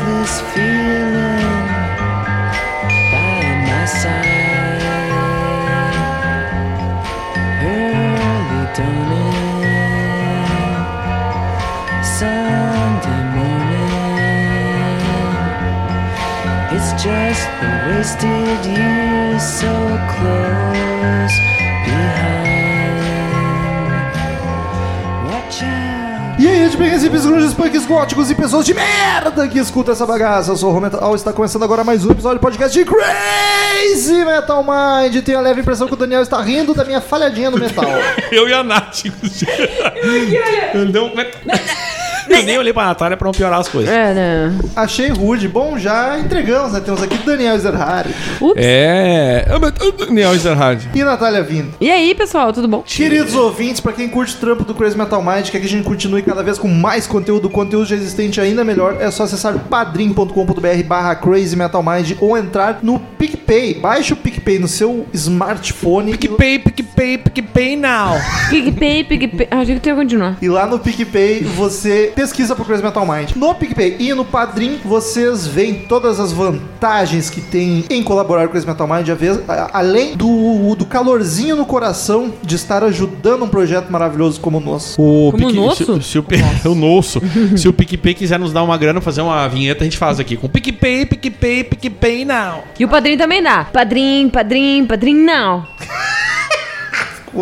restless feeling góticos e pessoas de merda que escutam essa bagaça. Eu sou o Rometal, está começando agora mais um episódio do podcast de Crazy Metal Mind. Tenho a leve impressão que o Daniel está rindo da minha falhadinha no metal. Eu e a Nath. Eu, não, eu nem olhei pra Natália pra não piorar as coisas. É, né? Achei rude. Bom, já entregamos, né? Temos aqui Daniel Ezerhard Ups. É. Daniel Ezerhard. e Natália Vindo. E aí, pessoal, tudo bom? Queridos ouvintes, pra quem curte o trampo do Crazy Metal Mind, quer que a gente continue cada vez com mais conteúdo, conteúdo já existente ainda melhor, é só acessar padrim.com.br barra Crazy Metal Mind ou entrar no PicPay. Baixe o PicPay no seu smartphone. PicPay, PicPay, PicPay now. PicPay, PicPay. Ah, achei que tu ia continuar. E lá no PicPay você pesquisa por Crazy Metal Mind. No PicPay e no Padrim vocês veem todas as vantagens que tem em colaborar com o Crazy Metal Mind, além do, do calorzinho no coração de estar ajudando um projeto maravilhoso como o nosso. O Como nosso? Se, se o, Pi- o nosso. se o PicPay quiser nos dar uma grana, fazer uma vinheta, a gente faz aqui. Com PicPay, PicPay, PicPay now. E o padrinho também dá. Padrinho, padrinho, padrinho, não.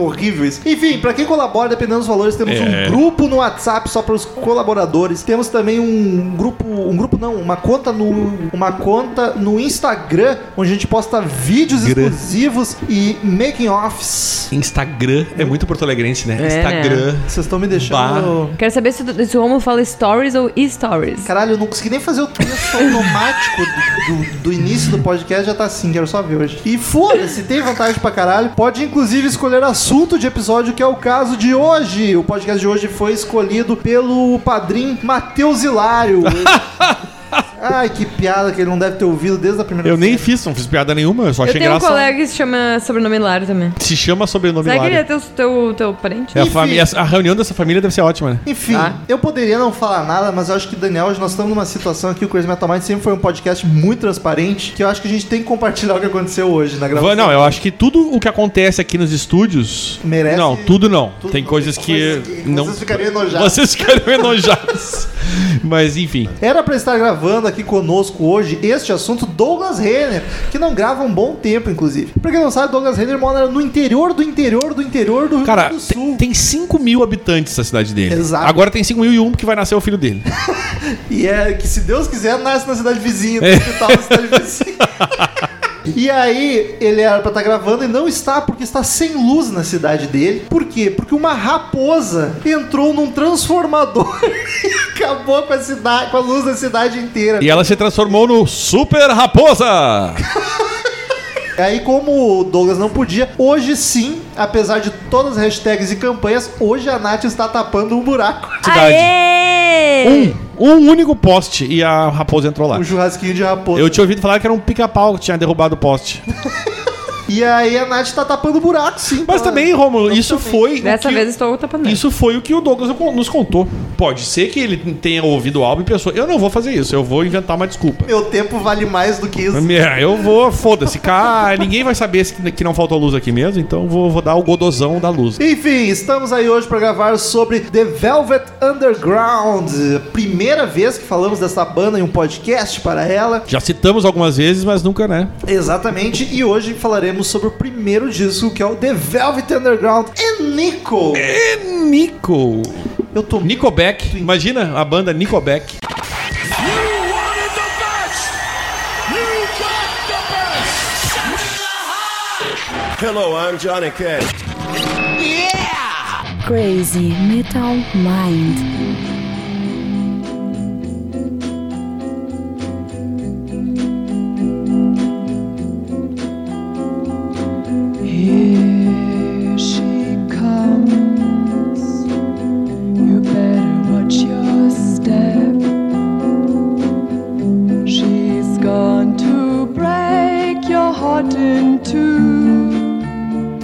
Horrível isso. Enfim, pra quem colabora, dependendo dos valores, temos É. um grupo no WhatsApp só para os colaboradores. Temos também um grupo, um grupo não, uma conta no, uma conta no Instagram onde a gente posta vídeos Gra. exclusivos e making offs. Instagram é muito porto-alegrense, né? É, Instagram. Vocês estão me deixando. Quero saber se, se o Romulo fala stories ou e-stories. Caralho, eu não consegui nem fazer o texto automático do, do- do início do podcast, já tá assim, quero só ver hoje. E foda-se, tem vantagem pra caralho. Pode inclusive escolher assunto de episódio, que é o caso de hoje. O podcast de hoje foi escolhido pelo padrinho Matheus Hilário. Ai, que piada que ele não deve ter ouvido desde a primeira Eu nem vez. fiz, não fiz piada nenhuma, eu só Eu achei tenho um engraçado. colega que se chama sobrenome Hilário também. Se chama sobrenome Será que ele é teu, teu, teu parente? É a, Enfim. família- a reunião dessa família deve ser ótima, né? Enfim, Tá. eu poderia não falar nada, mas eu acho que, Daniel, hoje nós estamos numa situação aqui, o Crazy Metal Mind sempre foi um podcast muito transparente, que eu acho que a gente tem que compartilhar o que aconteceu hoje na gravação. Não, eu acho que tudo o que acontece aqui nos estúdios. Merece- Não, tudo não. Tudo Tem não. coisas que. Coisas que não... vocês ficariam enojados. Vocês ficariam enojados. Mas enfim. Era pra estar gravando aqui conosco hoje este assunto Douglas Renner, que não grava um bom tempo, inclusive. Pra quem não sabe, Douglas Renner mora no interior do interior do interior do Rio Cara, Grande do tem, Sul. tem 5 mil habitantes a cidade dele. Exato. Agora tem 5 mil e um que vai nascer o filho dele. E é que, se Deus quiser, nasce na cidade vizinha, no É. hospital da cidade vizinha. E aí, ele era pra estar gravando e não está, porque está sem luz na cidade dele. Por quê? Porque uma raposa entrou num transformador e acabou com a cidade, com a luz da cidade inteira. E ela se transformou no Super Raposa! E aí, como o Douglas não podia, hoje sim, apesar de todas as hashtags e campanhas, hoje a Nath está tapando um buraco. Cidade. Aê! Um, um único poste e a raposa entrou lá. Um churrasquinho de raposa. Eu tinha ouvido falar que era um pica-pau que tinha derrubado o poste. E aí a Nath tá tapando buraco, sim. Mas tá- também, Romulo, isso foi. Dessa que- vez estou tapando. Isso foi o que o Douglas nos contou. Pode ser que ele tenha ouvido o álbum e pensou: eu não vou fazer isso, eu vou inventar uma desculpa. Meu tempo vale mais do que isso. É, Eu vou, foda-se, cara. Ninguém vai saber que não faltou luz aqui mesmo, então vou, vou dar o godozão da luz. Enfim, estamos aí hoje para gravar sobre The Velvet Underground. Primeira vez que falamos dessa banda em um podcast para ela. Já citamos algumas vezes, mas nunca, né? Exatamente, e hoje falaremos sobre o primeiro disco que é o The Velvet Underground e Nico. É Nico. Eu tô Nickelback. Imagina a banda Nickelback. Hello, I'm Johnny Cash. Crazy Metal Mind.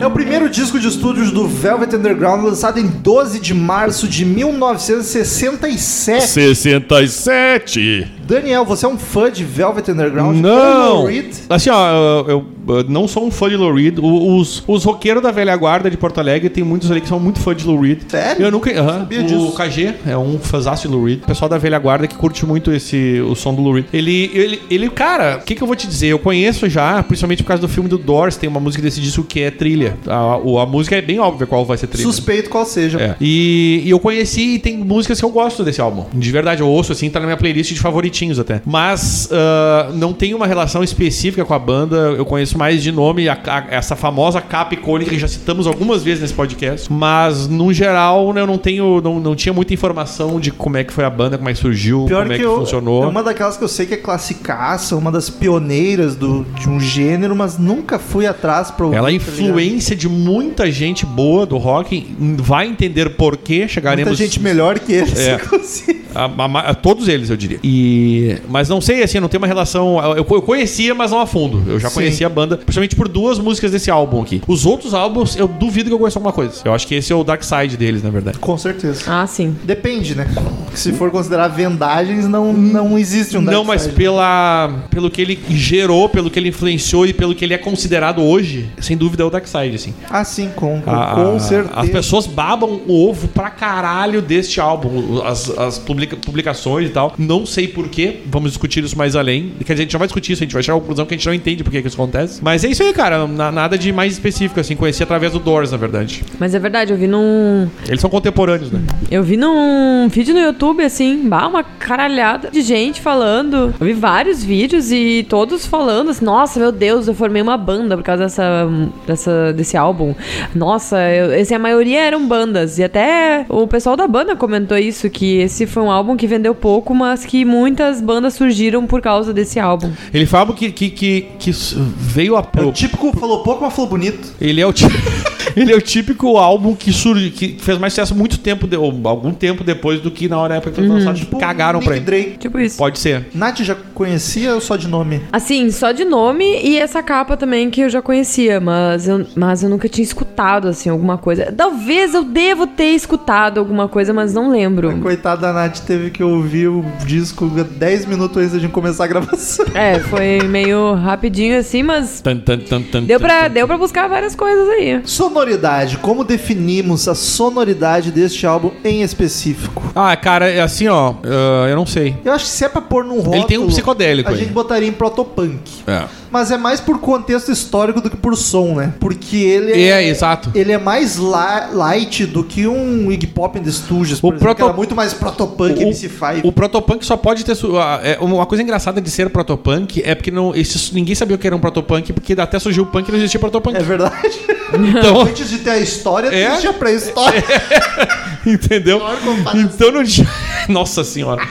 É o primeiro disco de estúdios do Velvet Underground, lançado em 12 de março de 1967. 67. Daniel, você é um fã de Velvet Underground? Não! Assim, ó, eu, eu não sou um fã de Lou Reed. O- Os, os roqueiros da velha guarda de Porto Alegre, tem muitos ali que são muito fã de Lou Reed. Sério? Eu nunca. aham. Sabia o disso. KG é um fãzaço de Lou Reed. O pessoal da velha guarda que curte muito esse, o som do Lou Reed. Ele, ele, ele cara, o que, que eu vou te dizer? Eu conheço já, principalmente por causa do filme do Doors, tem uma música desse disco que é trilha. A, o- a música é bem óbvia qual vai ser trilha. Suspeito qual seja. É. E, e eu conheci e tem músicas que eu gosto desse álbum. De verdade, eu ouço assim, tá na minha playlist de favoritinhos até. Mas ah, não tem uma relação específica com a banda. Eu conheço mais de nome a- a- essa famosa capa icônica que já citamos algumas vezes nesse podcast. Mas, no geral, né, eu não tenho. Não, não tinha muita informação de como é que foi a banda, como é que surgiu, Pior como é que, que, eu, funcionou. é uma daquelas que eu sei que é classicaça, uma das pioneiras do, de um gênero, mas nunca fui atrás pra ouvir, Ela é tá influência de muita gente boa do rock. Vai entender por que chegaremos. Muita gente melhor que eles, É. inclusive. A- a a todos eles, eu diria. E, mas não sei, assim, não tem uma relação. Eu, eu conhecia, mas não a fundo. Eu já Sim. conhecia a banda, principalmente por duas músicas desse álbum aqui. Os outros álbuns, eu duvido que eu conheça alguma coisa. Eu acho que esse é o Dark Side deles, na verdade. Com certeza. Ah, sim. Depende, né? Se for considerar vendagens, não, não existe um Dark não, mas Side. pela, pelo que ele gerou, pelo que ele influenciou e pelo que ele é considerado hoje, sem dúvida é o Dark Side, assim. Ah, sim, com, com, A- com a- certeza. As pessoas babam o ovo pra caralho deste álbum, as, as publica- publicações e tal. Não sei porquê, vamos discutir isso mais além. Quer dizer, a gente não vai discutir isso, a gente vai chegar à conclusão que a gente não entende por que que isso acontece. Mas é isso aí, cara, na- nada de mais específico, assim, conheci através do Doors, na verdade. Mas é verdade, eu vi num. Eles são contemporâneos, né? Eu vi num vídeo no YouTube, assim, bah, uma caralhada de gente falando. Eu vi vários vídeos e todos falando assim, nossa, meu Deus, eu formei uma banda por causa dessa, dessa, desse álbum. Nossa, eu, esse, a maioria eram bandas. E até o pessoal da banda comentou isso, que esse foi um álbum que vendeu pouco, mas que muitas bandas surgiram por causa desse álbum. Ele fala que, que, que, que s- veio a. É o típico falou pouco, mas falou bonito. Ele é o tí- Ele é o típico álbum que, surge, que fez mais sucesso muito tempo, de- ou algum tempo depois do que na hora época que foi lançado. Tipo, cagaram Nick pra ele. Drake. Tipo isso. Pode ser. Nath já conhecia ou só de nome? Assim, só de nome e essa capa também que eu já conhecia, mas eu, mas eu nunca tinha escutado, assim, alguma coisa. Talvez eu devo ter escutado alguma coisa, mas não lembro. Coitada da Nath teve que ouvir o disco 10 minutos antes de começar a gravação. É, foi meio rapidinho assim, mas Tan, tan, tan, tan, deu pra, tan. deu pra buscar várias coisas aí. Sonoridade. Como definimos a sonoridade deste álbum em específico? Ah, cara, é assim, ó. ah, eu não sei. Eu acho que se é pra pôr num rótulo... Ele tem um psicodélico A aí. gente botaria em protopunk. É. Mas é mais por contexto histórico do que por som, né? Porque ele É, exato. Ele é mais light do que um Iggy Pop and the Stooges, por O exemplo, que proto- era muito mais protopunk, MC5. O protopunk só pode ter. su- ah, é, uma coisa engraçada de ser protopunk é porque não, ninguém sabia o que era um protopunk, porque até surgiu o punk e não existia protopunk. É verdade. Então, Antes de ter a história, É? existia a pré-história. entendeu? Pior comparação. Então não tinha. Nossa senhora.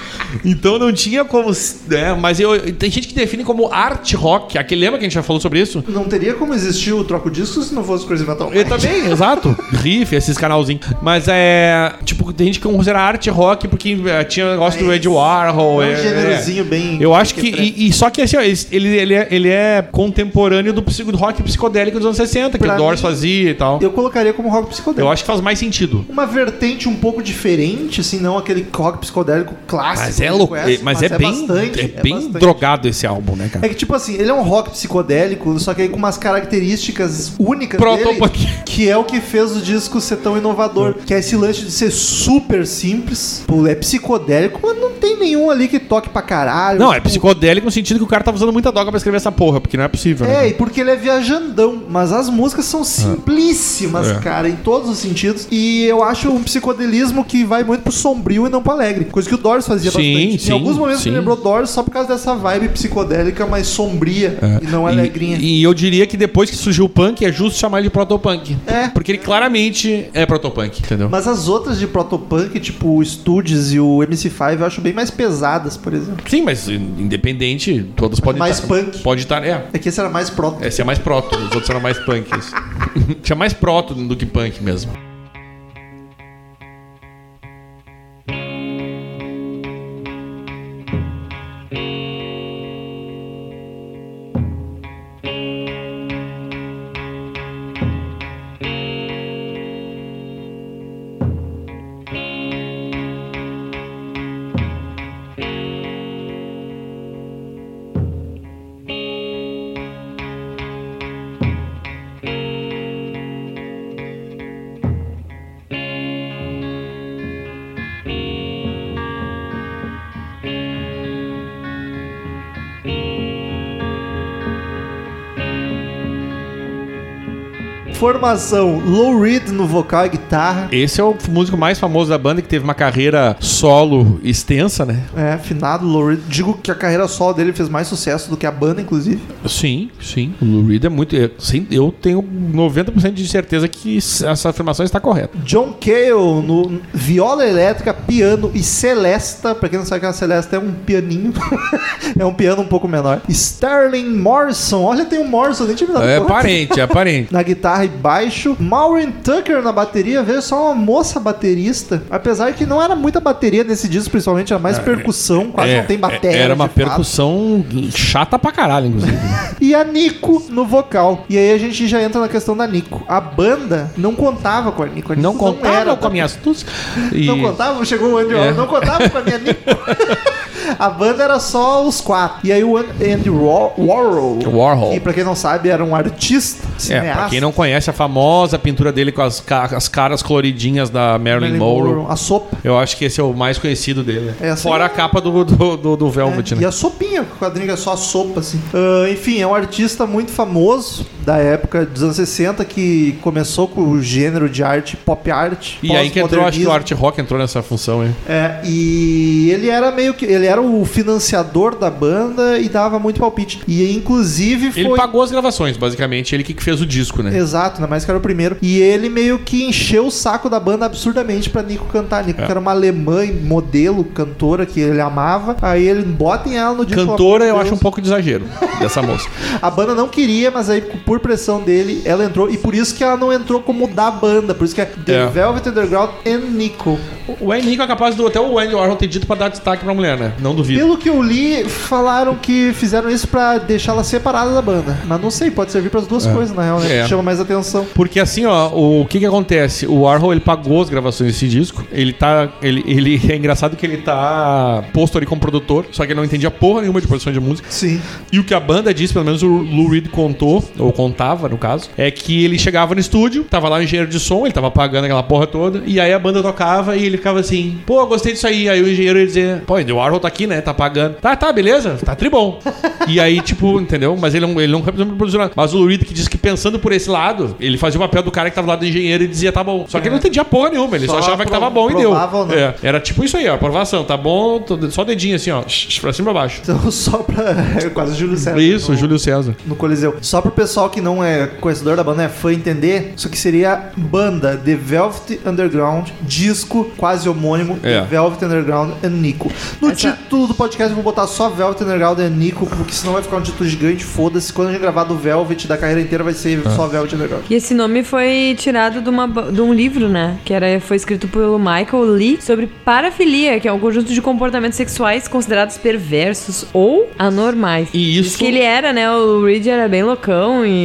Então não tinha como. Né, mas eu, tem gente que define como art rock. Aquele lembra que a gente já falou sobre isso? Não teria como existir o troco disco se não fosse Crazy Metal Eu também, exato. Riff, esses canalzinhos. Mas é. Tipo, tem gente que considera art rock porque é, tinha negócio do Ed Warhol. É um é- gênerozinho bem... Eu acho que. E, e só que assim, ó, ele, ele, é, ele é contemporâneo do, psico- do rock psicodélico dos anos 60, que Pra o Doors mim, fazia e tal. Eu colocaria como rock psicodélico. Eu acho que faz mais sentido. Uma vertente um pouco diferente, assim, não aquele rock psicodélico clássico. Mas é a gente louco. conhece, Mas, é, bem. bastante, é bem bastante. drogado esse álbum, né, cara? É que, tipo assim, ele é um rock psicodélico, só que aí com umas características únicas Protopunk. dele, que é o que fez o disco ser tão inovador. Que é esse lance de ser super simples. Pô, é psicodélico, mas não tem nenhum ali que toque pra caralho. Não, é Tipo, psicodélico no sentido que o cara tá usando muita droga pra escrever essa porra, porque não é possível, É, né? e porque ele é viajandão, mas as músicas são simplíssimas, É. cara, em todos os sentidos. E eu acho um psicodelismo que vai muito pro sombrio e não pro alegre. Coisa que o Doors fazia Sim, bastante. sim, em alguns momentos sim. me lembrou Doors só por causa dessa vibe psicodélica mais sombria e não alegrinha. E, e eu diria que depois que surgiu o punk, é justo chamar ele de protopunk. É. Porque ele claramente é protopunk, entendeu? Mas as outras de protopunk, tipo o Studios e o MC5, eu acho bem mais pesadas, por exemplo. Sim, mas independente, todos podem Mais tá- punk. Pode estar, é. É que esse era mais proto. Esse é mais proto, os outros eram mais punk. isso. Tinha mais proto do que punk mesmo. Formação: Low Reed no vocal e guitarra. Esse é o músico mais famoso da banda que teve uma carreira solo extensa, né? É, finado Low Reed. Digo que a carreira solo dele fez mais sucesso do que a banda, inclusive. Sim, sim. O Lou Reed é muito. é, sim, eu tenho 90% de certeza que essa afirmação está correta. John Cale no viola elétrica, piano e celesta. Pra quem não sabe que a celesta é um pianinho. é um piano um pouco menor. Sterling Morrison. Olha, tem um Morrison, nem tinha me dado É parente, é parente. Na guitarra e baixo. Maureen Tucker na bateria. Veio só uma moça baterista. Apesar que não era muita bateria nesse disco, principalmente. Era mais percussão. Quase É, não tem bateria. Era uma percussão chata pra caralho, inclusive. E a Nico no vocal. E aí a gente já entra na questão da Nico. A banda não contava com a Nico. A Nico Não contava era com a minha astúcia. E- Não contava? Chegou o Andy É. Não contava com a minha Nico. a banda era só os quatro. E aí o Andy Wa- Warhol. Warhol. Que pra quem não sabe era um artista. É, cineasta. pra quem não conhece a famosa pintura dele com as, ca- as caras coloridinhas da Marilyn, Marilyn Monroe. Monroe, A sopa. Eu acho que esse é o mais conhecido dele. É, assim- Fora a capa do, do, do, do Velvet, É, né? E a sopinha, o quadrinho é só a sopa, assim. Ah, enfim, é um artista muito famoso da época dos anos 60 que começou com o gênero de arte pop art. E aí que entrou, acho que o art rock entrou nessa função, hein? É, e ele era meio que. Ele era o financiador da banda e dava muito palpite. E inclusive foi. Ele pagou as gravações, basicamente. Ele que fez o disco, né? Exato, ainda mais que era o primeiro. E ele meio que encheu o saco da banda absurdamente pra Nico cantar. Nico, É. que era uma alemã, modelo, cantora que ele amava. Aí ele botem ela no disco. Cantora, eu acho um pouco de exagero dessa moça. A banda não queria, mas aí por pressão dele, ela entrou. E por isso que ela não entrou como da banda. Por isso que é The É. Velvet Underground and Nico. O Nico é capaz do até o Andy Warhol ter dito pra dar destaque pra mulher, né? Não duvido. Pelo que eu li, falaram que fizeram isso pra deixar ela separada da banda. Mas não sei, pode servir pras duas coisas, na real, né? É. Chama mais atenção. Porque assim, ó, o que que acontece? O Warhol, ele pagou as gravações desse disco. Ele tá... Ele, ele é engraçado que ele tá posto ali como produtor, só que ele não entendia porra nenhuma de produção de música. Sim. E o que a banda disse, pelo menos o Lou Reed contou, ou contava no caso, é que ele chegava no estúdio, tava lá o engenheiro de som, ele tava pagando aquela porra toda, e aí a banda tocava e ele ficava assim, pô, gostei disso aí. Aí o engenheiro ia dizer, pô, o Warhol tá aqui, né? Tá pagando. Tá, tá, beleza, tá tribom. e aí, tipo, entendeu? Mas ele não, ele não produzir nada. Mas o Reed que disse que pensando por esse lado, ele fazia o papel do cara que tava lá do engenheiro e dizia, tá bom. Só que ele não entendia porra nenhuma, ele só, Só achava que tava bom e deu. não. É, era tipo isso aí, ó, aprovação, tá bom, só dedinho assim, ó, pra cima e pra baixo. Então, só pra. é quase Júlio César. Isso, no, Júlio César. No Coliseu. Só pro pessoal que não é conhecedor da banda, é fã entender, isso aqui seria banda The Velvet Underground, disco quase homônimo, É. The Velvet Underground and Nico. No Essa- título do podcast eu vou botar só Velvet Underground and Nico, porque senão vai ficar um título gigante, foda-se. Quando a gente gravar do Velvet da carreira inteira vai ser Ah. só Velvet Underground. E esse nome foi tirado de, uma, de um livro, né? Que era, foi escrito pelo Michael Lee sobre parafilia, que é um conjunto de comportamentos sexuais considerados perversos ou anormais. E Diz isso- que ele era, né? O Reed era bem loucão e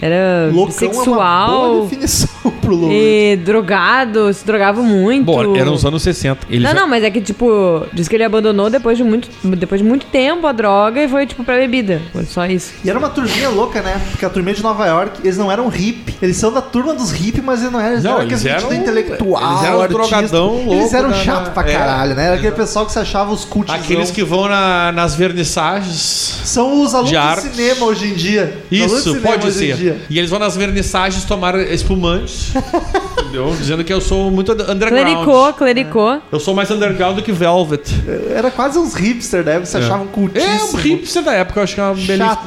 era Loucão é uma sexual boa definição pro Lou e drogado, se drogava muito. Bom, era nos anos 60. Ele Não, já- não, mas é que, tipo, diz que ele abandonou depois de muito, depois de muito tempo a droga e foi, tipo, pra bebida. Foi só isso. E era uma turminha louca, né? Porque a turminha de Nova York, eles não eram hippie. Eles são da turma dos hippie, mas eles não eram. Eles Não, eram eles aqueles eram- intelectual. eles eram artista. drogadão Eles louco eram da- chato pra é. caralho, né? Era aquele pessoal que se achava os cultizão. Aqueles que vão na- nas vernissagens. São os alunos de de cinema hoje em dia. Isso, cinema pode hoje em ser. dia. E eles vão nas vernissagens tomar espumantes. entendeu? Dizendo que eu sou muito underground. Clericou, clericou. Eu sou mais underground do que Velvet. Era quase uns hipster, né? Que se achavam É, cultíssimos. um hipster da época, eu acho que é uma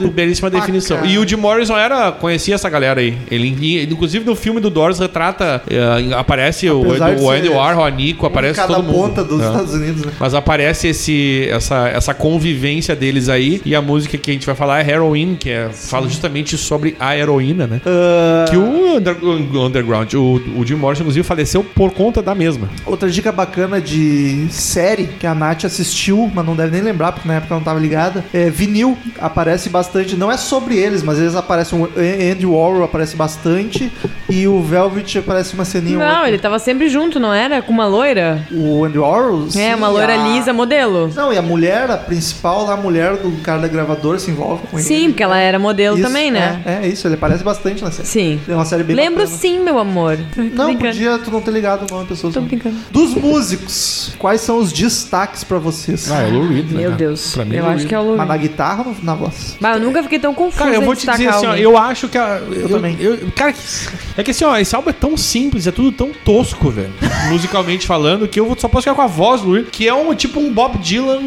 belíssima pra definição. E o Jim Morrison era, conhecia essa galera aí. Ele, inclusive, no filme do Doors retrata, eh, aparece o, Apesar de o Andy Warhol, a Nico, Um aparece cada todo mundo. ponta dos É. Estados Unidos, né? Mas aparece esse, essa, essa convivência deles aí. E a música que a gente vai falar é Heroin, que é, fala justamente sobre a heroína, né? Ah, Que o under- o Underground, o, o Jim Morrison, inclusive, faleceu por conta da mesma. Outra dica bacana de série que a Nath assistiu, mas não deve nem lembrar porque na época ela não tava ligada. É vinil, aparece bastante. Não é sobre eles, mas eles aparecem. O Andy Warhol aparece bastante e o Velvet aparece uma ceninha. Não, outra. ele tava sempre junto, não era? Com uma loira? O Andy Warhol? É, uma sim, loira a- lisa, modelo. Não, e a mulher, a principal lá, a mulher do cara da gravadora se envolve com ele. Sim, porque ela era modelo Isso, também, né? É, é isso, ele aparece bastante na série. Sim. É uma série bem Lembro bacana. sim, meu amor. Não, brincando. podia tu não ter ligado o nome da pessoa. Tô brincando. Dos músicos, quais são os destaques pra vocês? Ah, é o Lou Reed, né, Meu? Deus. Pra mim, eu Lou acho Reed. que é o Lou Mas na Reed. guitarra ou na voz? Mas eu nunca fiquei tão confusa Cara, eu vou te dizer assim, ó, eu acho que a, eu, também. eu- cara, é que assim, ó, esse álbum é tão simples, é tudo tão tosco, velho, musicalmente falando, que eu só posso ficar com a voz do Lou Reed, que é um tipo um Bob Dylan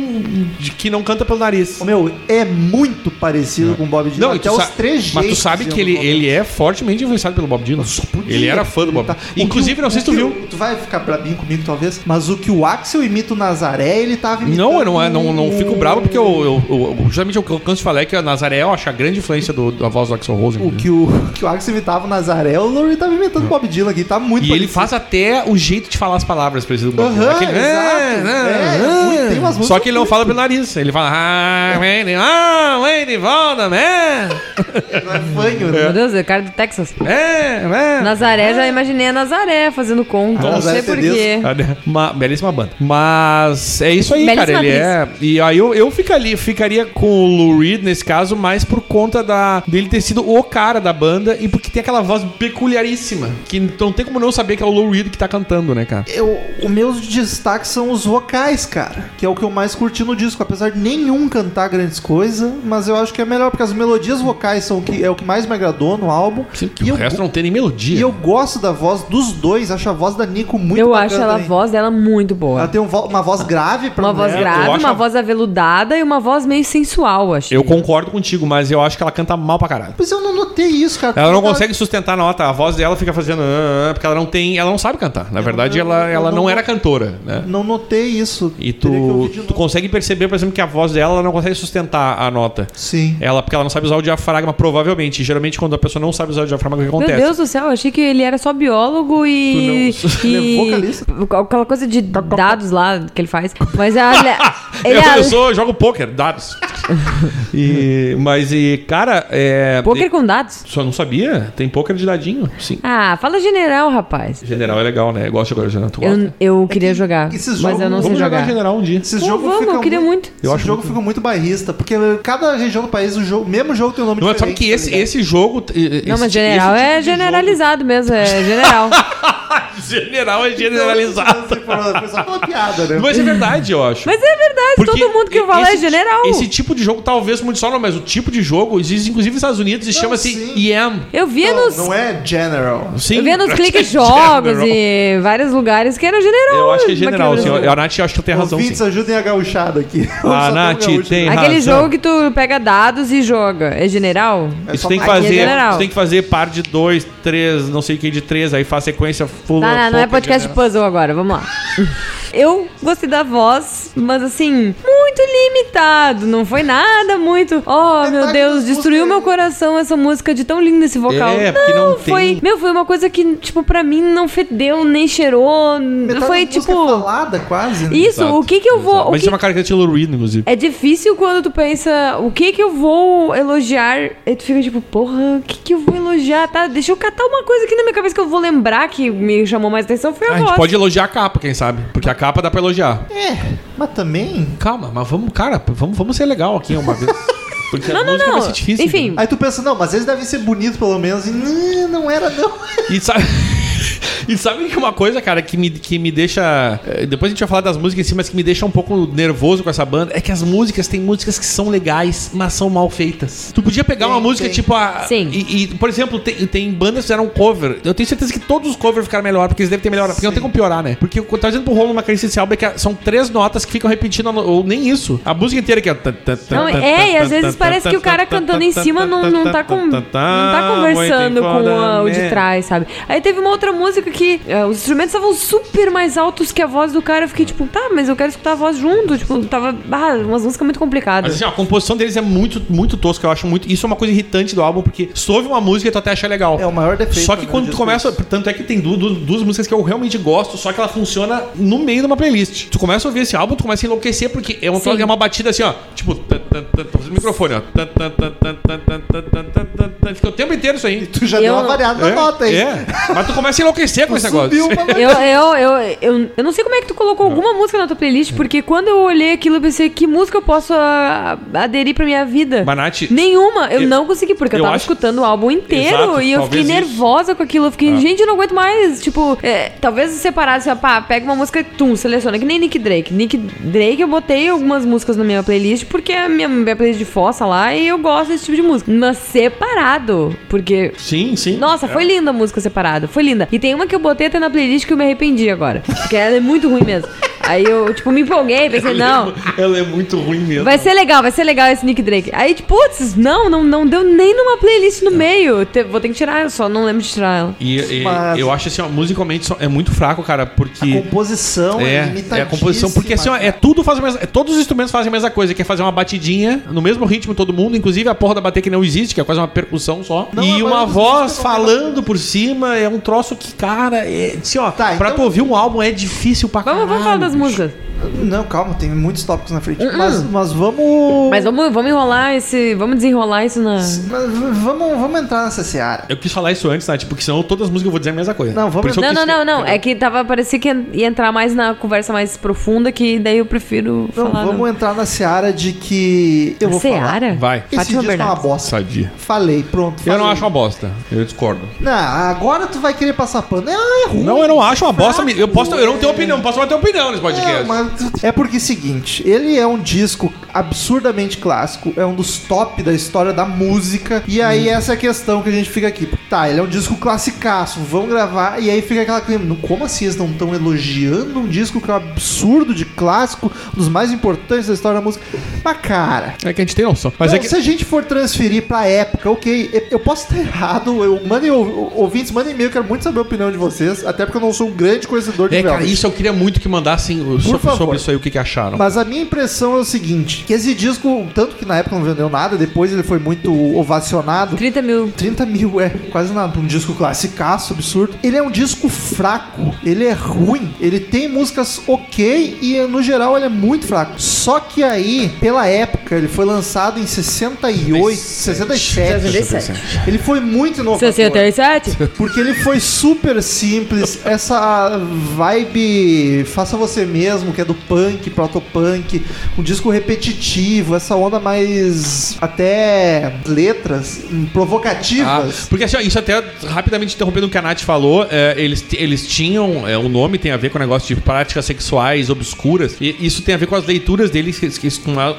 de- que não canta pelo nariz. Ô, meu, é muito parecido com o Bob Dylan. Não, e até os sa- trejeitos. Tu sabe que ele, ele é fortemente influenciado pelo Bob Dylan. Ele era fã do Bob Tá. Dylan. O Inclusive, o- não sei o se tu viu. o- Tu vai ficar brabinho comigo, talvez, mas o que o Axel imita o Nazaré, ele tava imitando. Não, eu não, é- não, não fico o- bravo porque eu, eu, eu- justamente o que eu canso de falar é que a Nazaré eu acho a grande influência do- da voz do Axel Rose. O que o, que o Axel imitava o Nazaré, o Lori tava imitando o Bob Dylan aqui, tá muito E ele parecido. faz até o jeito de falar as palavras parecido com o Bob Dylan. Aquele, exato. É, muito- tem umas Só que ele não fala pelo nariz. Ele fala, ah, de, ah, de volta, man. Não é fanho, né? Meu Deus, é cara do Texas. É, é. Nazaré, já imaginei a Nazaré fazendo conta. Não sei por Tedesco. quê. Cadê? Uma belíssima banda. Mas é isso aí, Belíssima cara. Ele é. E aí eu, eu ficaria, ficaria com o Lou Reed nesse caso, mais por conta da, dele ter sido o cara da banda e porque tem aquela voz peculiaríssima. Que não tem como não saber que é o Lou Reed que tá cantando, né, cara? Eu, os meus destaques são os vocais, cara. Que é o que eu mais curti no disco. Apesar de nenhum cantar grandes coisas, mas eu acho que é melhor, porque as melodias vocais são o que, é o que mais me agradou no álbum. Que E o eu, resto não tem nem melodia. e eu gosto da voz dos dois, acho a voz da Nico muito eu acho ela, a voz dela muito boa. Ela tem um vo- uma voz grave pra Uma voz mulher. eu grave, uma a- voz aveludada e uma voz meio sensual, acho. Eu concordo contigo, mas eu acho que ela canta mal pra caralho. Mas eu não notei isso, cara. Ela não Porque consegue sustentar a nota, a voz dela fica fazendo. "Ah, ah", porque ela não tem. Ela não sabe cantar. Na verdade, não- ela, eu ela não- não era cantora, né? Não notei isso. E tu, tu consegue perceber, por exemplo, que a voz dela ela não consegue sustentar a nota. Sim. Ela, porque ela não sabe usar o diafragma, provavelmente. E, geralmente, quando a pessoa não sabe usar o diafragma, o que Meu acontece? Deus do céu, eu achei que ele era só biólogo e. Tu não- e é vocalista. aquela coisa de dados lá que ele faz. Mas a, ele eu, é. eu sou, eu jogo pôquer, dados. E, mas, e, cara, é. Poker com dados? Só não sabia? Tem pôquer de dadinho. Sim. Ah, fala general, rapaz. General é legal, né? Eu gosto de jogar general. Eu, eu queria jogar, esses mas jogos- eu não sei Vamos jogar jogar. general um dia. Esses Pô, jogos vamos, ficam eu queria muito. Esse acho jogo muito- fica muito bairrista, porque cada região do país, o jogo, mesmo jogo tem um nome Não, mas sabe diferente. que esse, tá esse jogo. esse- Não, mas general tipo é de jogo- generalizado mesmo, é general. General é Então, generalizado. Foi só uma piada, né? Mas é verdade, eu acho. Mas é verdade, Porque todo mundo que fala é general. Esse tipo de jogo, talvez muito só não, mas o tipo de jogo existe inclusive nos Estados Unidos e Não, chama-se. IAM. Eu via não, nos. não é general. Sim, Eu via nos cliques General. jogos e vários lugares que era general. Eu acho que é general, sim. A Nath, eu acho que tu tem razão, Ouvintes, sim. ajudem a gauchada aqui. A tem Nath tem Aquele razão. jogo que tu pega dados e joga. É general? É só tu tem que é fazer, general. tu tem que fazer par de dois, três, não sei o que de três, aí faz sequência full. Tá, não, não é podcast de general. puzzle agora, vamos lá. Eu gostei da voz, mas assim, muito limitado. Não foi nada muito. Oh, Metade meu das Deus, destruiu meu coração essa música de tão lindo esse vocal. É, não tem- foi. Meu, foi uma coisa que, tipo, pra mim não fedeu, nem cheirou. Metade foi da música tipo. é falada, quase. né? Isso, Exato, o que que eu vou. Mas que- isso é uma característica do Lou Reed, inclusive. É difícil quando tu pensa, o que que eu vou elogiar? E tu fica tipo, porra, o que que eu vou elogiar? Tá, deixa eu catar uma coisa aqui na minha cabeça que eu vou lembrar que me chamou mais atenção, foi a, A gente voz. pode elogiar a capa, quem sabe? Porque a capa dá pra elogiar. É, mas também. Calma, mas vamos, cara, vamos, vamos ser legal aqui uma vez. Porque Não, a não, música não. vai ser difícil. Enfim, Aí tu pensa, não, mas eles devem ser bonitos pelo menos. E não, não era, não. E sabe, e sabe que uma coisa, cara, que me, que me deixa. eh, Depois a gente vai falar das músicas em si, mas que me deixa um pouco nervoso com essa banda é que as músicas tem músicas que são legais, mas são mal feitas. Tu podia pegar Tem, uma música tem. tipo a. Sim. E, e, por exemplo, tem, tem bandas que fizeram cover. Eu tenho certeza que todos os covers ficaram melhor, porque eles devem ter melhorado. Porque não tem como piorar, né? Porque o que eu tava dizendo pro Rolo uma carência desse álbum é que são três notas que ficam repetindo, ou nem isso. A música inteira que é. Não, é, e às vezes parece que o cara cantando em cima não, não, tá, com, não tá conversando com a- o de trás, sabe? Aí teve uma outra música que eh, os instrumentos estavam super mais altos que a voz do cara. Eu fiquei tipo, tá, mas eu quero escutar a voz junto. Tipo, tava. Ah, umas músicas muito Mas complicadas. assim, ó, a composição deles é muito, muito tosca. Eu acho muito. Isso é uma coisa irritante do álbum, porque ouve uma música e tu até acha legal. É o maior defeito. Só que né, quando do tu começa. Tanto é que tem du- du- duas, músicas que eu realmente gosto, só que ela funciona no meio de uma playlist. Tu começa a ouvir esse álbum, tu começa a enlouquecer, porque é, um, Sim. é uma batida assim, ó. Tipo. tô fazendo microfone, ó. Fica o tempo inteiro isso aí. E tu já eu... deu uma variada é, na nota, aí. É. Mas tu começa a enlouquecer com esse negócio. Eu, eu, eu, eu, eu não sei como é que tu colocou não. alguma música na tua playlist, porque quando eu olhei aquilo, eu pensei, que música eu posso a, a, aderir pra minha vida? Mas, Nenhuma. Eu, eu, não consegui, porque eu, eu tava acho... escutando o álbum inteiro Exato, e eu fiquei isso. nervosa com aquilo. Eu fiquei, ah. gente, eu não aguento mais. Tipo, é, talvez separado, assim, pá, pega uma música, tum, seleciona, que nem Nick Drake. Nick Drake, eu botei algumas músicas na minha playlist, porque é a minha, minha playlist de fossa lá e eu gosto desse tipo de música. Mas separado porque Sim, sim. nossa, foi linda a música separada, foi linda. E tem uma que eu botei até na playlist que eu me arrependi agora. Porque ela é muito ruim mesmo. Aí eu, tipo, me empolguei, pensei, não, Ela é muito ruim mesmo. vai ser legal, vai ser legal esse Nick Drake. Aí, tipo, putz, não, não, não deu nem numa playlist no meio. Te- vou ter que tirar, eu só não lembro de tirar ela. E, e Mas- eu acho assim, ó, musicalmente é muito fraco, cara, A porque. composição é, É, limitadíssima. é a composição, porque assim, ó, é tudo faz a mesma, é, todos os instrumentos fazem a mesma coisa, que é fazer uma batidinha no mesmo ritmo todo mundo, inclusive a porra da bater que não existe, que é quase uma percussão só. Não, e uma voz falando por cima, é um troço que, cara, é, assim, ó, Tá, pra então- tu ouvir um álbum é difícil pra Vamos, caralho. vamos falar das bicho. músicas. Não, calma, tem muitos tópicos na frente. Uh-uh. Mas, mas vamos. Mas vamos, vamos enrolar esse. Vamos desenrolar isso na. Mas vamos, vamos entrar nessa seara. Eu quis falar isso antes, tá? Tipo, porque senão todas as músicas eu vou dizer a mesma coisa. Não, vamos- Não, não, não, não. É que tava, parecia que ia entrar mais na conversa mais profunda, que daí eu prefiro Então, falar. vamos no- entrar na seara de que. Eu vou falar. Seara? Vai. Esse Fátima disco é uma bosta. Sadia. Falei, pronto. Eu não falei. acho uma bosta. Eu discordo. Não, agora tu vai querer passar pano. É, é ruim. Não, eu não acho uma bosta. Eu, posso, eu não tenho opinião, não posso ter opinião nesse podcast. É, mas é porque é o seguinte, ele é um disco absurdamente clássico, é um dos top da história da música, e aí Hum. essa é a questão que a gente fica aqui. Tá, ele é um disco classicaço, vamos gravar, e aí fica aquela clima, "Não, como assim eles não estão elogiando um disco que é um absurdo de clássico, um dos mais importantes da história da música? Mas cara, É que a gente tem noção. Mas não, é que. se a gente for transferir pra época, ok, eu- posso estar errado, eu, mandem ou- ouvintes, mandem e-mail, eu quero muito saber a opinião de vocês, até porque eu não sou um grande conhecedor de É, cara, isso eu queria muito que mandassem sobre, favor. Sobre isso aí, o que, que acharam. Mas a minha impressão é o seguinte: que esse disco, tanto que na época não vendeu nada, depois ele foi muito ovacionado. 30 mil. 30 mil, é, quase nada. Um disco classicaço, absurdo. Ele é um disco fraco, ele é ruim, ele tem músicas ok e no geral ele é muito fraco. Só que aí, pela época, ele foi lançado em 68, 67. 67. Ele foi muito inovador. 67? Porque ele foi super simples, essa vibe faça você mesmo, que é do punk, protopunk, um disco repetitivo, essa onda mais até letras hum, Ah, provocativas. porque assim, isso até rapidamente interrompendo o que a Nath falou, é, eles, eles tinham. É, o nome tem a ver com o negócio de práticas sexuais obscuras. E isso tem a ver com as leituras deles, que, que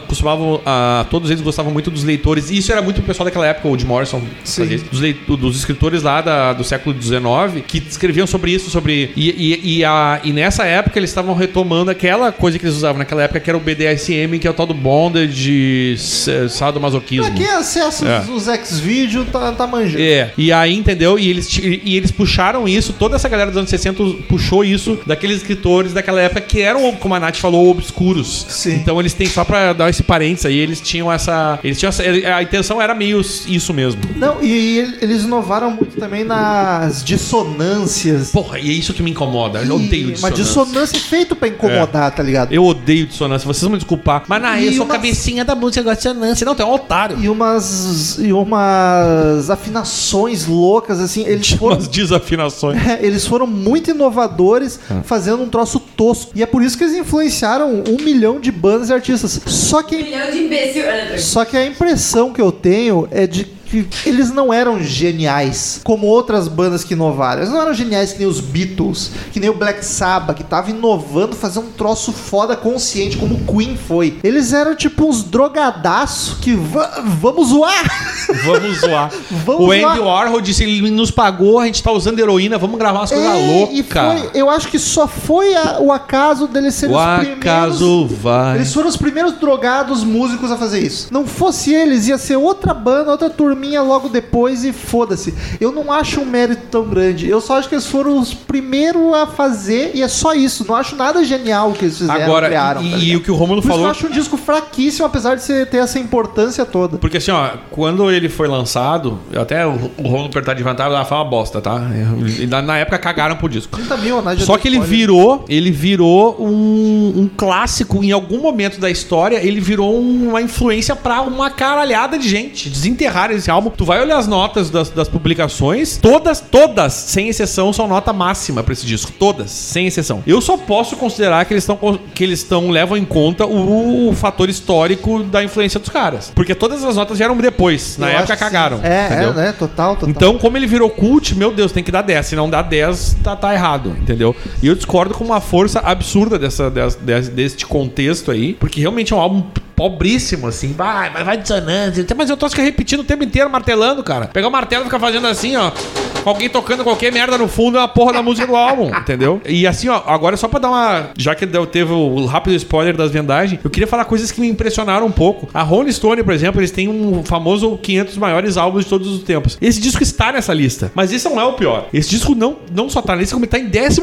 costumavam. ah, todos eles gostavam muito dos leitores. E isso era muito o pessoal daquela época, o de Morrison, fazia dos, dos escritores lá da- do século XIX, que escreviam sobre isso, sobre. E, e, e a, e nessa época eles estavam retomando aquela coisa que eles usavam naquela época, que era o BDSM, que é o tal do bondage, sadomasoquismo. Pra quem acessa É. os, os X-Video, tá, tá manjando. É, e aí, entendeu? E eles, e eles puxaram isso, toda essa galera dos anos 60 puxou isso daqueles escritores daquela época que eram, como a Nath falou, obscuros. Sim. Então eles têm, só pra dar esse parênteses aí, eles tinham essa. Eles tinham essa. A intenção era meio isso mesmo. Não, e ele- eles inovaram muito também nas dissonâncias. Porra, e é isso que me incomoda. Eu odeio E- dissonância. Uma dissonância feita pra incomodar, tá ligado? Eu odeio dissonância, vocês vão me desculpar. Mas na E eu sou umas- cabecinha da música, eu gosto de dissonância. Não, tu é um otário. E umas, e umas afinações loucas, assim. Eles foram Umas desafinações. É, eles foram muito inovadores Ah. fazendo um troço tosco. E é por isso que eles influenciaram um milhão de bandas e artistas. Só que, Milhão de imbecil. só que a impressão que eu tenho é de que eles não eram geniais como outras bandas que inovaram. Eles não eram geniais que nem os Beatles, que nem o Black Sabbath, que tava inovando, fazendo um troço foda consciente, como o Queen foi. Eles eram tipo uns drogadaços que va- vamos zoar. Vamos zoar. Vamos o Andy. Warhol disse: ele nos pagou, a gente tá usando heroína, vamos gravar umas coisas É, loucas. e foi, eu acho que só foi a- o acaso deles serem O os primeiros. acaso vai. Eles foram os primeiros drogados músicos a fazer isso. Não fosse eles, ia ser outra banda, outra turminha logo depois e foda-se. Eu não acho um mérito tão grande. Eu só acho que eles foram os primeiros a fazer e é só isso. Não acho nada genial o que eles fizeram, Agora, criaram. e, tá e o que o Romulo que eu falou. acho um disco fraquíssimo, apesar de ser- ter essa importância toda. Porque assim, ó, quando ele foi lançado, até o, o Romulo perguntar de vantagem, ela foi uma bosta, tá? Na, na época cagaram pro disco. 30 mil, Nádia Só que ele virou, ele virou um, um clássico em algum momento da história, ele virou uma influência pra uma caralhada de gente. Desenterrar esse álbum. Tu vai olhar as notas das, das publicações, todas, todas, sem exceção, são nota máxima pra esse disco. Todas, sem exceção. Eu só posso considerar que eles estão que eles estão levam em conta o, o fator histórico da influência dos caras. Porque todas as notas vieram depois. Na Eu época cagaram. É, entendeu? é, né? Total, total. Então, como ele virou cult, meu Deus, tem que dar 10. Se não dá 10, tá, tá errado, entendeu? E eu discordo com uma força absurda dessa, des- des- deste contexto aí, porque realmente é um álbum pobríssimo, assim. Vai, vai, vai dissonante. Mas eu tô repetindo o tempo inteiro, martelando, cara. Pegar o martelo e ficar fazendo assim, ó. Alguém tocando qualquer merda no fundo é uma porra da música do álbum, entendeu? E assim, ó, agora só pra dar uma. Já que deu- teve o rápido spoiler das vendagens, eu queria falar coisas que me impressionaram um pouco. A Rolling Stone, por exemplo, eles têm um famoso 500 maiores álbuns de todos os tempos. Esse disco está nessa lista, mas esse não é o pior. Esse disco não, não só tá na lista, como tá em 13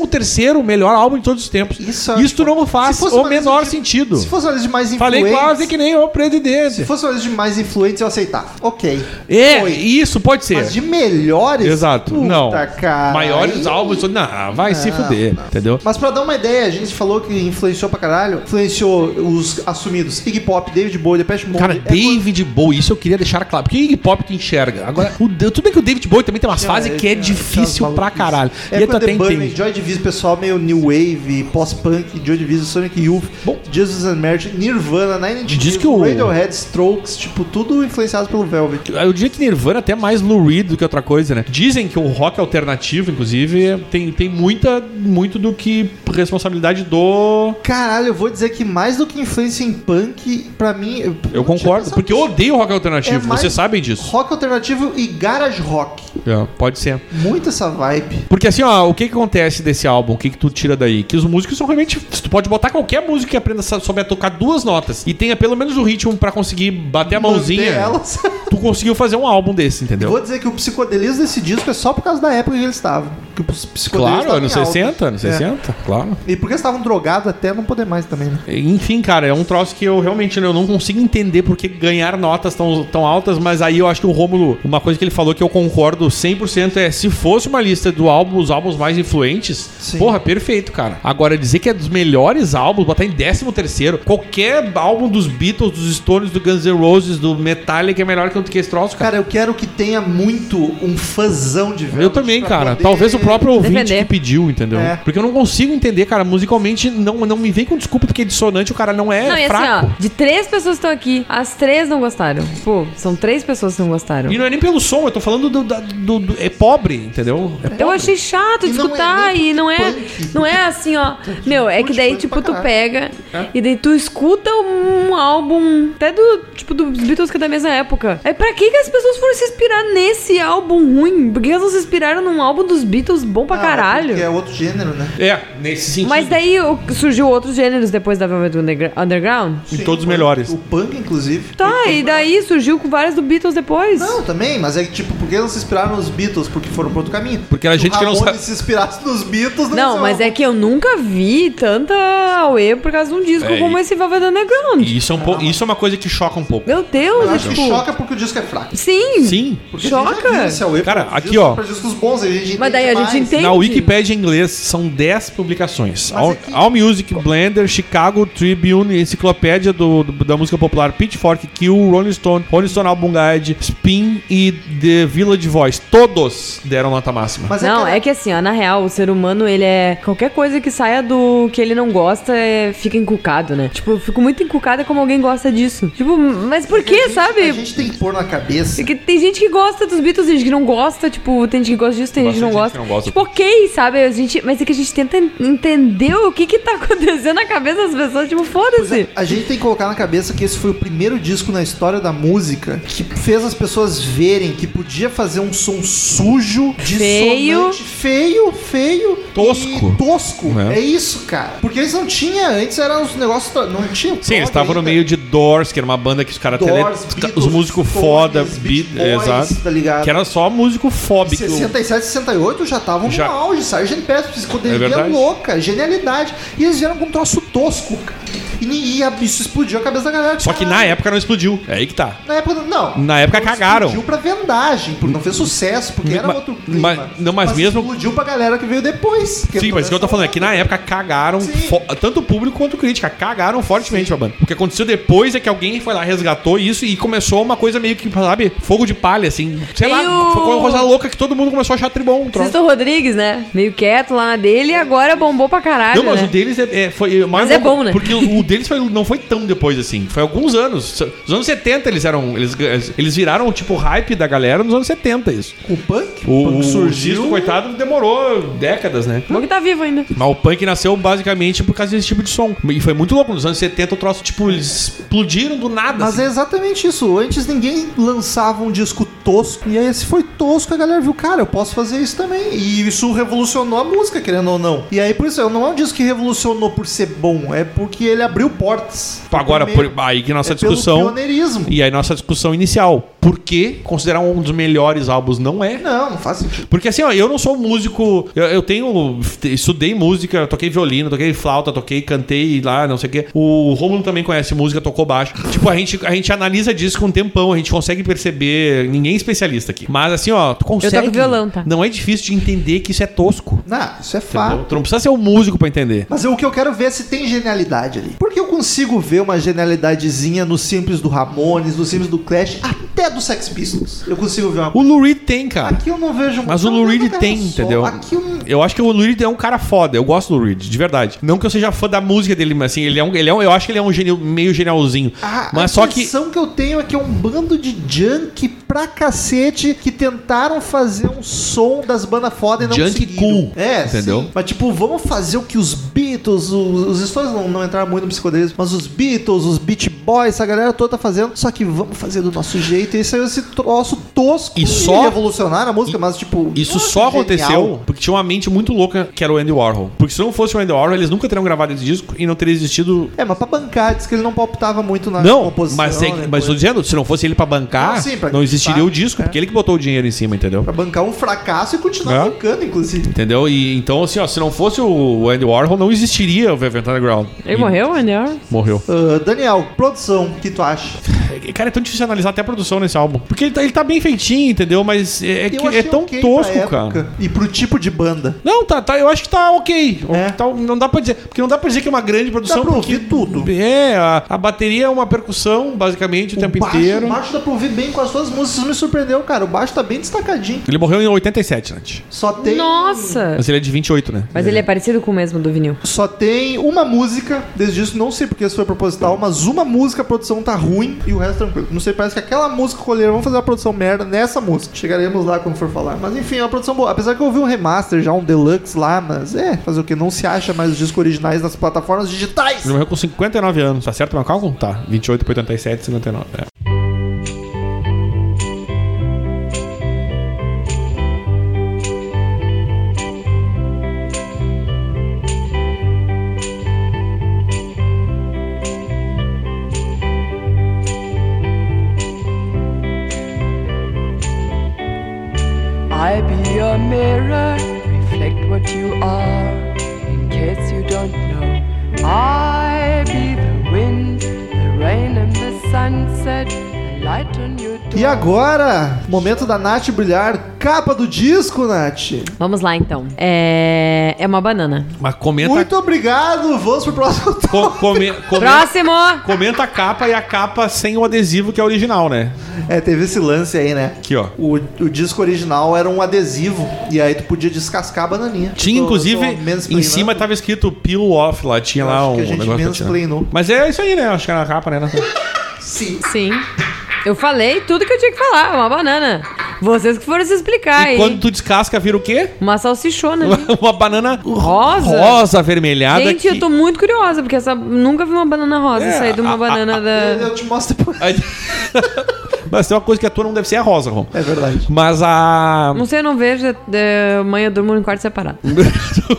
melhor álbum de todos os tempos. Isso eu Isso não faz Se fosse o menor sentido. Se fosse uma lista de mais Falei influentes... quase que nem o presidente. Se fosse uma lista de mais influentes, eu aceitar. Ok. É, Foi. isso pode ser. Mas de melhores... Exato. Puta, não. cara. Maiores álbuns. Não, vai se fuder, não. entendeu? Mas pra dar uma ideia, a gente falou que influenciou pra caralho. Influenciou os assumidos Iggy Pop, David Bowie, Depeche Mode. Cara, é David Bowie, isso eu queria deixar claro. Porque Iggy Pop tu enxerga. Agora, o, tudo bem que o David Bowie também tem umas fases que é difícil pra caralho. É e tu quando até The Bunny. Joy Division, pessoal meio new wave, pós-punk, Joy Division, Sonic Youth, Bom. Jesus and Mary, Nirvana, Nine Diz que o- Radiohead, Strokes, tipo, tudo influenciado pelo Velvet. Eu diria que Nirvana é até mais Lou Reed do que outra coisa, né? Dizem que o rock alternativo, inclusive, tem, tem muita, muito do que responsabilidade do. Caralho, eu vou dizer que mais do que influência em punk, pra mim... Eu tinha concordo, porque eu odeio rock alternativo. É Vocês sabem disso. Rock alternativo e garage rock. É, pode ser. Muito essa vibe. Porque assim, ó, o que que acontece desse álbum? O que que tu tira daí? Que os músicos são realmente... Tu pode botar qualquer música que aprenda a souber tocar duas notas e tenha pelo menos o ritmo pra conseguir bater a mãozinha. Elas. Tu conseguiu fazer um álbum desse, entendeu? Vou dizer que o psicodelismo desse disco é só por causa da época que eles estavam. Que o psicodelismo Claro, anos estava em alta. 60, anos É. 60, claro. E porque eles estavam drogados até não poder mais também, né? Enfim, cara, é um troço que eu realmente eu não consigo entender porque ganhar notas tão, tão altas, mas aí eu acho que o Rômulo, uma coisa que ele falou que eu concordo 100% é se fosse uma lista do álbum, os álbuns mais influentes, Sim. porra, perfeito, cara. Agora, dizer que é dos melhores álbuns, botar em 13 terceiro, qualquer álbum dos Beatles, dos Stones, do Guns N' Roses, do Metallica é melhor que, que esse troço, cara. Cara, eu quero que tenha muito um fãzão de Velvet Eu também, cara. poder- Talvez o próprio ouvinte Defender. que pediu, entendeu? É. Porque eu não consigo entender, cara. Musicalmente, não, não me vem com desculpa porque é dissonante, o cara não é Não, e assim, fraco. ó, de três pessoas que estão aqui, as três não gostaram. Pô, são três pessoas que não gostaram. E não é nem pelo som, eu tô falando do. da- do- do- é pobre, entendeu? É Eu pobre. achei chato E de não é escutar e não é, punk. não é assim, ó. Meu, é que daí tipo tu pega É. e daí tu escuta um álbum até do tipo dos Beatles que é da mesma época. É pra que que as pessoas foram se inspirar nesse álbum ruim? Por que elas não se inspiraram num álbum dos Beatles bom pra Ah, caralho? Porque é outro gênero, né? É, nesse sentido. Mas daí o- surgiu outros gêneros depois da Velvet Underground? Em Sim, todos o melhores. O punk, inclusive. Tá, e daí surgiu com vários do Beatles depois. Não, também, mas é que, tipo, por que não se inspiraram nos Beatles? Porque foram pro outro caminho. Porque era gente o que não sabe- se inspirasse nos Beatles, não Não, mas é que eu nunca vi tanta auê por causa de um disco É, como e- esse Velvet Underground. E Isso é, um pouco, isso é uma coisa que choca um pouco. Meu Deus, Eu é acho que tipo... choca porque o disco é fraco. Sim. Sim. Porque a gente já Choca. Cara, aqui, discos- ó. discos bons, a gente Mas daí a gente mais. entende. Na Wikipedia em inglês são 10 publicações. All, é que- All Music, Blender, Chicago Tribune, Enciclopédia do, do- da música popular, Pitchfork, Kill, Rolling Stone, Rolling Stone Album Guide, Spin e The Village Voice. Todos deram nota máxima. Mas Não, que- é que assim, ó, na real, o ser humano, ele é. Qualquer coisa que saia do que ele não gosta, é... fica encucado, né? Tipo, eu fico muito encucada como alguém gosta disso. Tipo, mas por quê, gente- sabe? A gente tem que pôr na cabeça. Porque tem gente que gosta dos Beatles, tem gente que não gosta, tipo, tem gente que gosta disso, tem gente que não gente gosta. que não gosta. Tipo, ok, sabe? A gente, mas é que a gente tenta entender o que que tá acontecendo na cabeça das pessoas, tipo, foda-se. A gente tem que colocar na cabeça que esse foi o primeiro disco na história da música que fez as pessoas verem que podia fazer um som sujo, Feio. feio, feio, Tosco. tosco. É. É. isso, cara. Porque eles não tinham, antes eram uns negócios, não tinha. Sim, eles estavam no meio de Doors, que era uma banda que os caras tele... Doors, os músicos foda, beat, Boys, exato. tá ligado? Que era só músico fóbico. 67, 68 já estavam Já. no auge, Sgt. Pepper, psicodelia É louca, genialidade. E eles vieram com um troço tosco, cara. E, e a- isso explodiu a cabeça da galera. Só que na Caralho. época não explodiu. É aí que tá. Na época, não. Na época Não cagaram. Explodiu pra vendagem, porque não fez sucesso, porque era Ma- outro clima. mas- não, mas mesmo- explodiu pra galera que veio depois. Sim, mas o que eu tô falando é que na época cagaram, Sim. fo- tanto o público quanto crítica, cagaram fortemente pra banda. O que aconteceu depois é que alguém foi lá, resgatou isso e começou uma coisa meio que, sabe, fogo de palha, assim. Sei Tem lá, o- foi uma coisa louca que todo mundo começou a achar tribom. um troço. Rodrigues, né? Meio quieto lá na dele e agora bombou pra caralho, Não, mas né? o deles é, é- foi mais Mas é louco, bom, né? Porque o deles foi- não foi tão depois assim. Foi alguns anos. Os anos 70 eles eram. Eles, eles viraram tipo hype da galera nos anos 70, isso. O punk, O, punk o surgiu. Sisto, coitado, demorou décadas, né? Bom que tá vivo ainda. Mas o punk nasceu basicamente por causa desse tipo de som. E foi muito louco. Nos anos 70 o troço, tipo, eles explodiram do nada. Mas assim. é exatamente isso. Antes ninguém lançava um disco tosco. E aí esse foi tosco, a galera viu, cara, eu posso fazer isso também. E isso revolucionou a música, querendo ou não. E aí, por isso, não é um disco que revolucionou por ser bom, é porque ele abriu portas. Agora, por- aí que nossa é pelo discussão. pioneirismo. E aí nossa discussão inicial. Por que considerar um dos melhores álbuns não é? Não, não faz sentido. Porque assim, ó, eu não sou músico. Eu, eu tenho. Estudei música, toquei violino, toquei flauta, toquei, cantei lá, não sei o quê. O Romulo também conhece música, tocou baixo. Tipo, a gente, a gente analisa disco com um tempão, a gente consegue perceber. Ninguém é especialista aqui. Mas assim, ó, tu consegue. toco violão, tá? Não é difícil de entender que isso é tosco. Não, isso é Entendeu? fato. Tu não precisa ser um músico pra entender. Mas eu- o que eu quero ver é se tem genialidade ali. Porque eu consigo ver uma genialidadezinha no simples do Ramones, no simples do Clash, até do Sex Pistols. Eu consigo ver uma O Lou Reed tem, cara. Aqui eu não vejo Mas o Lou Reed tem, só. entendeu? Aqui eu. Eu acho que o Lou Reed é um cara foda. Eu gosto do Lou Reed, de verdade. Não que eu seja fã da música dele, mas assim, ele é um, ele é um, eu acho que ele é um gênio, meio genialzinho. A, mas a só que impressão que eu tenho é que é um bando de junk pra cacete que tentaram fazer um som das bandas foda e não Junk conseguiram. cool, É, entendeu? sim. Mas tipo, vamos fazer o que os Beatles, os, os Stones não, não entraram muito no psicodelismo, mas os Beatles, os Beach Boys, essa galera toda tá fazendo, só que vamos fazer do nosso jeito. E isso aí esse troço tosco E só- revolucionário a música, mas tipo... Isso só genial. aconteceu porque tinha uma mente muito louca que era o Andy Warhol. Porque se não fosse o Andy Warhol, eles nunca teriam gravado esse disco e não teria existido. É, mas pra bancar, diz que ele não palpitava muito na não, composição. mas, é, né, mas tô dizendo, se não fosse ele pra bancar, Não, sim, pra não existiria o disco, é. porque ele que botou o dinheiro em cima, entendeu? Pra bancar um fracasso e continuar É. bancando, inclusive. Entendeu? E então, assim, ó, se não fosse o Andy Warhol, não existiria o Velvet Underground. Ele E- morreu, André? Morreu. Ah, Daniel, produção, o que tu acha? Cara, é tão difícil analisar até a produção nesse álbum. Porque ele tá, ele tá bem feitinho, entendeu? Mas é, é que Eu achei é tão ok pra tosco, época cara. E pro tipo de banda. Não, tá, tá, eu acho que tá ok. É. Tá- não dá pra dizer. Porque não dá pra dizer que é uma grande produção. Dá pra porque- ouvir tudo. É, a, a bateria é uma percussão, basicamente, o, tempo baixo, inteiro. O baixo dá pra ouvir bem com as suas músicas. Isso me surpreendeu, cara. O baixo tá bem destacadinho. Ele morreu em 87, Nath. Só tem. Nossa! Mas ele é de 28, né? Mas ele é parecido com o mesmo do vinil. Só tem uma música desde isso, não sei porque isso foi proposital, mas uma música a produção tá ruim e o resto tranquilo. Não sei, parece que aquela música escolheram, vamos fazer uma produção merda nessa música. Chegaremos lá quando for falar. Mas enfim, é uma produção boa. Apesar que eu ouvi um remaster já, um deluxe lá, mas é, fazer o que? Não se acha mais os discos originais nas plataformas digitais. Ele morreu com 59 anos. Tá certo meu cálculo? Tá. 28 por 87, 59. É. momento da Nath brilhar, capa do disco, Nath. Vamos lá, então. É, é uma banana. Mas comenta. Muito obrigado, vamos pro próximo co- come- come- Próximo! comenta a capa e a capa sem o adesivo que é original, né? É, teve esse lance aí, né? Aqui, ó. O, o disco original era um adesivo e aí tu podia descascar a bananinha. Tinha, Tô- inclusive, tô em cima tava escrito peel off lá. Tinha Eu lá acho um que a gente negócio tirar. mansplainou. Mas é isso aí, né? Acho que era a capa, né? Sim. Sim. Eu falei tudo que eu tinha que falar. Uma banana. Vocês que foram se explicar E aí. quando tu descasca, vira o quê? Uma salsichona ali. Uma banana Rosa? rosa avermelhada. Gente, que... eu tô muito curiosa, porque essa, nunca vi uma banana rosa É, sair de uma a- banana Eu, da. eu te mostro depois. Mas tem uma coisa que a tua não deve ser a rosa, Rom. É verdade. Mas a. Não sei, eu não vejo. É, mãe, eu durmo em quarto separado.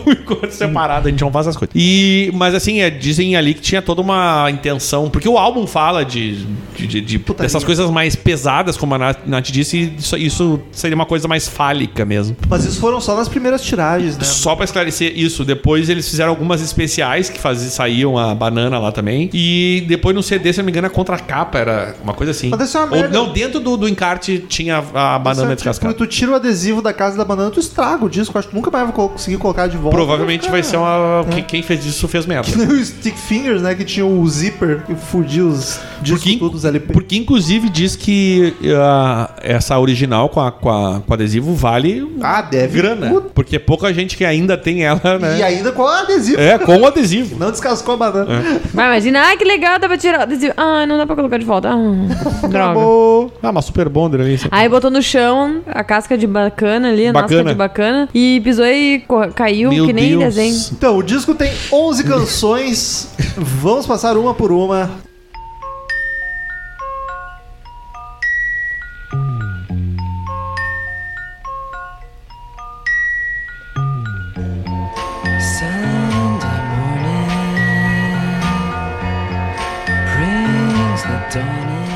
Enquanto separado, a gente não faz as coisas. E, mas assim, é, dizem ali que tinha toda uma intenção. Porque o álbum fala de, de, de- de- dessas coisas mais pesadas, como a Nath, Nath disse, e isso, isso seria uma coisa mais fálica mesmo. Mas isso foram só nas primeiras tiragens, né? Só pra esclarecer isso, depois eles fizeram algumas especiais que faziam, saíam a banana lá também. E depois no CD, se eu não me engano, a contracapa era uma coisa assim. Mas deve ser uma Ou, merda. Não, dentro do, do encarte tinha a, a banana Isso é descascada. Tipo, tu tira o adesivo da casa da banana, tu estraga o disco. Acho que nunca mais vai co- conseguir colocar de volta. Provavelmente vai ser uma. É. que- Quem fez isso fez merda. Que nem o Stick Fingers, né? Que tinha o zíper que fudia os discos Porque, todos LP. porque inclusive diz que ah, essa original com, a, com, a- com adesivo vale Ah, deve. grana. Puta. Porque pouca gente que ainda tem ela, né? E ainda com o adesivo. É, com o adesivo. Não descascou a banana. Mas imagina, ah, que legal, dá pra tirar o adesivo. Ah, não dá pra colocar de volta. Ah, droga. Acabou. Ah, uma super bonder ali. Aí botou no chão a casca de bacana ali, a Bacana. casca de bacana. E pisou e caiu Meu que nem Deus. desenho. Então, o disco tem 11 canções. Vamos passar uma por uma.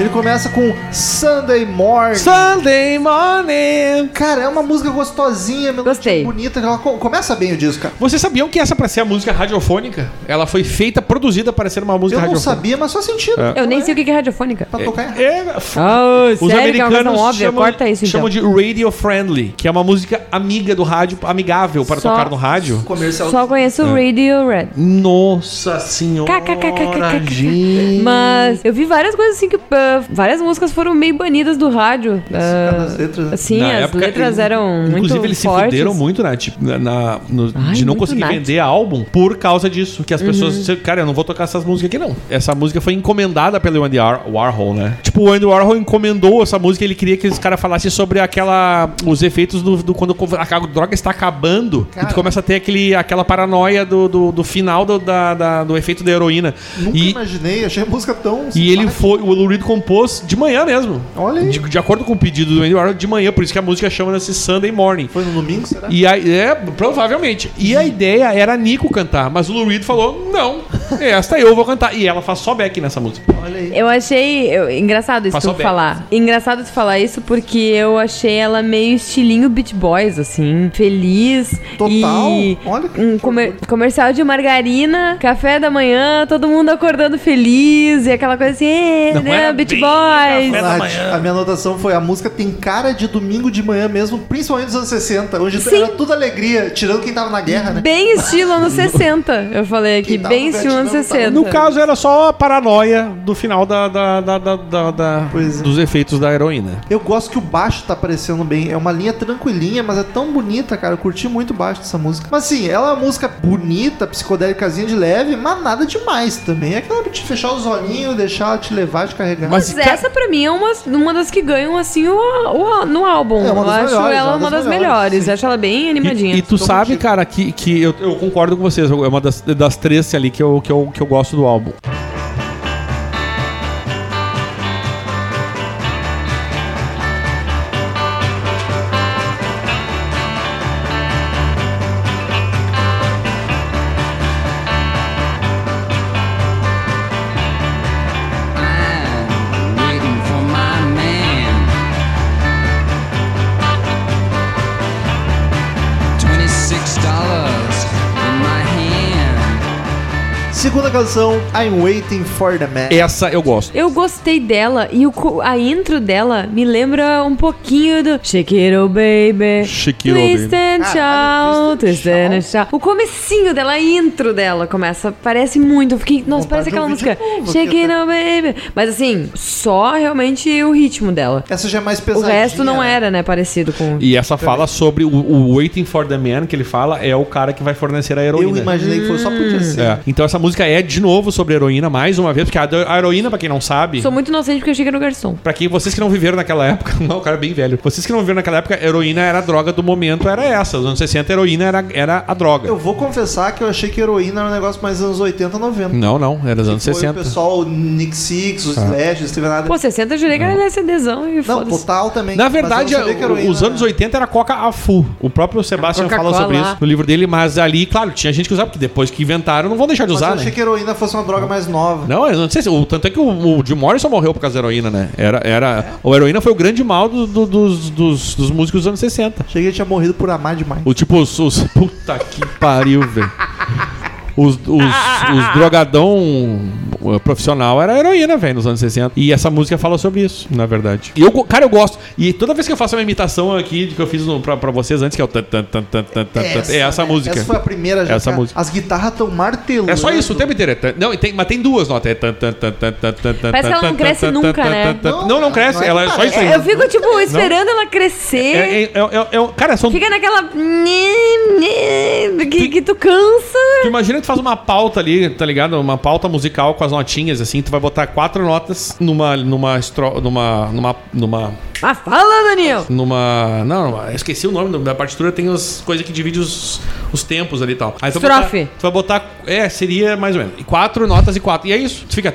Ele começa com Sunday Morning. Sunday morning. Cara, é uma música gostosinha, Gostei. bonita. Ela co- começa bem o disco, cara. Vocês sabiam que essa pra ser a música radiofônica? Ela foi feita, produzida para ser uma música Eu não radiofônica. sabia, mas faz sentido. É. Eu nem sei o que é radiofônica. Pra tocar. É, Ah, Os sério, que é americanos óbvia? chamam, Corta isso, então. chamam de radio friendly, que é uma música amiga do rádio, amigável para Só- tocar no rádio. Comercial. Só conheço o Radio Red. Nossa senhora, gente. Mas eu vi várias coisas assim que. Ah, várias músicas foram meio banidas do rádio. Ah, das letras, né? Assim, Na as época, letras eram muito Inclusive, eles fortes. se fuderam muito, né? Tipo, na, na- no- Ai, de não muito conseguir vender álbum por causa disso. Que as pessoas. Uhum. "Cê- Cara, eu não vou tocar essas músicas aqui, não. Essa música foi encomendada pelo Andy War- Warhol, né? Tipo, o Andy Warhol encomendou essa música ele queria que os caras falassem sobre aquela. Os efeitos do, do- quando a droga está acabando. E Cara. tu começa a ter aquele, aquela paranoia do, do, do final do, da- da- do efeito da heroína. Nunca E, imaginei, achei a música tão. e ele simpática. foi. O Lou Reed compôs de manhã mesmo. Olha aí. De, de acordo com o pedido do Andy Warhol, de manhã, por isso que a música chama-se Sunday Morning. Foi no domingo, será? E a, é, provavelmente. E a ideia era a Nico cantar, mas o Lou Reed falou: não, esta eu vou cantar. E ela faz só back nessa música. Olha aí. Eu achei. eu- engraçado isso Passou tu falar. Engraçado tu falar isso porque eu achei ela meio estilinho Beach Boys, assim. Feliz. Total. E Olha que um comer- comercial de margarina, café da manhã, todo mundo acordando feliz. E aquela coisa assim, "É, Não né, era Beach bem Boys. café da Nath, manhã. a minha anotação foi: a música tem cara de domingo de manhã mesmo, principalmente nos anos 60, onde Sim. era tudo alegria, tirando quem tava na guerra, né? Bem estilo anos 60. Eu falei aqui, bem estilo anos Vietnã, tava 60. No caso, era só a paranoia do final da, da- da- da- da- é. dos efeitos da heroína. Eu gosto que o baixo tá aparecendo bem. É uma linha tranquilinha, mas é tão bonita, cara. Eu curti muito o baixo dessa música. Mas assim, ela é uma música bonita, psicodélicazinha de leve, mas nada demais também. É aquela de te fechar os olhinhos, deixar ela te levar, te carregar. Mas- Mas essa pra mim é uma, uma das que ganham assim o, o- no álbum. É, eu das acho melhores, ela uma das, melhores. sim. Eu acho ela bem animadinha. E, e tu Tô sabe, contigo. cara, que, que eu, eu concordo com vocês. É uma das, das três ali que eu, que, eu, que eu gosto do álbum. Segunda canção, I'm Waiting for the Man. Essa eu gosto. Eu gostei dela e o, a intro dela me lembra um pouquinho do Shake It Oh Baby. Shake It, Oh Twist Baby. shout, Twist and shout. O comecinho dela, a intro dela começa, parece muito. Eu fiquei, nossa, parece aquela música. Shake It Oh Baby. Mas assim, só realmente o ritmo dela. Essa já é mais O pesadinha. resto não era, né, parecido com. E essa fala sobre o, o Waiting for the Man, que ele fala, é o cara que vai fornecer a heroína. Eu imaginei que foi só podia ser. É. Então essa música música é, de novo, sobre heroína, mais uma vez, porque a, a heroína, pra quem não sabe. Sou muito inocente porque eu achei que era o garçom. Pra quem vocês que não viveram naquela época, não, o cara é bem velho. Vocês que não viveram naquela época, heroína era a droga do momento, era essa. Nos anos 60, heroína era, era a droga. Eu vou confessar que eu achei que heroína era um negócio mais anos 80, 90. Não, não, era dos anos Foi 60. o pessoal, o Nick Six, os Ah. Slash, Steven. Pô, 60 eu jurei que era LSDzão e Não, total também. Na verdade, heroína os anos era- 80 era Coca a full. O próprio Sebastian fala sobre isso no livro dele, mas ali, claro, tinha gente que usava, porque depois que inventaram, não vão deixar de usar, achei que heroína fosse uma droga mais nova. Não, eu não sei se. O, tanto é que o, o Jim Morrison morreu por causa da heroína, né? Era, era, O heroína foi o grande mal do- do- dos, dos, dos músicos dos anos 60. Achei que ele tinha morrido por amar demais. O tipo, os. os- puta que pariu, velho. Os, os, os drogadão uh, profissional era heroína, velho, nos anos 60. E essa música fala sobre isso, na verdade. E eu, cara, eu gosto. E toda vez que eu faço uma imitação aqui de que eu fiz no, pra, pra vocês antes, que é o. tan, tan, tan, tan, tan, tan, é essa né? música. Essa foi a primeira já. Essa cara. música. As guitarras estão martelando. É só isso o tempo inteiro. é tan- Não, e tem, mas tem duas notas. É tan, tan, tan, tan, tan, tan, Parece que ela não cresce tan, nunca, tan, né? tan, tan. Não, não cresce. Não é Ela é só isso aí. É, eu fico, tipo, esperando ela crescer. É, é, é, é, é- cara, são Fica naquela. Que, que tu cansa. Tu imagina tu faz uma pauta ali, tá ligado? Uma pauta musical com as notinhas, assim. Tu vai botar quatro notas numa. numa. Estro, numa. numa. numa. Ah, fala, Daniel! Numa. Não, esqueci o nome da partitura, tem as coisas que dividem os, os tempos ali e tal. Aí tu Estrofe. Vai botar, tu vai botar. É, seria mais ou menos. Quatro notas e quatro. E é isso. Tu fica.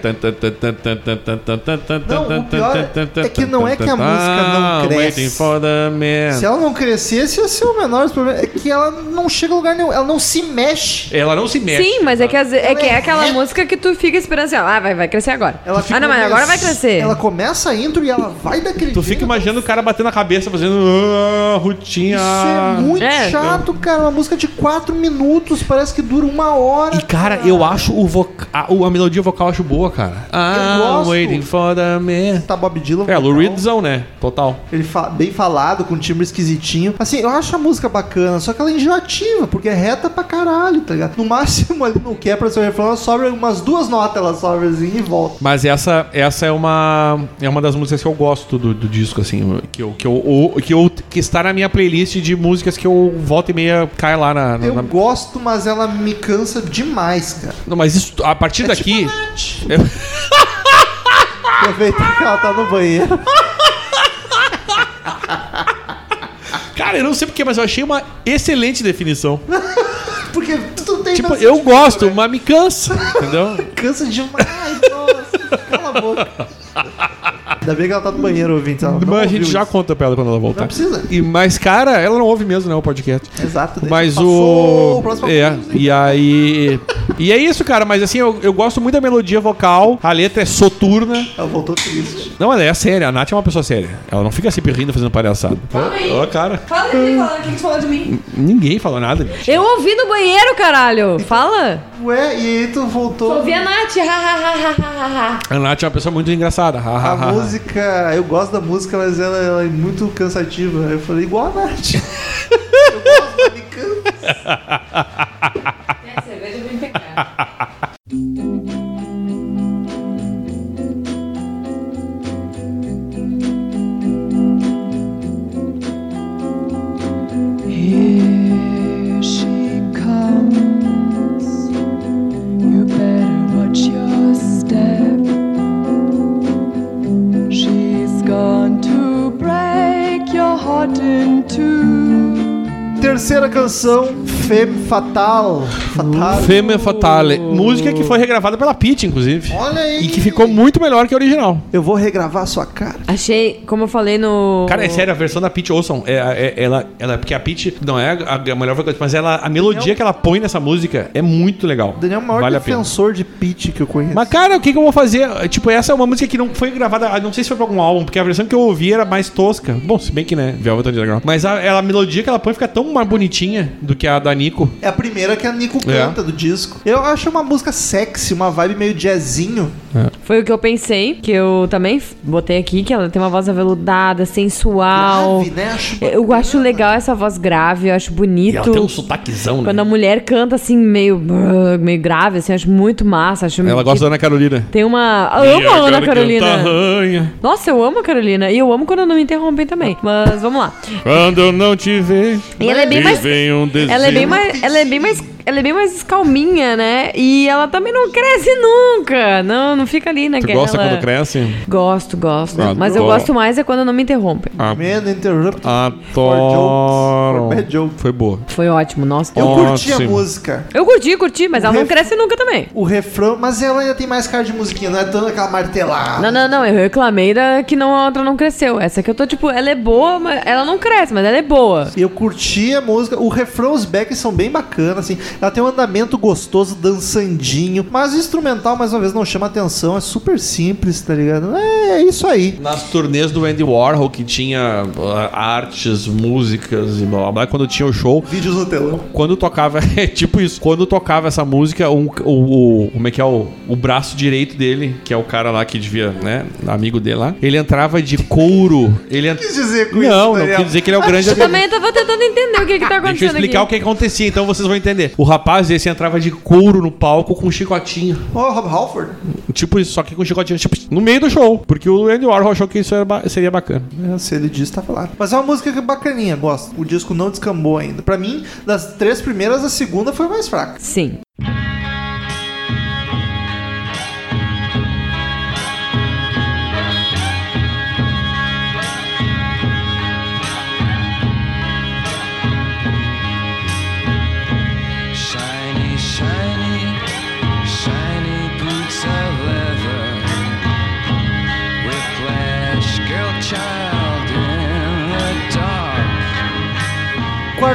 Não, é que não é que a música não cresce. Se ela não crescesse, ia ser o menor problema. É que ela não chega a lugar nenhum. Ela não se mexe. Ela não se mexe. Sim, mas é que, às vezes- é, que é é aquela reta. música que tu fica esperando assim, ó, ah, vai, vai crescer agora. Ela ah, não, mas agora vai crescer. Ela começa a intro e ela vai daquele Tu fica jeito. imaginando o cara batendo a cabeça, fazendo. Ah, rutinha. Isso é muito É. chato, cara. Uma música de 4 minutos, parece que dura uma hora. E, cara, eu acho o voca... a, o- a melodia vocal eu acho boa, cara. Ah, gosto. waiting for the man. Tá Bob Dylan. É, Lou vocal. Reedzão, né? Total. Ele fa- bem falado, com um timbre esquisitinho. Assim, eu acho a música bacana, só que ela é enjoativa, porque é reta pra caralho, tá ligado? No máximo, ali no que é pra ser refrão, ela sobra umas duas notas, ela sobra assim e volta. Mas essa, essa é uma é uma das músicas que eu gosto do, do disco, assim, que eu, que eu que eu que está na minha playlist de músicas que eu volta e meia cai lá na, na- Eu na- gosto, mas ela me cansa demais, cara. Não, mas isso a partir daqui eu- Aproveitar que ela tá no banheiro. Cara, eu não sei porquê, mas eu achei uma excelente definição. Porque tem Tipo, eu de- gosto, mas me cansa, entendeu? Cansa demais, nossa. Cala a boca. Ainda bem que ela tá no banheiro, ouvinte. Ela Mas a gente já isso. conta pra ela quando ela voltar. Não precisa. E, mas, cara, ela não ouve mesmo, né, o podcast. Exato. Mas passou o. próximo É, e aí. E é isso, cara. Mas assim, eu, eu gosto muito da melodia vocal. A letra é soturna. Ela voltou triste. Não, ela é séria. A Nath é uma pessoa séria. Ela não fica se rindo fazendo palhaçada. aí. Ó, cara. Fala aqui, fala, o que tu falou de mim? Ninguém falou nada. gente. Eu ouvi no banheiro, caralho. Fala. Ué, e aí tu voltou. Ouvi a Nath. ha, ha, ha, ha, ha, ha. A Nath é uma pessoa muito engraçada. Ha, ha, ha. Música, eu gosto da música, mas ela, ela é muito cansativa. Eu falei, igual a Nath. eu gosto, mas me cansa. É, cerveja eu vim Terceira canção, Femme Fatal. Fatal. Femme Fatale. Música que foi regravada pela Pitty, inclusive. Olha aí. E que ficou muito melhor que a original. Eu vou regravar a sua cara. Achei, como eu falei no. Cara, é sério, a versão da Pitty, ouçam, é, é- ela, ela, porque a Pitty não é a, a melhor vocalista, mas ela, a melodia que ela põe nessa música é muito legal. O Daniel é o maior vale defensor de pitch que eu conheço. Mas, cara, o que, que eu vou fazer? Tipo, essa é uma música que não foi gravada, ah, não sei se foi pra algum álbum, porque a versão que eu ouvi era mais tosca. Bom, se bem que, né, Velvet Underground. Mas a, ela, a melodia que ela põe fica tão mais bonitinha do que a da Nico. É a primeira que a Nico É. canta do disco. Eu acho uma música sexy, uma vibe meio jazzinho. Foi o que eu pensei, que eu também botei aqui, que ela tem uma voz aveludada, sensual. Grave, né? Acho Eu bacana. acho legal essa voz grave, eu acho bonito. E ela tem um sotaquezão, Quando né? a mulher canta assim, meio, meio grave, assim, eu acho muito massa. Acho Ela gosta da Ana Carolina. Tem uma. Eu amo a Ana Carolina. Nossa, eu amo a Carolina. E eu amo quando não me interrompem também. Mas vamos lá. Quando eu não te vejo, E ela é bem mais. vem um. Ela é bem mais. Ela é bem mais. Ela é bem mais calminha, né? E ela também não cresce nunca. Não, não fica ali Tu naquela... gosta quando cresce? Gosto, gosto. Ah, Mas eu gosto mais é quando não me interrompem. Ah, Man Interrupt. Adoro. For bad joke. Foi boa. Foi ótimo, nossa. Eu Eu, curti a Ótimo. música. curti, curti, mas ela não ref- cresce nunca também. O refrão, mas ela ainda tem mais cara de musiquinha, não é tanto aquela martelada. Não, não, não. Eu reclamei da que não, a outra não cresceu. Essa que eu tô, tipo, ela é boa, mas ela não cresce, mas ela é boa. Eu curti a música. O refrão, os backs são bem bacanas, assim. Ela tem um andamento gostoso, dançandinho. Mas o instrumental, mais uma vez, não chama atenção. É super simples, tá ligado? É, é isso aí. Nas turnês do Andy Warhol, que tinha ah, artes, músicas e blá blá blá, quando tinha o show, Vídeos no telão. quando tocava, é tipo isso, quando tocava essa música, um- o, o- como é que é o, o braço direito dele, que é o cara lá que devia, né, amigo dele lá, ele entrava de couro, ele ent... quis dizer com não, isso, não Daniel? quis dizer que ele é o grande Eu também tava tentando entender o que que tá Deixa eu acontecendo explicar o aqui. que acontecia, então vocês vão entender. O rapaz esse entrava de couro no palco com um chicotinho. Ó, Rob Halford. Tipo isso, só que com um chicotinho tipo, no meio do show. Porque o Andy Warhol achou que isso era ba- seria bacana. É, se ele diz, tá falado. Mas é uma música que é bacaninha, gosto. O disco não descambou ainda. Pra mim, das três primeiras, a segunda foi mais fraca. Sim.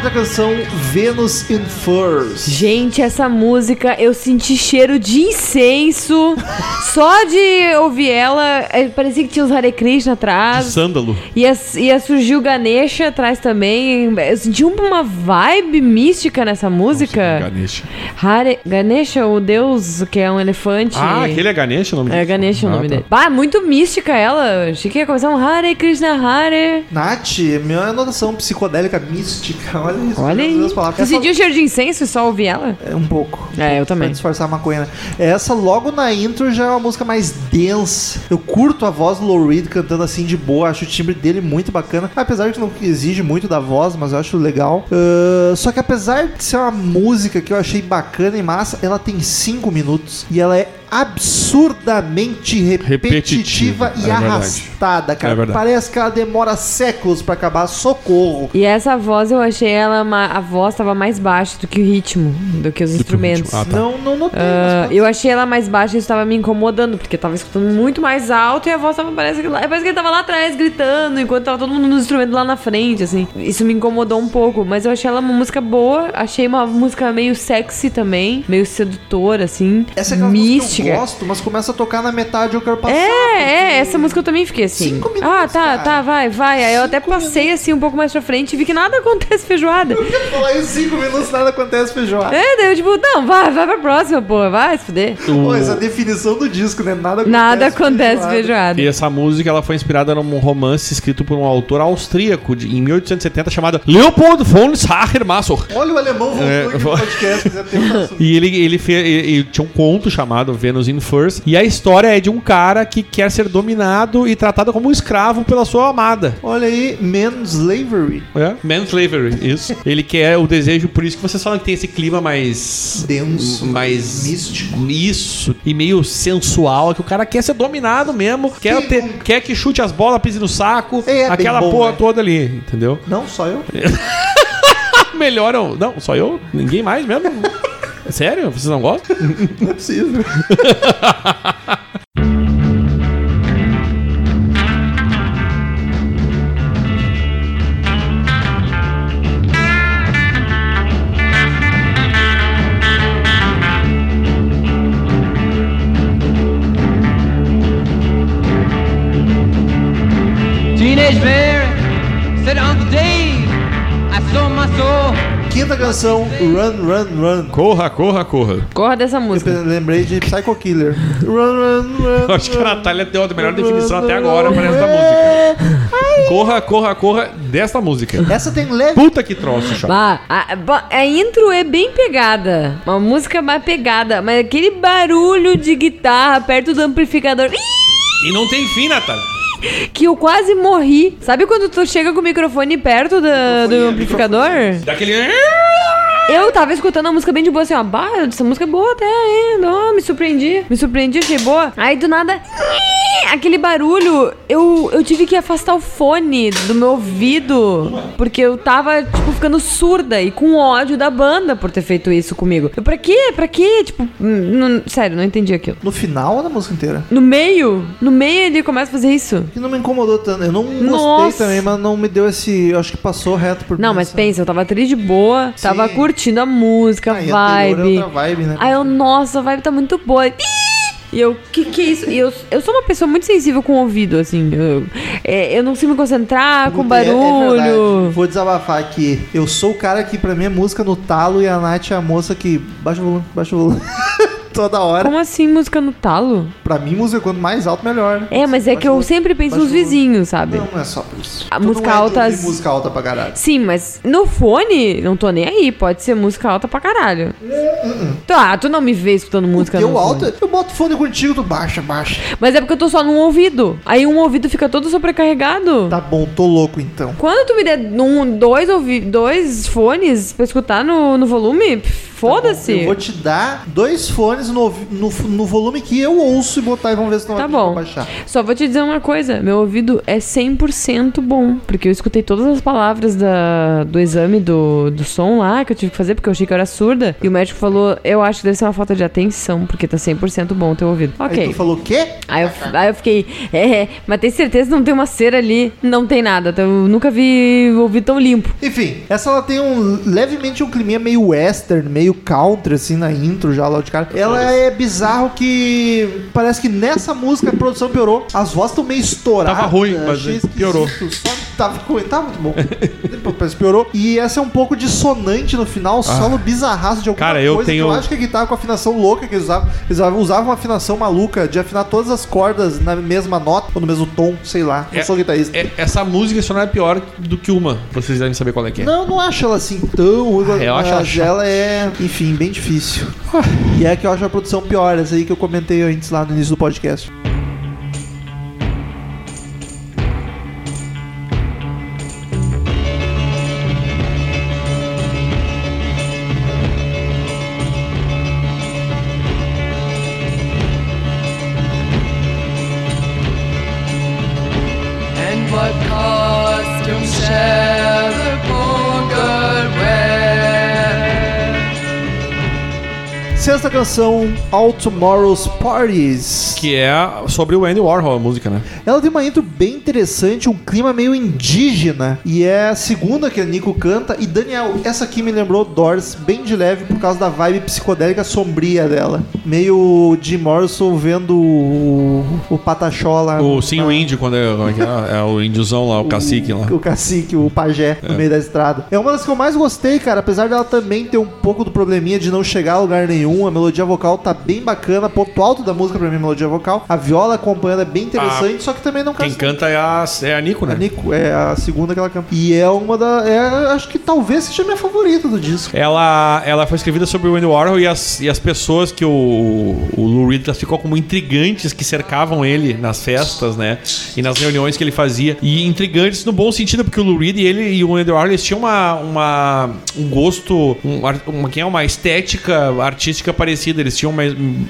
Quarta canção, Venus in Furs. Gente, essa música eu senti cheiro de incenso. Só de ouvir ela, é, parecia que tinha os Hare Krishna atrás. Sândalo. Ia, ia surgir o Ganesha atrás também. Eu senti uma vibe mística nessa música. Ganesha. Hare, Ganesha, o deus que é um elefante. Ah, aquele é Ganesha o nome É dele? Ganesha o Ah, nome tá. dele. Bah, muito mística ela. Achei que ia começar um Hare Krishna Hare. Nath, minha anotação psicodélica mística. Olha isso. Olha aí. Essa- sentiu o cheiro de incenso e só ouvir ela? É um pouco. É, eu também. Pra disfarçar a maconha, né? Essa logo na intro já é uma música mais densa. Eu curto a voz do Lou Reed cantando assim de boa. Acho o timbre dele muito bacana. Apesar de que não exige muito da voz, mas eu acho legal. Ah, só que apesar de ser uma música que eu achei bacana e massa, ela tem 5 minutos. E ela é absurdamente repetitiva, Repetitiva, e é verdade. arrastada, cara. É. Parece que ela demora séculos pra acabar. Socorro. E essa voz eu achei ela. ma- A voz tava mais baixa do que o ritmo, do que os Do instrumentos. Ah, tá. Não, não notei. Ah, mas- eu achei ela mais baixa e isso tava me incomodando, porque eu tava escutando muito mais alto e a voz tava, parece que, lá- parece que ele tava lá atrás gritando, enquanto tava todo mundo nos instrumentos lá na frente, assim. Isso me incomodou um pouco, mas eu achei ela uma música boa, achei uma música meio sexy também, meio sedutora, assim, Essa é mística. Eu gosto, mas começa a tocar na metade eu quero passar. É, é, essa música eu também fiquei assim. Cinco minutos, ah, tá, cara. tá, vai, vai. Aí eu até passei assim um pouco mais pra frente e vi que nada acontece feijoada. Eu quero falar em 5 minutos nada acontece feijoada. É, daí eu tipo, não, vai, vai pra próxima, porra, vai se fuder. Pô, essa definição do disco, né? Nada acontece. Nada acontece feijoada. E essa música ela foi inspirada num romance escrito por um autor austríaco de, em 1870 chamado Leopold von Sacher-Masoch. Olha o alemão voltou É, aqui no podcast, quiser ter um assunto. E ele, ele, fez, ele, ele tinha um conto chamado E a história é de um cara que quer ser dominado e tratado como um escravo pela sua amada. Olha aí, Man Slavery. É? Manslavery, isso. ele quer o desejo, por isso que vocês falam que tem esse clima mais. Denso, mais. místico. Isso. E meio sensual, que o cara quer ser dominado mesmo. Quer, ter, quer que chute as bolas, pise no saco. É, é aquela bom, porra né? toda ali, entendeu? Não, só eu. Melhoram. Não, só eu? Ninguém mais mesmo? Sério? Vocês não gostam? Não é possível. Teenage Mary said, Uncle Dave, I sold my soul. Quinta canção, Run, Run, Run. Corra, corra, corra. Corra dessa música. Eu lembrei de Psycho Killer. Run, run, run. Eu acho que a. Natália deu a melhor definição até agora para esta música. Corra, corra, corra desta música. Essa tem leve. Puta que troço, chato. Bah, a, a intro é bem pegada. Uma música mais pegada. Mas aquele barulho de guitarra perto do amplificador. E não tem fim, Natália. Que eu quase morri. Sabe quando tu chega com o microfone perto da- do amplificador? Daquele. Eu tava escutando a música bem de boa, assim, ó. Bah, essa música é boa até ainda. ó, me surpreendi. Me surpreendi, achei boa. Aí do nada. Aquele barulho, eu, eu tive que afastar o fone do meu ouvido. Porque eu tava, tipo, ficando surda e com ódio da banda por ter feito isso comigo. Eu, pra quê? Pra quê? Tipo, não- sério, não entendi aquilo. No final ou na música inteira? No meio, no meio ele começa a fazer isso. Que não me incomodou tanto. Eu não Nossa. gostei também, mas não me deu esse. Eu acho que passou reto por Não, mas pensa, eu tava triste de boa, tava Sim. Curtindo a música, a é vibe. outra vibe, né? Aí eu, nossa, a vibe tá muito boa. E eu, que que é isso? E eu, eu sou uma pessoa muito sensível com o ouvido, assim. Eu, é, eu não consigo me concentrar com Puta, é- é barulho. Vou desabafar aqui. Eu sou o cara que pra mim é música no talo e a Nath é a moça que baixa o volume, baixa o volume. Toda hora. Como assim, música no talo? Pra mim, música quanto mais alto, melhor. né? É, mas é que eu sempre penso nos vizinhos, sabe? Não, não é só por isso. A Tu música não é de alta- ouvir música alta pra caralho. Sim, mas no fone, não tô nem aí. Pode ser música alta pra caralho. Tá, tu não me vê escutando música no o fone. alto, eu boto fone contigo, tu baixa, baixa. Mas é porque eu tô só num ouvido. Aí um ouvido fica todo sobrecarregado. Tá bom, tô louco então. Quando tu me der um, dois, ouvi dois fones pra escutar no, no volume, foda-se. Eu vou te dar dois fones no, no, no volume que eu ouço e botar e vamos ver se não Tá bom. baixar. Só vou te dizer uma coisa: meu ouvido é 100% bom. Porque eu escutei todas as palavras da, do exame do, do som lá que eu tive que fazer, porque eu achei que eu era surda. E o médico falou: Eu acho que deve ser uma falta de atenção, porque tá 100% bom o teu ouvido. Aí Ok. tu falou o quê? Aí eu, aí eu fiquei, é, é, mas tem certeza que não tem uma cera ali? Não tem nada. Eu nunca vi o ouvido tão limpo. Enfim, essa ela tem um levemente um climinha meio western, meio country, assim, na intro já lá de cara. Ela é bizarro que parece que nessa música a produção piorou. As vozes estão meio estouradas. Tava ruim, mas achei piorou. tava ruim, tava muito bom. Parece que piorou. E essa é um pouco dissonante no final, solo bizarraço de alguma Cara, eu coisa tenho- eu acho que a guitarra com afinação louca que eles usavam. Eles usavam- uma afinação maluca de afinar todas as cordas na mesma nota ou no mesmo tom, sei lá. É- sou guitarrista. É- essa música só não é pior do que uma. Vocês devem saber qual é que é. Não, não acho ela assim tão Ah, eu acho ela ela é, enfim, bem difícil. E é que eu acho a produção pior, essa aí que eu comentei antes lá no início do podcast. Canção, All Tomorrow's Parties. Que é sobre o Andy Warhol, a música, né? Ela tem uma intro bem interessante, um clima meio indígena. E é a segunda que a Nico canta. E Daniel, essa aqui me lembrou Doors bem de leve por causa da vibe psicodélica sombria dela. Meio Jim Morrison vendo o, o Pataxó lá. O, sim, o índio, quando é, como é, que é? É o índiozão lá, o cacique lá. O cacique, o pajé, no meio da estrada. É uma das que eu mais gostei, cara. Apesar dela também ter um pouco do probleminha de não chegar a lugar nenhum. A melodia vocal tá bem bacana. Ponto alto da música pra mim, a melodia vocal. A viola acompanhando é bem interessante, só que também não Quem cansa. canta é a, é a Nico, né? A Nico, é a segunda que ela canta. E é uma da. É, acho que talvez seja a minha favorita do disco. Ela, ela foi escrevida sobre o Andy Warhol e as, e as pessoas que o, o Lou Reed classificou como intrigantes que cercavam ele nas festas, né? E nas reuniões que ele fazia. E intrigantes no bom sentido, porque o Lou Reed e ele e o Andy Warhol eles tinham uma, uma, um gosto, um, uma, quem é uma estética artística parecida. Eles tinham uma,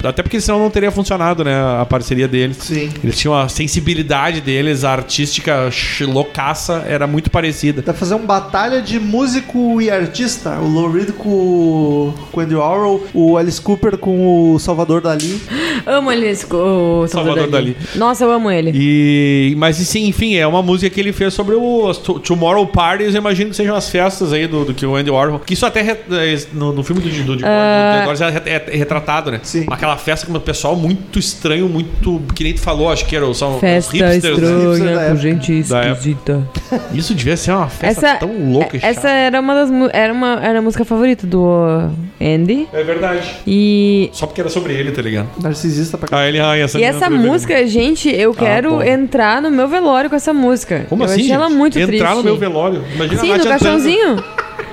Até porque senão não teria funcionado, né? A parceria deles. Sim. Eles tinham a sensibilidade deles, a artística loucaça era muito parecida. Dá pra fazer uma batalha de músico e artista. O Lou Reed com, o- com o Andy Warhol, o Alice Cooper com o Salvador Dali. Amo ele, esse- o Salvador, Salvador Dali. Dali. Nossa, eu amo ele. E, mas sim, enfim, é uma música que ele fez sobre o as to- Tomorrow Parties. Eu imagino que sejam as festas aí do, do que o Andy Warhol. Que isso até re- é, no, no filme do, do, do, Ah. do é retratado, né? Sim. Aquela festa com o pessoal muito estranho, muito. Que nem tu falou, acho que era, os Festa hipsters. né? estranha, com época. gente esquisita. Isso devia ser uma festa Essa, tão louca e essa chata. era uma das era uma era a música favorita do Andy. É verdade. E Só porque era sobre ele, tá ligado? Narcisista pra caralho. Ah, ele, ah, essa E essa música, gente, eu quero bom. entrar no meu velório com essa música. Como eu assim? achei ela gente? muito Entrar triste. no meu velório. Imagina Sim, no caixãozinho.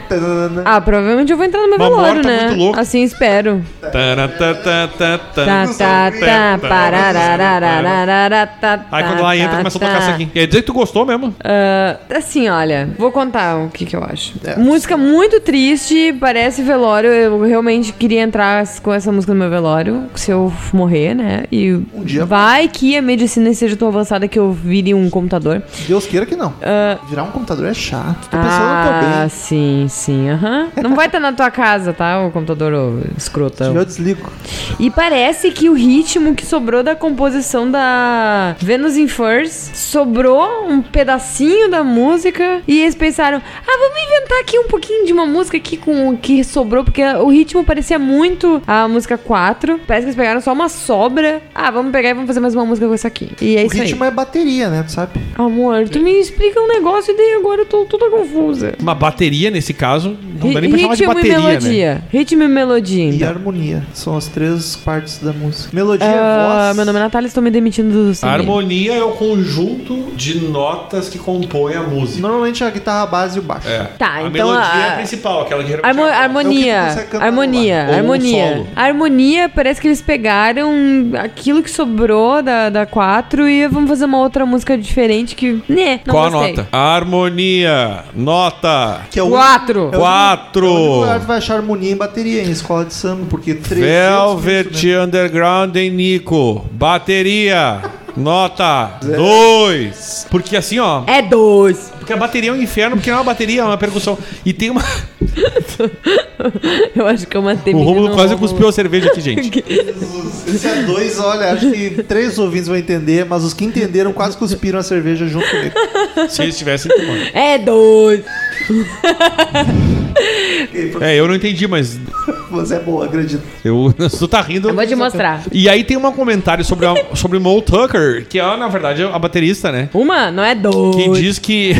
Ah, provavelmente eu vou entrar no meu Uma velório, morta né? muito louca. Assim espero. Tá, tá, tá, tá. Tá, tá, tá, pararararararara, tá, Aí quando tá, ela entra, tá, começa a tocar tá. isso aqui. Quer dizer que tu gostou mesmo? Ah, assim, olha, vou contar o que, que eu acho. É. Música muito triste, parece velório. Eu realmente queria entrar com essa música no meu velório, se eu morrer, né? E Um dia- vai que a medicina esteja tão avançada que eu vire um computador. Deus queira que não. Ah, Virar um computador é chato. Tô pensando no teu ah, bem. sim, sim, aham. Não vai estar na tua casa, tá? O computador escrotão. eu desligo. E parece que o ritmo que sobrou da composição da Venus in Furs sobrou um pedacinho da música e eles pensaram: "Ah, vamos inventar aqui um pouquinho de uma música aqui com o que sobrou, porque o ritmo parecia muito a música 4. Parece que eles pegaram só uma sobra. Ah, vamos pegar e vamos fazer mais uma música com essa aqui". E é o isso ritmo aí. é bateria, né? Tu sabe? Amor, tu me explica um negócio e daí agora eu tô toda confusa. Uma bateria, nesse caso, não dá nem pra chamar de Ritmo e bateria, né? melodia. Ritmo e melodia. E então. harmonia. São as três partes da música. Melodia, Ah, voz. meu nome é Natália, estou me demitindo do A cinema. harmonia é o conjunto de notas que compõem a música. Normalmente é a guitarra base e o baixo. É. Tá, a então melodia a- é a principal, aquela que Harmo- é a harmonia, É que harmonia. Ou um harmonia. A harmonia parece que eles pegaram aquilo que sobrou da, da 4 e vamos fazer uma outra música diferente que, né, não Qual a gostei. nota? Harmonia, nota Que é o Quatro. É o Quatro. único lugar que vai achar harmonia em bateria, em escola de samba, porque 300 Velvet? Underground em Nico. Bateria. Nota 2. Porque assim, ó. É dois. Porque a bateria é um inferno, porque não é uma bateria, é uma percussão. E tem uma. Eu acho que eu matei O menino Romulo quase Rômulo. cuspiu a cerveja aqui, gente. Esse é dois, olha, acho que três ouvintes vão entender, mas os que entenderam quase cuspiram a cerveja junto comigo. Se eles tivessem tomando. É dois. É, eu não entendi, mas Mas é boa, acredito. eu. Tu tá rindo. Eu vou te mostrar. E aí tem um comentário sobre, a, sobre Mo Tucker, que é, na verdade, a baterista, né? Uma, não é dois. Que diz que,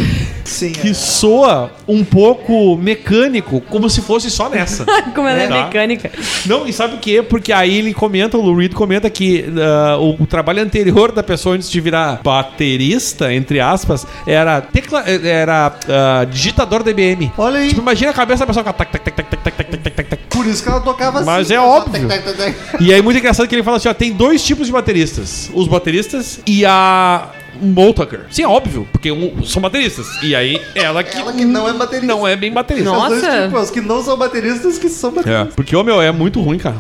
Sim, que é. soa um pouco mecânico, como se fosse só nessa. como ela é, é tá? mecânica. Não, e sabe o quê? Porque aí ele comenta, o Lou Reed comenta que uh, o, o, trabalho anterior da pessoa antes de virar baterista, entre aspas, era, tecla, era uh, digitador DBM. Olha aí. Tipo, imagina a cabeça da pessoa com tac, tac, tac, tac, tac, tac, tac, tac. Por isso que ela tocava Mas assim. Mas é né? óbvio. Tac, tac, tac, e aí, muito engraçado que ele fala assim: ó, tem dois tipos de bateristas: os bateristas e a Mo Tucker. Sim, é óbvio, porque um- são bateristas. E aí, ela que, Ela que não é baterista. não é bem baterista. Os dois Nossa. tipos, os que não são bateristas que são É, bateristas. porque o meu é muito ruim, cara.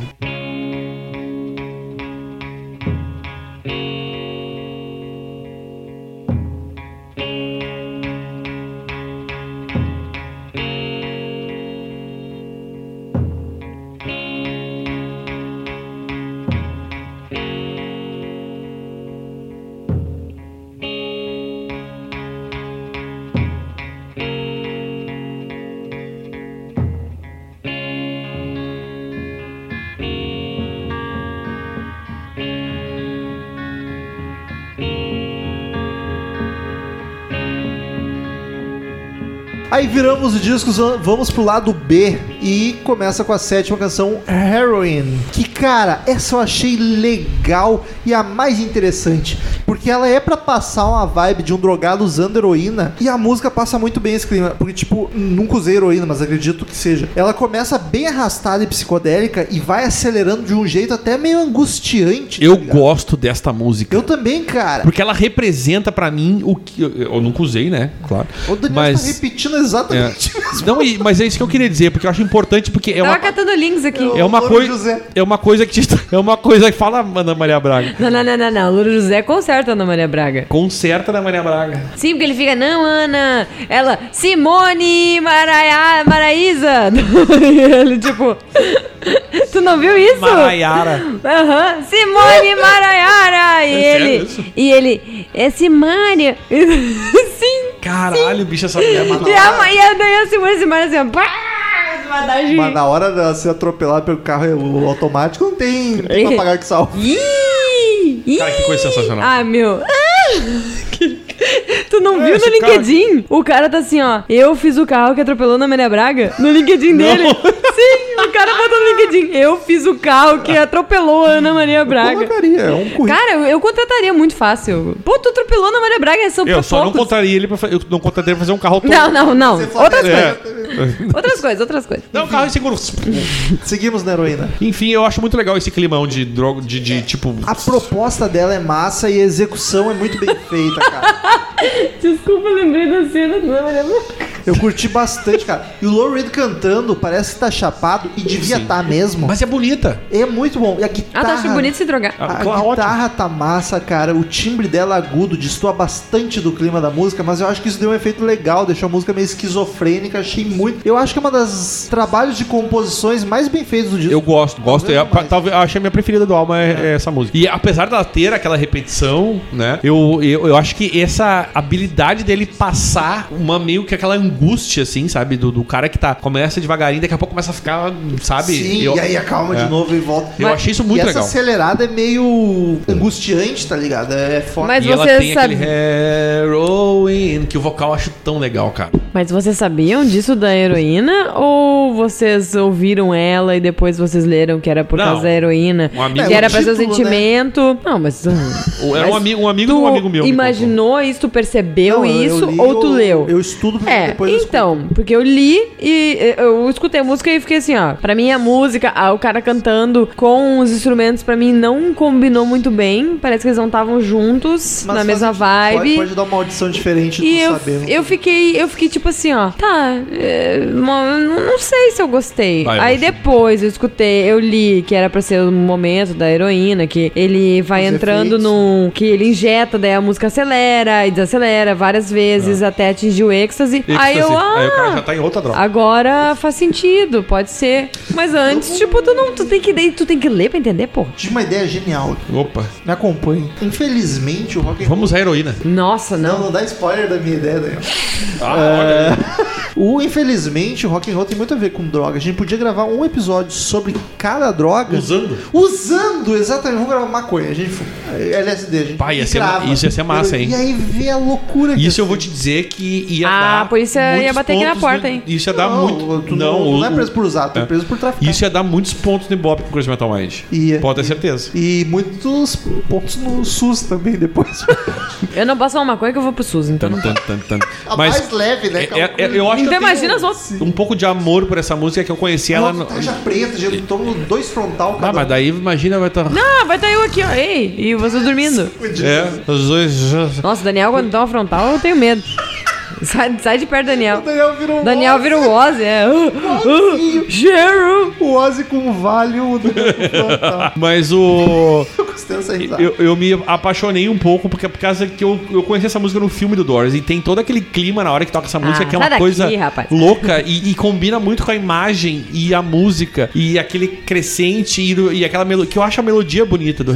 Viramos os discos, vamos pro lado B e começa com a sétima canção, Heroin. Que, cara, essa eu achei legal e a mais interessante. Porque ela é pra passar uma vibe de um drogado usando heroína e a música passa muito bem esse clima. Porque, tipo, nunca usei heroína, mas acredito que seja. Ela começa bem arrastada e psicodélica e vai acelerando de um jeito até meio angustiante. tá Eu ligado? gosto desta música. Eu também, cara. Porque ela representa pra mim o que. Eu, eu nunca usei, né? Claro. O Daniel Mas. tá repetindo exatamente é. mesmo. Não, e- mas é isso que eu queria dizer, porque eu acho importante, porque é Tava uma. catando links aqui. É uma coisa. É uma coisa que te, É uma coisa que fala Ana Maria Braga. Não, não, não, não, não. Louro José conserta a Ana Maria Braga. Conserta da Maria Braga. Sim, porque ele fica, não, Ana. Ela, Simone Maraia, Maraísa. E ele, tipo. tu não viu isso? Maraiara. Aham, Simone Maraiara! E É ele. isso? E ele. É Simone. Sim. Caralho, bicho, essa mulher é E a, e a, daí a Simone Simone assim, ó. pá, Mas na hora de ser atropelado pelo carro o automático, não tem, não tem pra pagar que ih. Cara, que coisa sensacional. Ah, meu. Ah, que- Tu não É, viu no cara- LinkedIn? O cara tá assim, ó. Eu fiz o carro que atropelou na Maria Braga. No LinkedIn dele. Sim, o cara botou no LinkedIn. Eu fiz o carro que atropelou a Ana Maria Braga. Colocaria, é um currículo. Cara, eu, eu contrataria muito fácil. Pô, tu atropelou a Ana Maria Braga, são Eu só não contraria ele pra eu não contraria pra fazer um carro todo. Não, não, não. Outras É. coisas. Outras coisas, outras coisas. Não, um carro inseguro. Seguimos na heroína. Enfim, eu acho muito legal esse climão de droga, de, de tipo. A proposta dela é massa e a execução é muito bem feita, cara. Desculpa, lembrei da cena Maria Braga. Eu curti bastante, cara. E o Low Reed cantando parece que tá chapado e devia estar mesmo. Mas é bonita. É muito bom. E a Ah, guitarra. tá achando bonito se drogar. A Ah, claro, guitarra tá massa, cara. O timbre dela agudo destoa bastante do clima da música, mas eu acho que isso deu um efeito legal, deixou a música meio esquizofrênica. Achei muito. Eu acho que é uma das trabalhos de composições mais bem feitos do disco. Eu gosto, gosto. Talvez É, talvez, eu achei a minha preferida do álbum é, é essa música. E apesar dela ter aquela repetição, né? Eu, eu, eu acho que essa habilidade dele passar uma meio que aquela angústia, assim, sabe? Do, do cara que tá. Começa devagarinho, daqui a pouco começa a ficar, sabe? Sim, eu, e aí acalma é. de novo e volta. Eu achei isso muito e legal. essa acelerada é meio angustiante, tá ligado? É foda. Mas E ela você tem sabe. aquele heroin, que o vocal eu acho tão legal, cara. Mas vocês sabiam disso da heroína? Ou vocês ouviram ela e depois vocês leram que era por Não. causa da heroína? Um amigo- que era pra seu título, né? sentimento. Não, mas. Era um amigo, um amigo tu de um amigo meu. me Imaginou isso? Tu percebeu Não, isso? li, ou tu eu- leu? Eu estudo É, depois escuto. então, porque eu li e eu escutei a música e fiquei assim, ó. Pra mim a música, ah, o cara cantando com os instrumentos, pra mim não combinou muito bem. Parece que eles não estavam juntos, Mas na mesma vibe. Pode, pode dar uma audição diferente E eu, saber. eu fiquei, eu fiquei tipo assim, ó, tá, é, não não sei se eu gostei. Ah, eu Aí depois eu escutei, eu li que era pra ser o momento da heroína, que ele vai Os entrando efeitos. num. que ele injeta, daí a música acelera e desacelera várias vezes até atingir o êxtase. Aí eu, Êxtase. Aí o cara ah. já tá em outra droga. Agora faz sentido, pode ser. Mas antes, tipo, tu não. Tu tem que, tu tem que ler pra entender, pô. Tive uma ideia genial. Opa. Me acompanhe. Infelizmente, o rock and Vamos à heroína. Nossa, Não, não. não dá spoiler da minha ideia, Daniel. Ah, olha aí. O infelizmente, o rock and roll tem muito a ver com droga. A gente podia gravar um episódio sobre cada droga. Usando. Usando, exatamente. Vamos gravar maconha. A gente LSD, a gente Pá, ia ser- isso ia ser massa, hein? E aí vê a loucura que Isso eu é. vou te dizer que ia Ah, dar. a polícia ia muitos bater aqui na porta, no- hein? Isso ia dar não, muito. Tu não, tu não é o- preso por usar, tu é, é. preso por traficar. Isso ia dar muitos pontos no Ibope pro Crazy Metal Mind. Ia. Pode ter certeza. E muitos pontos no SUS também depois. Eu não posso uma maconha que eu vou pro SUS, então não. Tan, tan, tan. A Mas mais leve, né? é- é- é- eu acho que Então tenho imagina as outras. um pouco de amor por essa música que eu conheci ela no. Tarja preta, já tomo dois frontal Ah, mas daí imagina vai estar. Ah, vai estar eu aqui, ó. Ei, e vocês dormindo. É, os dois. Nossa, Daniel, quando dá uma frontal, eu tenho medo. Sai, sai de perto Daniel. O Daniel virou um Daniel vira o Ozzy, é. Uh, uh, cheiro. O Ozzy com o Valium, o Daniel com frontal. Mas o. Eu gostei dessa risada. Eu, eu me apaixonei um pouco, porque por causa que eu, eu conheci essa música no filme do Doors. E tem todo aquele clima na hora que toca essa música, Ah, que é uma daqui, coisa rapaz. louca e, e combina muito com a imagem e a música. E aquele crescente e, do- e aquela melodia. Que eu acho a melodia bonita do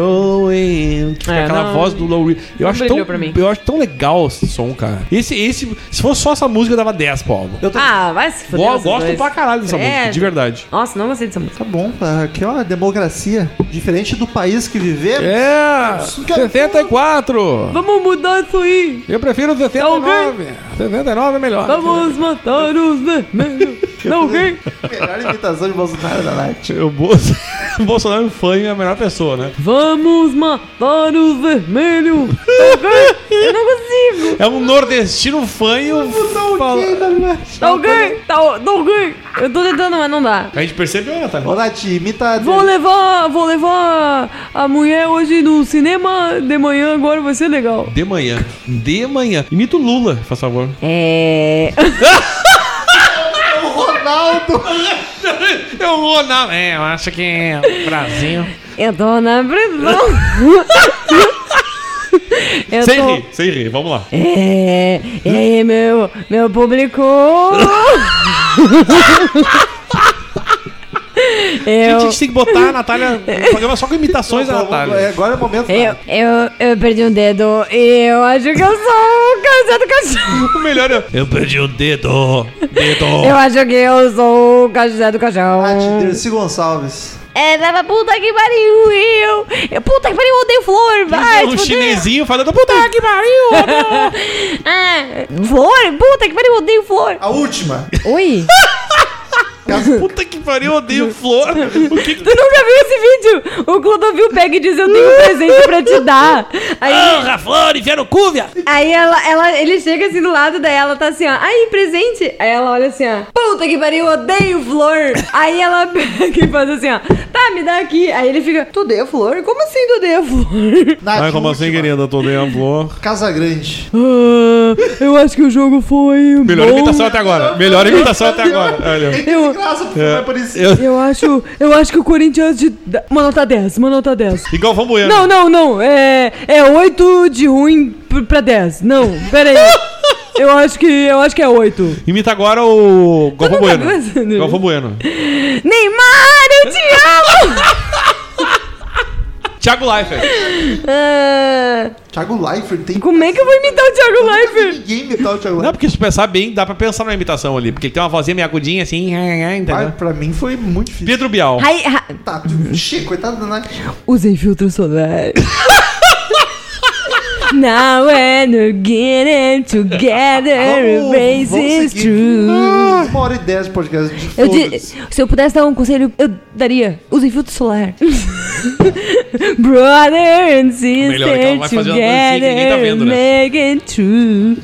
Heroin. Que fica É, aquela não- voz do Low Reed. Eu acho tão, brilhou pra mim. eu acho tão legal esse som, cara. Esse, esse, se fosse só essa música, dava 10 pro álbum. Eu tô... Ah, vai se fuder. Go- gosto dois. pra caralho dessa música, Credo. de verdade. Nossa, não gostei dessa música. Tá bom, aqui é uma democracia. Diferente do país que vivemos. É! 64! Vamos mudar isso aí. Eu prefiro 69. 69 é melhor. Vamos matar os vermelhos. Não, ok? Melhor imitação de Bolsonaro da Nath. O o Bolsonaro foi a melhor pessoa, né? Vamos matar os vermelhos. Tá ok? Eu não consigo. É um nordestino fanho. fala- Tá ok? Tá, tá ok? Eu tô tentando, mas não dá. A gente percebeu, né, Natália? Ô, Nath, imita... Vou levar, vou levar a mulher hoje no cinema de manhã, agora vai ser legal. De manhã. De manhã. Imita o Lula, faz favor. É. Ronaldo. É o Ronaldo. É, eu acho que é o Brasil. Eu tô na prisão. Eu sem tô... rir, sem rir. Vamos lá. É, e aí, meu, meu público? Gente, a eu, gente tem que botar a Natália no programa só com imitações da Natália. é, agora é o momento. eu, eu, eu perdi um dedo e eu acho que eu sou o casal do cachorro. O melhor é. Eu perdi o dedo. Dedo. Eu acho que eu sou o cachorro do cachorro. Nath, Dercy Gonçalves. É, leva puta que pariu, eu. eu puta que pariu, eu odeio flor, vai. um chinesinho falando puta que pariu. Ah, flor, puta que pariu, eu odeio flor. A última. Oi? Puta que pariu, eu odeio flor. O que que Tu nunca viu esse vídeo? O Clodovil pega e diz: Eu tenho um presente pra te dar. Aí, Porra, flor, enfia no cu, viado. aí ela, ela, ele chega assim do lado dela, ela tá assim, ó. Aí, presente. Aí ela olha assim, ó. Puta que pariu, eu odeio flor. Aí ela pega e faz assim, ó. Tá, me dá aqui. Aí ele fica: Tu odeia flor? Como assim tu odeia flor? Ai, como assim, última. querida? Tô odeando flor. Casa Grande. Ah, eu acho que o jogo foi. Melhor bom. imitação até agora. Melhor imitação até agora. Olha. Que graça, porque É. vai parecer. Eu- Eu acho, eu acho que o Corinthians de. Uma nota 10, uma nota 10. Igual vamos Bueno. Não, não, não. É, é 8 de ruim pr- pra 10. Não, pera aí. Eu acho que, eu acho que é 8. Imita agora o Galvão Bueno. esse- Galvão Bueno. Neymar, eu te amo! Thiago Leifert. Ah, Thiago Leifert tem. como é que eu vou imitar o Thiago Nunca vi Leifert? Ninguém imitar o Thiago Não, Leifert. porque se pensar bem, dá pra pensar numa imitação ali. Porque ele tem uma vozinha meio agudinha assim, entendeu? Ai, pra mim foi muito difícil. Pedro Bial. Ai, ah, Tá, Chico, coitado da Nath. usei filtro solar. Now we're getting together, Vamos- race vamos is true. Ah, Uma hora e dez de podcast. de Eu di- se eu pudesse dar um conselho, eu daria. Use filtro solar. Brother and sister Melhor que ela vai fazer uma dancinha que ninguém tá together, vendo, né? make it true.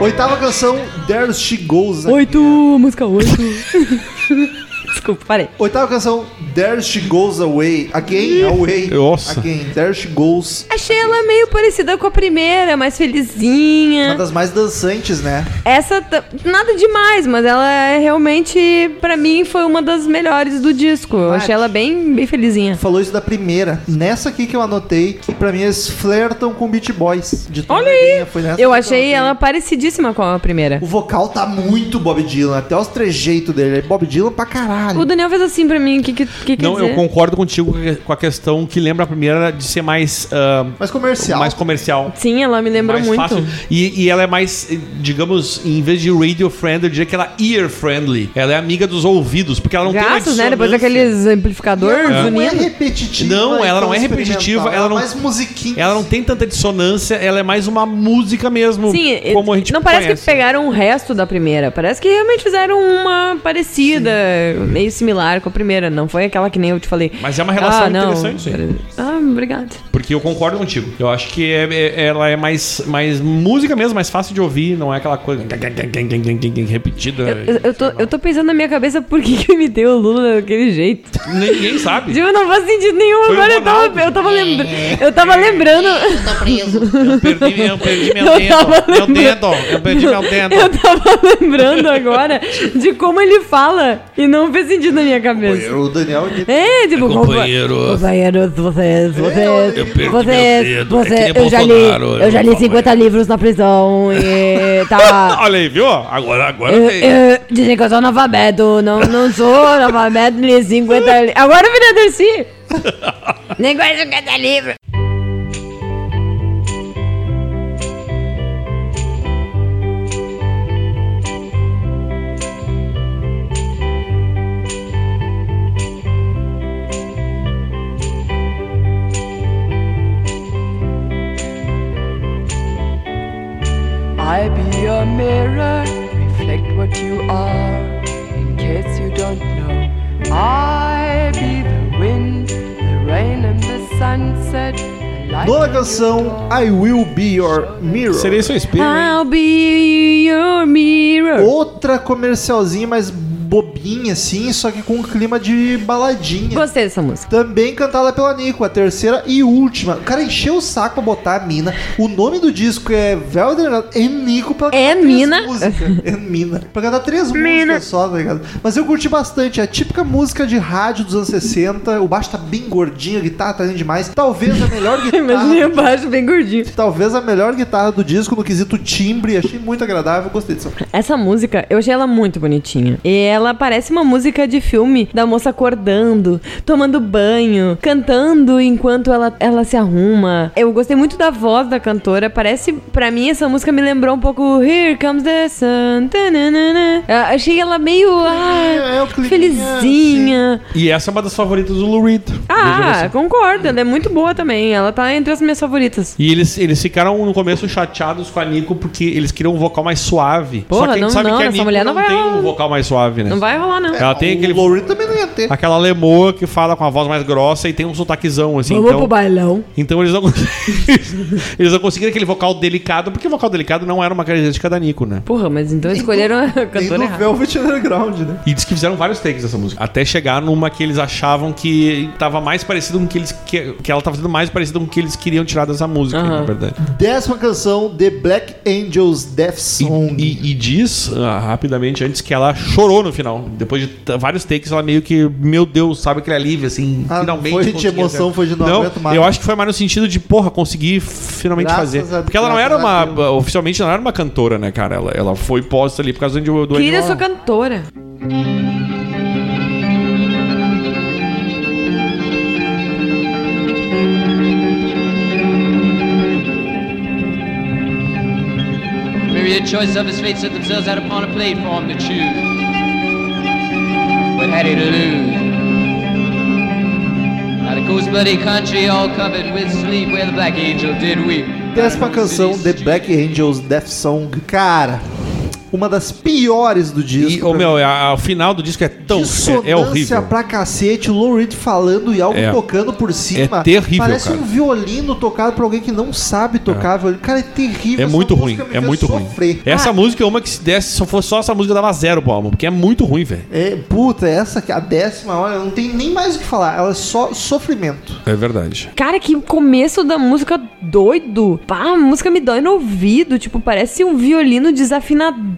Oitava canção, There She Goes. Oito, música oito. Desculpa, parei. Oitava canção, There She Goes Away. Again, Away. Nossa. Again, There She Goes. Achei ela meio parecida com a primeira, mais Uma felizinha. das mais dançantes, né? Essa, nada demais, mas ela é realmente, pra mim, foi uma das melhores do disco. Eu achei ela bem, bem felizinha. Falou isso da primeira. Nessa aqui que eu anotei, que pra mim eles flertam com Beat Boys. De Olha nessa Eu achei ela parecidíssima com a primeira. O vocal tá muito Bob Dylan, até os trejeitos dele. É Bob Dylan pra caralho. O Daniel fez assim pra mim, o que, que, que quer Não, dizer? eu concordo contigo com a questão que lembra a primeira de ser mais, ah, Mas comercial. mais comercial. Sim, ela me lembrou mais muito. fácil. E, e ela é mais, digamos, em vez de radio friendly, eu diria que ela é ear friendly. Ela é amiga dos ouvidos, porque ela não Gastos, tem né? uma Depois dissonância. daqueles amplificador Ela não é repetitiva. Não, ela não é então repetitiva, experimental. ela não- mais musiquinha. Ela não tem tanta dissonância, ela é mais uma música mesmo, Sim, como a gente não parece conhece. que pegaram o resto da primeira. Parece que realmente fizeram uma parecida, meio similar com a primeira. Não foi aquela que nem eu te falei. Mas é uma relação ah, não. interessante. Ah, obrigado. Porque eu concordo contigo. Eu acho que é- é- ela é mais, mais música mesmo, mais fácil de ouvir, não é aquela coisa repetida. Eu, eu tô, eu tô pensando na minha cabeça por que, que eu imitei o Lula daquele jeito. Ninguém sabe. Tipo, não faz sentido nenhum. Foi Agora eu tava, Ronaldo. eu tava lembrando. Eu tava lembrando. Eu perdi, eu perdi meu Eu dedo. Meu. Eu perdi meu dedo. Eu tava lembrando agora de como ele fala e não fez sentido na minha cabeça. O Daniel... É, tipo, Companheiro. Companheiros, vocês, vocês, Eu perdi dedo, é vocês, nem eu já li, eu já li eu falo 50 livros na prisão e tá. Olha aí, viu? Agora, agora Eu, eu- dizem que eu sou analfabeto, não, não sou analfabeto, li 50 livros. Agora eu virei Dercy. Nem conheço 50 livros. Canção, I Will Be Your Mirror. Seria seu espelho, hein? I'll be your mirror. Outra comercialzinha mais bobinha, assim, só que com um clima de baladinha. Gostei dessa música. Também cantada pela Nico, a terceira e última. O cara encheu o saco pra botar a mina. O nome do disco é Velder é Nico pra É cantar três mina? músicas. É mina. Pra cantar três Mina. músicas só, tá ligado? Mas eu curti bastante. É a típica música de rádio dos anos 60. O baixo tá bem gordinho, a guitarra tá lindo demais. Talvez a melhor Imaginei guitarra. o baixo bem gordinho. Talvez a melhor guitarra do disco no quesito timbre. Achei muito agradável, gostei disso. Essa música, eu achei ela muito bonitinha. E ela parece uma música de filme da moça acordando, tomando banho, cantando enquanto ela, ela se arruma. Eu gostei muito da voz da cantora. Parece, pra mim, essa música me lembrou um pouco Here Comes the Sun. tananana. Eu achei ela meio ah, é climinha, felizinha. E essa é uma das favoritas do Lou Reed. Ah, concordo. Ela é muito boa também. Ela tá entre as minhas favoritas. E eles, eles ficaram no começo chateados com a Nico porque eles queriam um vocal mais suave. Porra, Só que a gente não- sabe não, que a essa Nico mulher não, não vai tem um vocal mais suave, né? Não vai rolar, não. Ela tem o aquele Reed também não ia ter. aquela lemoa que fala com a voz mais grossa e tem um sotaquezão, assim. Vamos então, pro bailão. então eles não eles não conseguiram aquele vocal delicado, porque o vocal delicado não era uma característica da Nico, né? Porra, mas então escolheram a cantora do errada. Velvet Underground, né? E diz que fizeram vários takes dessa música. Até chegar numa que eles achavam que tava mais parecido com o que eles. Que, que ela tava sendo mais parecida com o que eles queriam tirar dessa música, na verdade. Décima canção, The Black Angels Death E, Song. e- e diz ah, rapidamente antes que ela chorou no final. Depois de vários takes, ela meio que, meu Deus, sabe aquele alívio, assim, Ah, finalmente. foi de emoção, foi de não aguento mais. Eu acho que foi mais no sentido de, porra, conseguir finalmente Graças fazer. a- Porque ela não era uma. Oficialmente não era uma cantora, né, cara? Ela, ela foi posta ali por causa do. do Querida sua cantora. Myriad choices of his fate set themselves out upon a plate for him to choose. What had he to lose? Now the coast bloody country all covered with sleep where the black angel did weep. Décima canção, The Black Angels Death Song. Cara, uma das piores do disco. E, pra meu, a- a- o final do disco é tão. É, é horrível. pra cacete, o Lou Reed falando e algo É. tocando por cima. É terrível, Parece cara. um violino tocado por alguém que não sabe tocar violino. Cara, é terrível. É Essa muito ruim, é muito ruim. sofrer. Essa música é uma que se desse, se fosse só essa música, dava zero pro álbum, porque é muito ruim, velho. É, puta, essa aqui, a décima, olha, não tem nem mais o que falar. Ela é só sofrimento. É verdade. Cara, que começo da música doido. Pá, a música me dói no ouvido. Tipo, parece um violino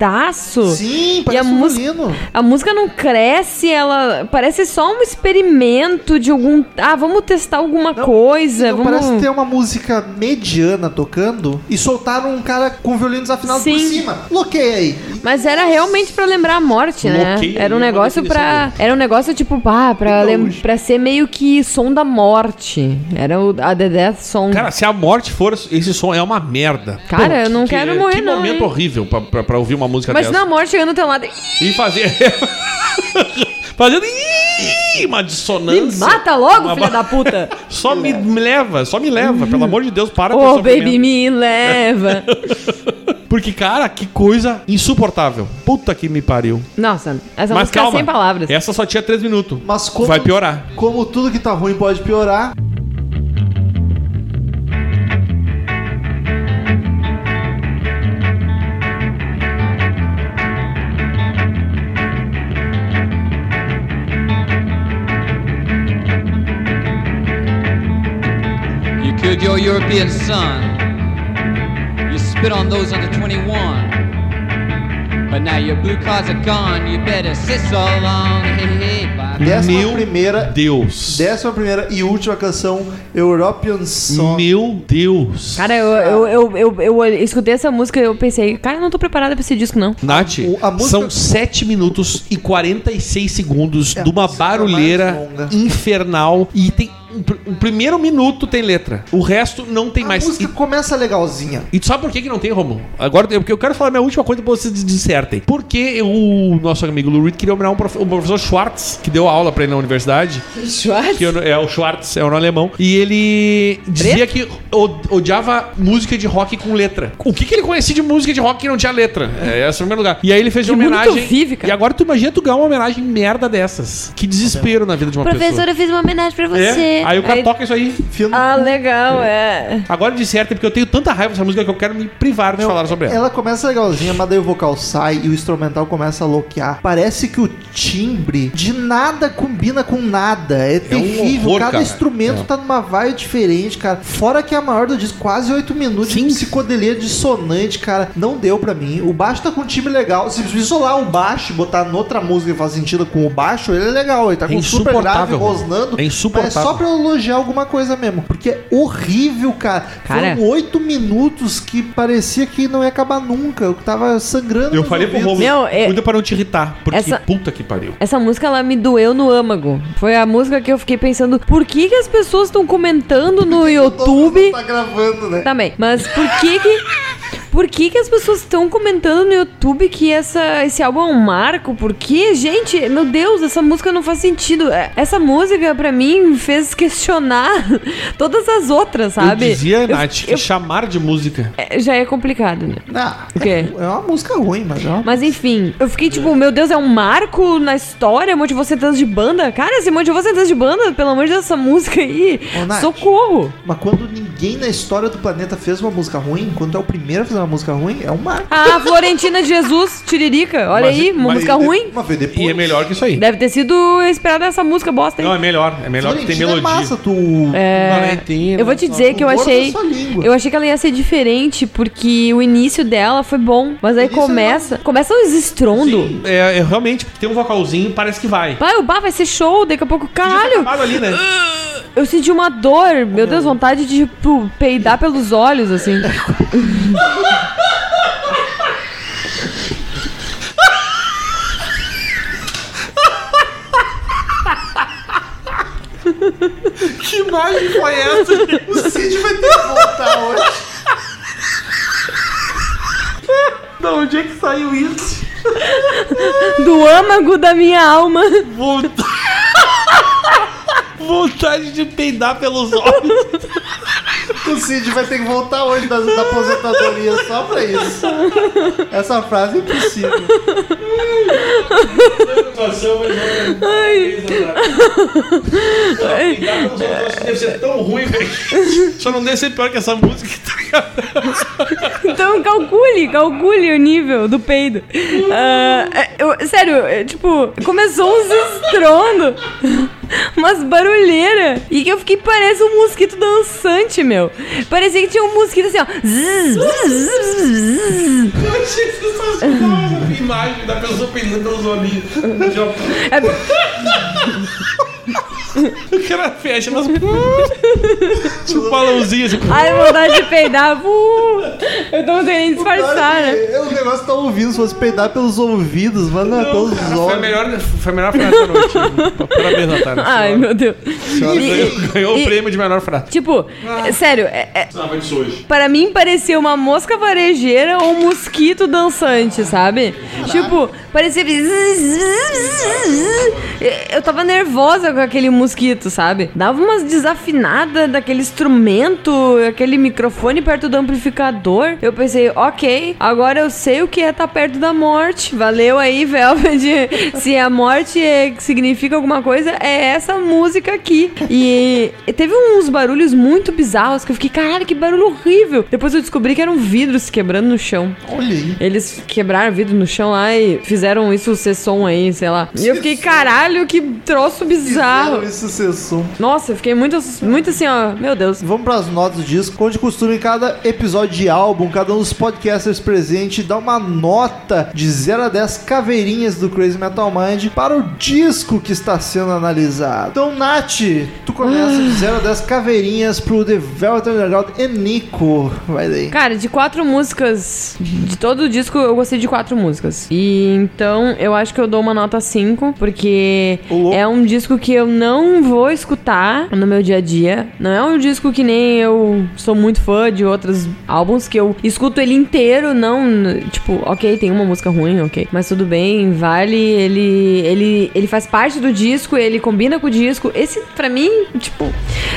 desafinadaço. Sim, E parece a um violino. a música não cresce, ela parece só um experimento de algum. Ah, vamos testar alguma Não, coisa. Não, vamos... Parece ter uma música mediana tocando e soltaram um cara com violino desafinado por Sim. cima. Loquei aí. Mas era realmente pra lembrar a morte, né? Era um é negócio dele. Era um negócio tipo, pá, pra, lem... pra ser meio que som da morte. Era o... a The Death Song. Cara, se a morte for, esse som é uma merda. Cara, eu não que- quero morrer, Que não, momento hein? horrível pra, pra, pra ouvir uma música Imagina dessa. a morte chegando do teu lado. E fazer. Fazendo. Ih, Uma Me dissonância. mata logo, Uma filha da puta! Só me, me leva, só me leva. Pelo amor de Deus, para com oh, esse baby, sofrimento. me leva. Porque, cara, que coisa insuportável. Puta que me pariu. Nossa, essa Mas música calma. é sem palavras. Essa só tinha três minutos. Mas como, Vai piorar. Como tudo que tá ruim pode piorar. Killed your European son. You spit on those under 21. But now your blue cards are gone. You better sit so long. Hey, hey, bye. Décima Meu primeira. Deus. Décima primeira e última canção, European Song. Meu Deus. Cara, eu, eu, eu, eu, eu escutei essa música e eu pensei, cara, eu não tô preparada pra esse disco, não. Nath, O- a música- são 7 minutos e 46 segundos É de uma a música barulheira mais longa. infernal e tem o primeiro minuto tem letra. O resto não tem A mais. música E, começa legalzinha. e tu sabe por que, que não tem, Romulo? Agora, eu- porque eu quero falar minha última coisa pra vocês dissertem. Porque o nosso amigo Lou Reed queria homenagear um prof- o professor Schwartz, que deu aula pra ele na universidade. Schwartz? Que eu- é o Schwartz, é o alemão. E ele dizia que o- odiava música de rock com letra. O que, que ele conhecia de música de rock que não tinha letra? É, esse é o primeiro lugar. E aí ele fez Que que homenagem. vive, cara. E agora tu imagina tu ganhar uma homenagem merda dessas. Que desespero na vida de uma Professora, eu fiz uma homenagem pra pessoa. você. É. Aí o cara toca isso aí. No Ah, legal, é. Agora dissertem, porque eu tenho tanta raiva dessa música que eu quero me privar de Meu, falar sobre ela. Ela começa legalzinha, mas daí o vocal sai e o instrumental começa a loquear. Parece que o timbre de nada combina com nada. É, terrível. horror, Cada cara. instrumento É. tá numa vibe diferente, cara. Fora que a maior do disco, quase 8 minutos Sim. de psicodelia dissonante, cara. Não deu pra mim. O baixo tá com um timbre legal. Se isolar o baixo e botar noutra música que faz sentido com o baixo, ele é legal. Ele tá É com super grave rosnando. É insuportável. Mas só pra eu elogiar alguma coisa mesmo. Porque é horrível, cara. Cara. Foram oito minutos que parecia que não ia acabar nunca. Eu tava sangrando. Eu falei pro ouvidos. Romulo, Meu, é- cuida pra não te irritar, porque Essa- puta que pariu. Essa música, ela me doeu no âmago. Foi a música que eu fiquei pensando, por que que as pessoas estão comentando no YouTube... Tá gravando, né? Também, mas por que que... Por que, que as pessoas estão comentando no YouTube que essa, esse álbum é um marco? Porque, gente, meu Deus, essa música não faz sentido. É, Essa música, pra mim, me fez questionar todas as outras, sabe? Eu dizia, Eu- Nath, que eu- chamar de música. é, já é complicado, né? Ah, O quê? É uma música ruim, mas é uma... Mas enfim, eu fiquei tipo, meu Deus, é um marco na história, motivou centenas de banda? Cara, se motivou centenas de banda, pelo amor de Deus, essa música aí. Ô, Nath. Socorro! Mas quando ninguém na história do planeta fez uma música ruim, quando é o primeiro a fazer uma música ruim, é um marco. Ah, Florentina de Jesus, Tiririca, olha Mas- aí, uma mas- música ruim. Uma vez depois. E é melhor que isso aí. Deve ter sido esperada essa música bosta aí. Não, é melhor. É melhor que tem Florentina melodia. É massa, tu... É, Valentina, eu vou te dizer que eu achei. sua língua. Eu achei que ela ia ser diferente, porque o início dela foi bom. Mas aí início é começa. Começa uns estrondo. Sim, é, é realmente, tem um vocalzinho, parece que vai. Pai, o bar vai ser show, daqui a pouco. Caralho! acabado ali, né? Eu senti uma dor, meu Deus, vontade de, tipo, peidar pelos olhos, assim. Que imagem foi essa? O Cid vai ter que voltar hoje. Da onde é que saiu isso? Do âmago da minha alma. Vontade... Vontade de peidar pelos olhos. O Cid vai ter que voltar hoje da, da aposentadoria só pra isso. Essa frase é impossível. Deve ser tão ruim, velho. Só não deve ser pior que essa música. tá ligado? Então calcule, calcule o nível do peido. É, eu- sério, é, tipo, começou uns estrondo, umas barulheiras. E que eu fiquei parece um mosquito dançante, meu. Parecia que tinha um mosquito assim, ó. Zzz, zzz, zzz, zzz. Eu achei sensacional essa imagem da pessoa peidando pelos olhinhos. O cara fecha, mas. Tipo um balãozinho assim. Ai, vontade de peidar. Uh, eu tô querendo disfarçar, né? É, O negócio tá ouvindo, se fosse peidar pelos ouvidos, mas não é pelos Cara, foi a olhos. melhor, foi a melhor frase da noite. Parabéns, Natália. Ai, meu Deus. Senhora E- ganhou, ganhou e- o prêmio de melhor frase. Tipo, é- sério, é- é, Ah. Para mim parecia uma mosca varejeira ou um mosquito dançante, sabe? Tipo, parecia. Eu tava nervosa com aquele mosquito, sabe? Dava umas desafinadas daquele instrumento, aquele microfone perto do amplificador. Eu pensei, ok, agora eu sei o que é estar perto da morte. Valeu aí, Velvet. Se a morte é- significa alguma coisa, é essa música aqui. E teve uns barulhos muito bizarros que eu fiquei, caralho, que barulho horrível. Depois eu descobri que eram vidros se quebrando no chão. Olha aí. Eles quebraram vidro no chão lá e fizeram isso ser som aí, sei lá. E eu fiquei, caralho, que troço bizarro. Som. Nossa, eu fiquei muito, muito assim, ó, meu Deus. Vamos para as notas do disco. Como de costume, em cada episódio de álbum, cada um dos podcasters presentes dá uma nota de 0 a 10 caveirinhas do Crazy Metal Mind para o disco que está sendo analisado. Então, Nath, tu começa de 0 a 10 caveirinhas pro The Velvet Underground e Nico. Vai daí. Cara, de quatro músicas, de todo o disco, eu gostei de quatro músicas. E então eu acho que eu dou uma nota 5, porque é um disco que eu não vou escutar no meu dia a dia. Não é um disco que nem eu sou muito fã de outros álbuns, que eu escuto ele inteiro, não, tipo, ok, tem uma música ruim, ok. Mas tudo bem, vale, ele, ele, ele faz parte do disco, ele combina com o disco. Esse, pra mim, tipo,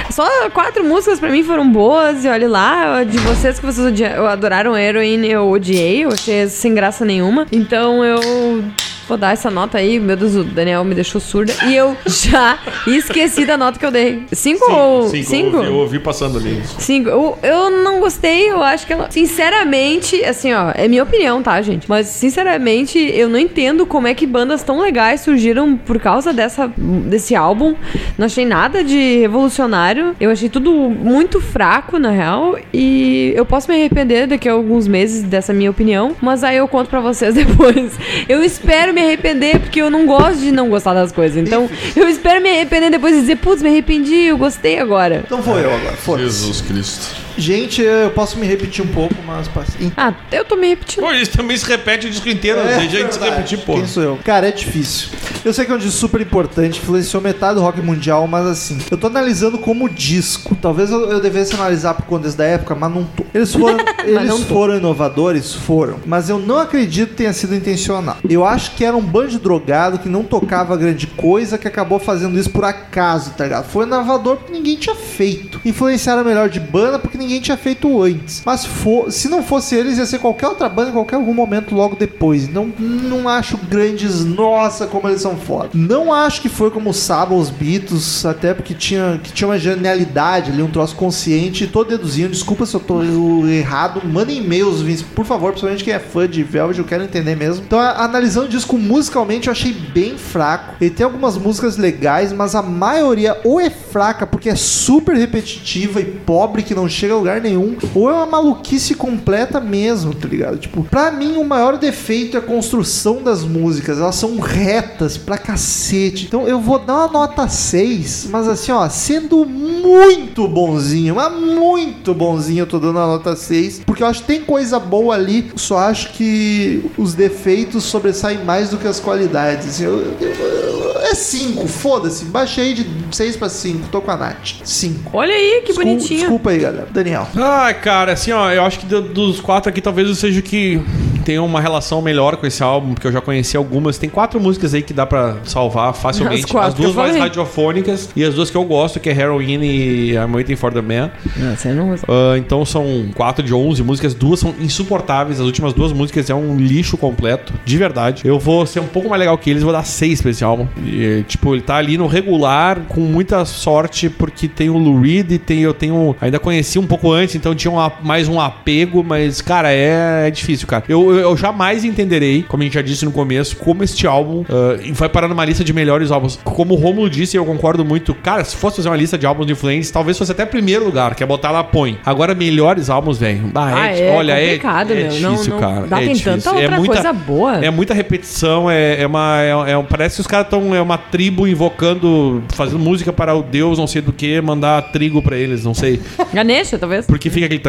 só quatro músicas pra mim foram boas, e olha lá, de vocês que vocês adoraram Heroin, eu odiei, eu achei sem graça nenhuma. Então eu vou dar essa nota aí, meu Deus, o Daniel me deixou surda. E eu já esqueci da nota que eu dei. Cinco, ou. Cinco, Cinco? Eu, ouvi, eu ouvi passando ali. Cinco. Eu, eu não gostei, eu acho que ela. Sinceramente, assim, ó, é minha opinião, tá, gente? Mas, sinceramente, eu não entendo como é que bandas tão legais surgiram por causa dessa, desse álbum. Não achei nada de revolucionário. Eu achei tudo muito fraco, na real. E eu posso me arrepender daqui a alguns meses dessa minha opinião. Mas aí eu conto pra vocês depois. Eu espero me arrepender, porque eu não gosto de não gostar das coisas. Então, eu espero me arrepender depois e dizer, putz, me arrependi, eu gostei agora. Então vou eu agora. Foda-se. Jesus Cristo. Gente, eu posso me repetir um pouco, mas... Ah, eu tô me repetindo. Pô, isso também se repete o disco inteiro. É, Deixa a gente se repetir, pô. Quem sou eu? Cara, é difícil. Eu sei que é um disco super importante, influenciou metade do rock mundial, mas assim, eu tô analisando como disco. Talvez eu, eu devesse analisar por contas da época, mas não tô. Eles foram, eles não tô. foram inovadores? Foram. Mas eu não acredito que tenha sido intencional. Eu acho que era um bando de drogado que não tocava grande coisa, que acabou fazendo isso por acaso, tá ligado? Foi inovador porque ninguém tinha feito. Influenciaram melhor de banda porque ninguém tinha feito antes. Mas se não fosse eles, ia ser qualquer outra banda em qualquer algum momento logo depois. Não, não acho grandes, nossa, como eles são foda. Não acho que foi como Saba, os Beatles, até porque tinha, que tinha uma genialidade ali, um troço consciente. Tô deduzindo, desculpa se eu tô errado. Mandem e-mails, Vince, por favor, principalmente quem é fã de Velvet, eu quero entender mesmo. Então, analisando o disco musicalmente, eu achei bem fraco. Ele tem algumas músicas legais, mas a maioria ou é fraca porque é super repetitiva e pobre que não chega a lugar nenhum, ou é uma maluquice completa mesmo, tá ligado? Tipo, pra mim o maior defeito é a construção das músicas, elas são retas pra cacete. Então eu vou dar uma nota 6, mas assim, ó, sendo muito bonzinho, mas muito bonzinho, eu tô dando a nota 6, porque eu acho que tem coisa boa ali, só acho que os defeitos sobressaem mais do que as qualidades. Assim, eu- eu- eu- é 5, foda-se, baixei de 6 pra 5, tô com a Nath. 5. Olha aí, que Desculpa, bonitinho. desculpa aí, galera. Daniel. Ai, cara, assim, ó, eu acho que do- dos quatro aqui, talvez eu seja o que tenha uma relação melhor com esse álbum, porque eu já conheci algumas. Tem quatro músicas aí que dá pra salvar facilmente. As quatro As duas mais radiofônicas e as duas que eu gosto, que é Heroin e I'm Waiting for the Man. Nossa, eu não gosto. Ah, então são 4 de 11 músicas, duas são insuportáveis. As últimas duas músicas é um lixo completo, de verdade. Eu vou ser um pouco mais legal que eles, vou dar 6 pra esse álbum. E, tipo, ele tá ali no regular, com muita sorte, porque tem o Lou Reed e tem, eu tenho. Ainda conheci um pouco antes, então tinha um mais um apego, mas, cara, é, é difícil, cara. Eu, eu, jamais entenderei, como a gente já disse no começo, como este álbum ah, vai parar numa lista de melhores álbuns. Como o Romulo disse, eu concordo muito. Cara, se fosse fazer uma lista de álbuns influentes, talvez fosse até primeiro lugar, que é botar lá, põe. Agora, melhores álbuns, velho. Bah, Ah, é olha, é, complicado, é meu. Não- difícil, não cara. dá, é tem difícil. tanta outra coisa boa. É muita repetição, é, é uma. É, é parece que os caras estão. É uma tribo invocando, fazendo música para o Deus, não sei do que, mandar trigo pra eles, não sei. Ganesha, talvez. Porque fica aquele.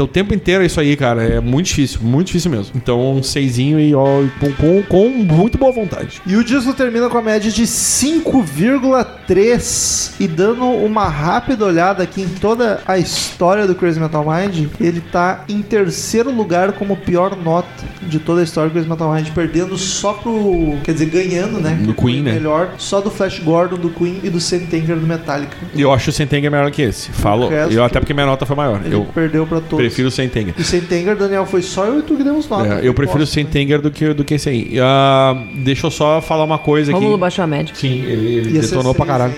O tempo inteiro é isso aí, cara. É muito difícil, muito difícil mesmo. Então, um seisinho e ó, com, com, com muito boa vontade. E o disco termina com a média de 5,3. E dando uma rápida olhada aqui em toda a história do Crazy Metal Mind, ele tá em terceiro lugar como pior nota de toda a história do Crazy Metal Mind, perdendo só pro. Quer dizer, ganhando, né? Do Queen, né? Melhor, só do Flash Gordon, do Queen e do Sam Tanker do Metallica. E eu acho o Sentenger melhor que esse. Falo. O resto- Eu, até porque minha nota foi maior. Ele Eu perdeu pra todos. prefiro o Sentenger. E Sam Tanker, Daniel, foi só eu e tu que demos nota. É, eu prefiro o Posso, né? Sentenger do que, do que esse aí. Ah, deixa eu só falar uma coisa aqui. Rômulo baixou a média. Sim, ele, ele Ia detonou pra caralho.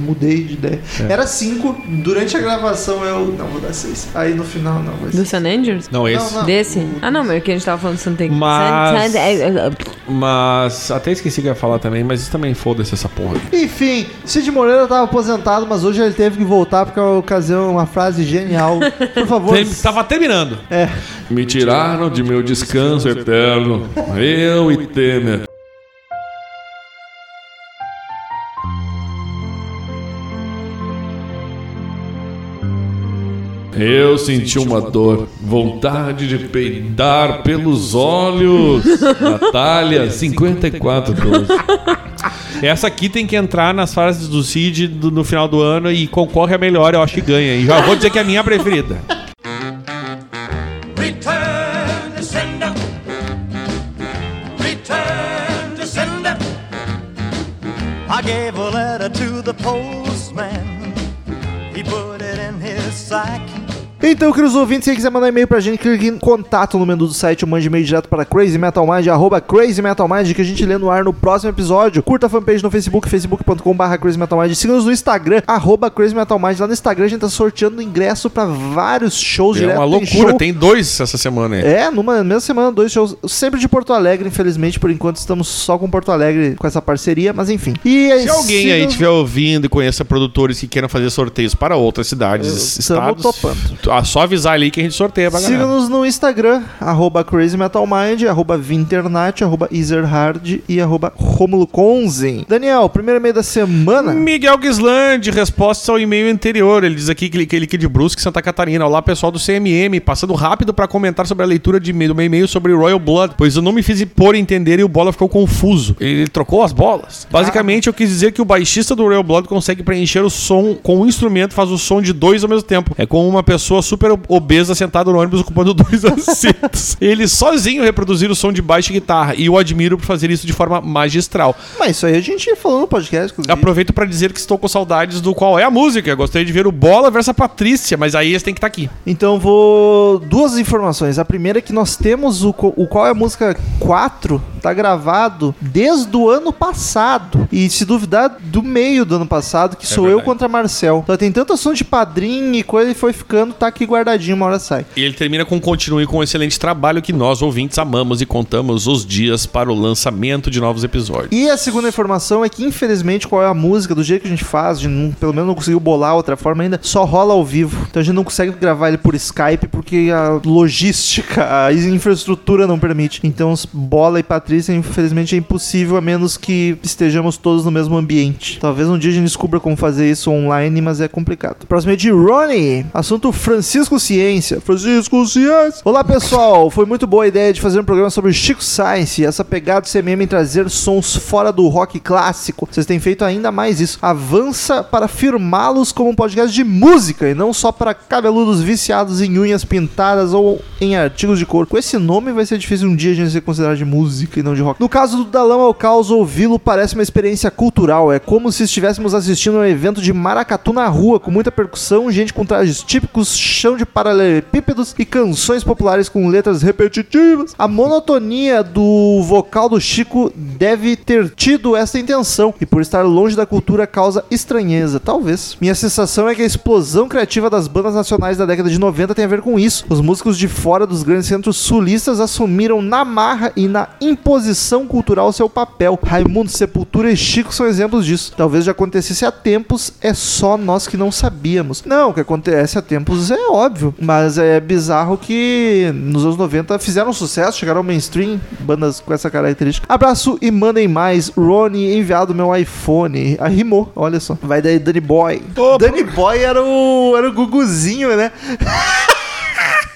Mudei de ideia. Era 5. Durante a gravação eu. Não, vou dar 6. Aí no final não, vai Do. Sun Angels? Não, esse. Não, não. Desse? Ah, não, mas que a gente tava falando do Tank. Mas- Sun- Sun- Mas até esqueci que ia falar também, mas isso também foda-se essa porra. Enfim, Cid Moreira tava aposentado, mas hoje ele teve que voltar porque a ocasião é uma frase genial. Por favor. Tem- tava terminando. É. Me tiraram de meu descanso eterno. Eu e Temer. Eu senti uma dor, vontade de peidar pelos olhos. Natália, 5412. Essa aqui tem que entrar nas fases do Cid do- no final do ano e concorre a melhor, eu acho que ganha. E já vou dizer que é a minha preferida. Return to sender. Return to sender. I gave a letter to the postman. He put it in his sack. Então, queridos ouvintes, se quiser mandar e-mail pra gente, clique em contato no menu do site ou mande e-mail direto para crazymetalmind, arroba crazymetalmind, que a gente lê no ar no próximo episódio. Curta a fanpage no Facebook, facebook.com.br crazymetalmind. Siga-nos no Instagram, arroba crazymetalmind. Lá no Instagram a gente tá sorteando ingresso pra vários shows É direto. uma Tem loucura, show- tem dois essa semana aí. É, numa mesma semana, dois shows. Sempre de Porto Alegre, infelizmente, por enquanto estamos só com Porto Alegre com essa parceria, mas enfim. E Se alguém aí estiver ouvindo e conheça produtores que queiram fazer sorteios para outras cidades, Estamos estados, topando. Ah, Só avisar ali que a gente sorteia pra galera. Siga-nos no Instagram, arroba crazymetalmind, arroba vinternat, arroba easerhard e arroba Romulo Conzen. Daniel, primeiro e-mail da semana. Miguel Gisland, resposta ao e-mail anterior. Ele diz aqui que ele, que é de Brusque, Santa Catarina. Olá, pessoal do CMM. Passando rápido para comentar sobre a leitura de do meu e-mail sobre Royal Blood, pois eu não me fiz por entender e o Bola ficou confuso. Ele trocou as bolas. Basicamente, eu quis dizer que o baixista do Royal Blood consegue preencher o som com um instrumento, faz o som de dois ao mesmo tempo. É como uma pessoa super obesa sentada no ônibus ocupando dois assentos. Ele sozinho reproduzir o som de baixo e guitarra. E eu admiro por fazer isso de forma magistral. Mas isso aí a gente falou no podcast. inclusive. Aproveito pra dizer que estou com saudades do qual é a música. Gostaria de ver o Bola versus a Patrícia, mas aí eles têm que estar aqui. Então vou. Duas informações. A primeira é que nós temos o, o qual é a música 4, tá gravado desde o ano passado. E se duvidar, do meio do ano passado, que sou eu contra Marcel. Então tem tanto assunto de padrinho e coisa e foi ficando, tá aqui guardadinho, uma hora sai. E ele termina com continue com um excelente trabalho que nós, ouvintes, amamos e contamos os dias para o lançamento de novos episódios. E a segunda informação é que, infelizmente, qual é a música, do jeito que a gente faz, a gente não- pelo menos não conseguiu bolar outra forma ainda, só rola ao vivo. Então a gente não consegue gravar ele por Skype porque a logística, a infraestrutura não permite. Então, Bola e Patrícia, infelizmente, é impossível a menos que estejamos todos no mesmo ambiente. Talvez um dia a gente descubra como fazer isso online, mas é complicado. Próximo é de Ronnie. Assunto Francisco Ciência. Francisco Ciência. Olá, pessoal. Foi muito boa a ideia de fazer um programa sobre Chico Science essa pegada do CMM em trazer sons fora do rock clássico. Vocês têm feito ainda mais isso. Avança para firmá-los como um podcast de música e não só para cabeludos viciados em unhas pintadas ou em artigos de cor. Com esse nome vai ser difícil um dia a gente ser considerado de música e não de rock. No caso do Da Lama ao Caos, ouvi-lo parece uma experiência cultural. É como se estivéssemos assistindo a um evento de maracatu na rua, com muita percussão, gente com trajes típicos, chão de paralelepípedos e canções populares com letras repetitivas. A monotonia do vocal do Chico deve ter tido essa intenção e por estar longe da cultura causa estranheza, talvez. Minha sensação é que a explosão criativa das bandas nacionais da década de 90 tem a ver com isso. Os músicos de fora dos grandes centros sulistas assumiram na marra e na imposição cultural seu papel. Raimundo, Sepultura e Chico são exemplos disso. Talvez já acontecesse há tempos, é só nós que não sabíamos. Não, o que acontece há tempos é óbvio, mas é bizarro que nos anos 90 fizeram sucesso, chegaram ao mainstream, bandas com essa característica. Abraço e mandem mais. Rony enviado meu iPhone. Ah, rimou, olha só. Vai daí, Danny Boy. Danny Boy era o, era o Guguzinho, né?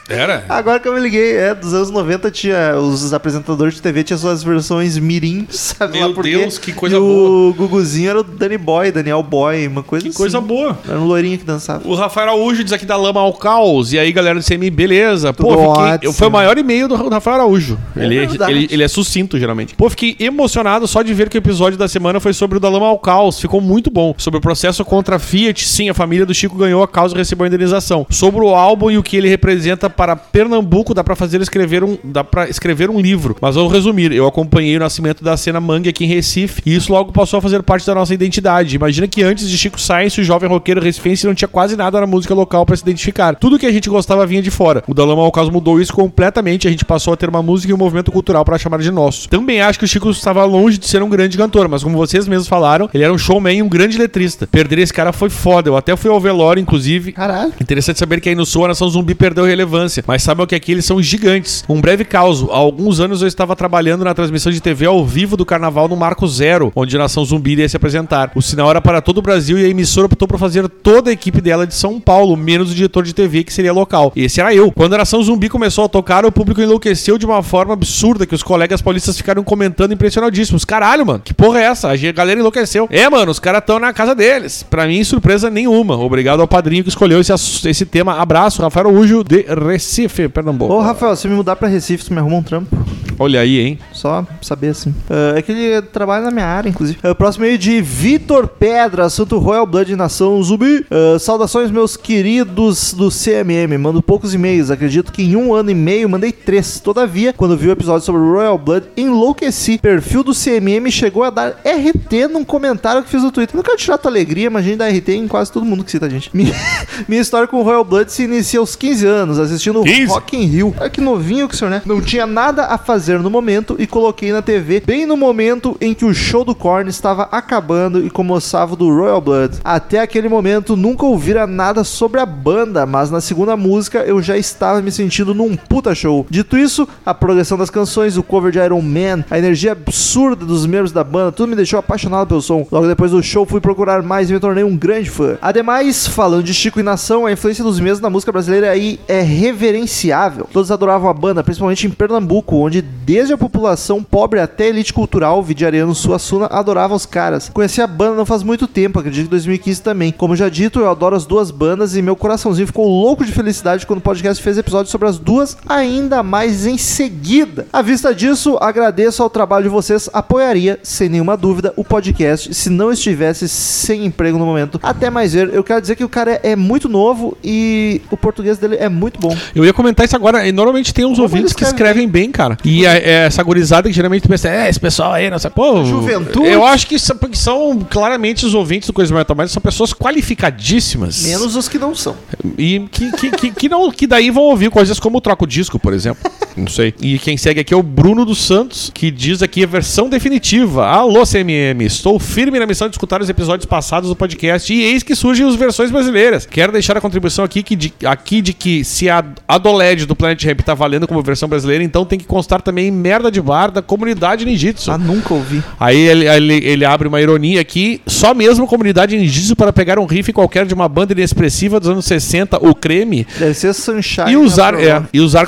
Era? Agora que eu me liguei, é, dos anos 90 tinha os apresentadores de TV tinham suas versões mirim, sabe Meu lá por? Deus, que coisa e boa. o Guguzinho era o Danny Boy, Daniel Boy, uma coisa Que assim. coisa boa. Era um loirinho que dançava. O Rafael Araújo diz aqui da lama ao caos. E aí, galera do CMI, beleza? Pô, Tudo fiquei, ótimo. foi o maior e-mail do Rafael Araújo. ele, é, verdade. ele, ele é sucinto, geralmente. Pô, fiquei emocionado só de ver que o episódio da semana foi sobre o da lama ao caos. Ficou muito bom. Sobre o processo contra a Fiat, sim, a família do Chico ganhou a causa e recebeu a indenização. Sobre o álbum e o que ele representa para Pernambuco, dá pra fazer escrever um, dá para escrever um livro. Mas vou resumir. Eu acompanhei o nascimento da cena mangue aqui em Recife e isso logo passou a fazer parte da nossa identidade. Imagina que antes de Chico Science, o jovem roqueiro recifense não tinha quase nada na música local pra se identificar. Tudo que a gente gostava vinha de fora. O Dalama ao caso mudou isso completamente. A gente passou a ter uma música e um movimento cultural pra chamar de nosso. Também acho que o Chico estava longe de ser um grande cantor, mas como vocês mesmos falaram, ele era um showman e um grande letrista. Perder esse cara foi foda. Eu até fui ao velório, inclusive, Caralho. Interessante saber que aí no Sul a Nação Zumbi perdeu relevância, mas saibam que aqui eles são gigantes. Um breve caso: há alguns anos eu estava trabalhando na transmissão de TV ao vivo do carnaval no Marco Zero, onde a Nação Zumbi iria se apresentar. O sinal era para todo o Brasil e a emissora optou por fazer toda a equipe dela de São Paulo, menos o diretor de TV, que seria local. E esse era eu. Quando a Nação Zumbi começou a tocar, o público enlouqueceu de uma forma absurda que os colegas paulistas ficaram comentando impressionadíssimos. Caralho, mano, que porra é essa? A galera enlouqueceu. É, mano, os caras estão na casa deles. Pra mim, surpresa nenhuma. Obrigado ao padrinho que escolheu esse, esse tema. Abraço, Rafael Araújo, de Recife, Pernambuco. Ô, Rafael, se me mudar pra Recife, tu me arruma um trampo. Olha aí, hein? Só saber assim. Ah, é que ele trabalha na minha área, inclusive. Ah, próximo meio de Vitor Pedra, Santo Royal Blood Nação Zumbi. Ah, saudações, meus queridos do CMM. Mando poucos e-mails. Acredito que em um ano e meio mandei três. Todavia, quando vi o episódio sobre o Royal Blood, enlouqueci. Perfil do CMM chegou a dar RT num comentário que fiz no Twitter. Não quero tirar tua alegria, mas a gente dá RT em quase todo mundo que cita a gente. Minha, minha história com o Royal Blood se inicia aos 15 anos. Assisti assistindo 15. Rock in Rio. Olha que novinho que o senhor, né? Não tinha nada a fazer no momento e coloquei na TV bem no momento em que o show do Korn estava acabando e começava do Royal Blood. Até aquele momento nunca ouvira nada sobre a banda, mas na segunda música eu já estava me sentindo num puta show. Dito isso, a progressão das canções, o cover de Iron Man, a energia absurda dos membros da banda, tudo me deixou apaixonado pelo som. Logo depois do show fui procurar mais e me tornei um grande fã. Ademais, falando de Chico e Nação, a influência dos mesmos na música brasileira aí é reverenciável. Todos adoravam a banda, principalmente em Pernambuco, onde desde a população pobre até a elite cultural, vidiariano Suassuna, adoravam os caras. Conheci a banda não faz muito tempo, acredito que 2015 também. Como já dito, eu adoro as duas bandas e meu coraçãozinho ficou louco de felicidade quando o podcast fez episódio sobre as duas, ainda mais em seguida. À vista disso, agradeço ao trabalho de vocês, apoiaria, sem nenhuma dúvida, o podcast se não estivesse sem emprego no momento. Até mais ver, eu quero dizer que o cara é, é muito novo e o português dele é muito bom. Eu ia comentar isso agora. E normalmente tem uns Como ouvintes que escrevem escrevem bem, cara. E a- é essa gurizada que geralmente pensa, é, esse pessoal aí, não sei. Pô, Juventude. Eu acho que são, porque são claramente os ouvintes do Coisa Metal Mind são pessoas qualificadíssimas. Menos os que não são. E que, que, que, que não, que daí vão ouvir coisas como o Troco Disco, por exemplo. Não sei. E quem segue aqui é o Bruno dos Santos, que diz aqui a versão definitiva. Alô, CMM. Estou firme na missão de escutar os episódios passados do podcast e eis que surgem as versões brasileiras. Quero deixar a contribuição aqui, que de, aqui de que se a Adoled do Planet Ramp tá valendo como versão brasileira, então tem que constar também merda de bar da comunidade ninjitsu. Ah, nunca ouvi. Aí ele, ele, ele abre uma ironia aqui. Só mesmo comunidade ninjitsu para pegar um riff qualquer de uma banda inexpressiva dos anos 60, o creme, Deve ser Sunshine. e usar, né, é, provavelmente. e usar.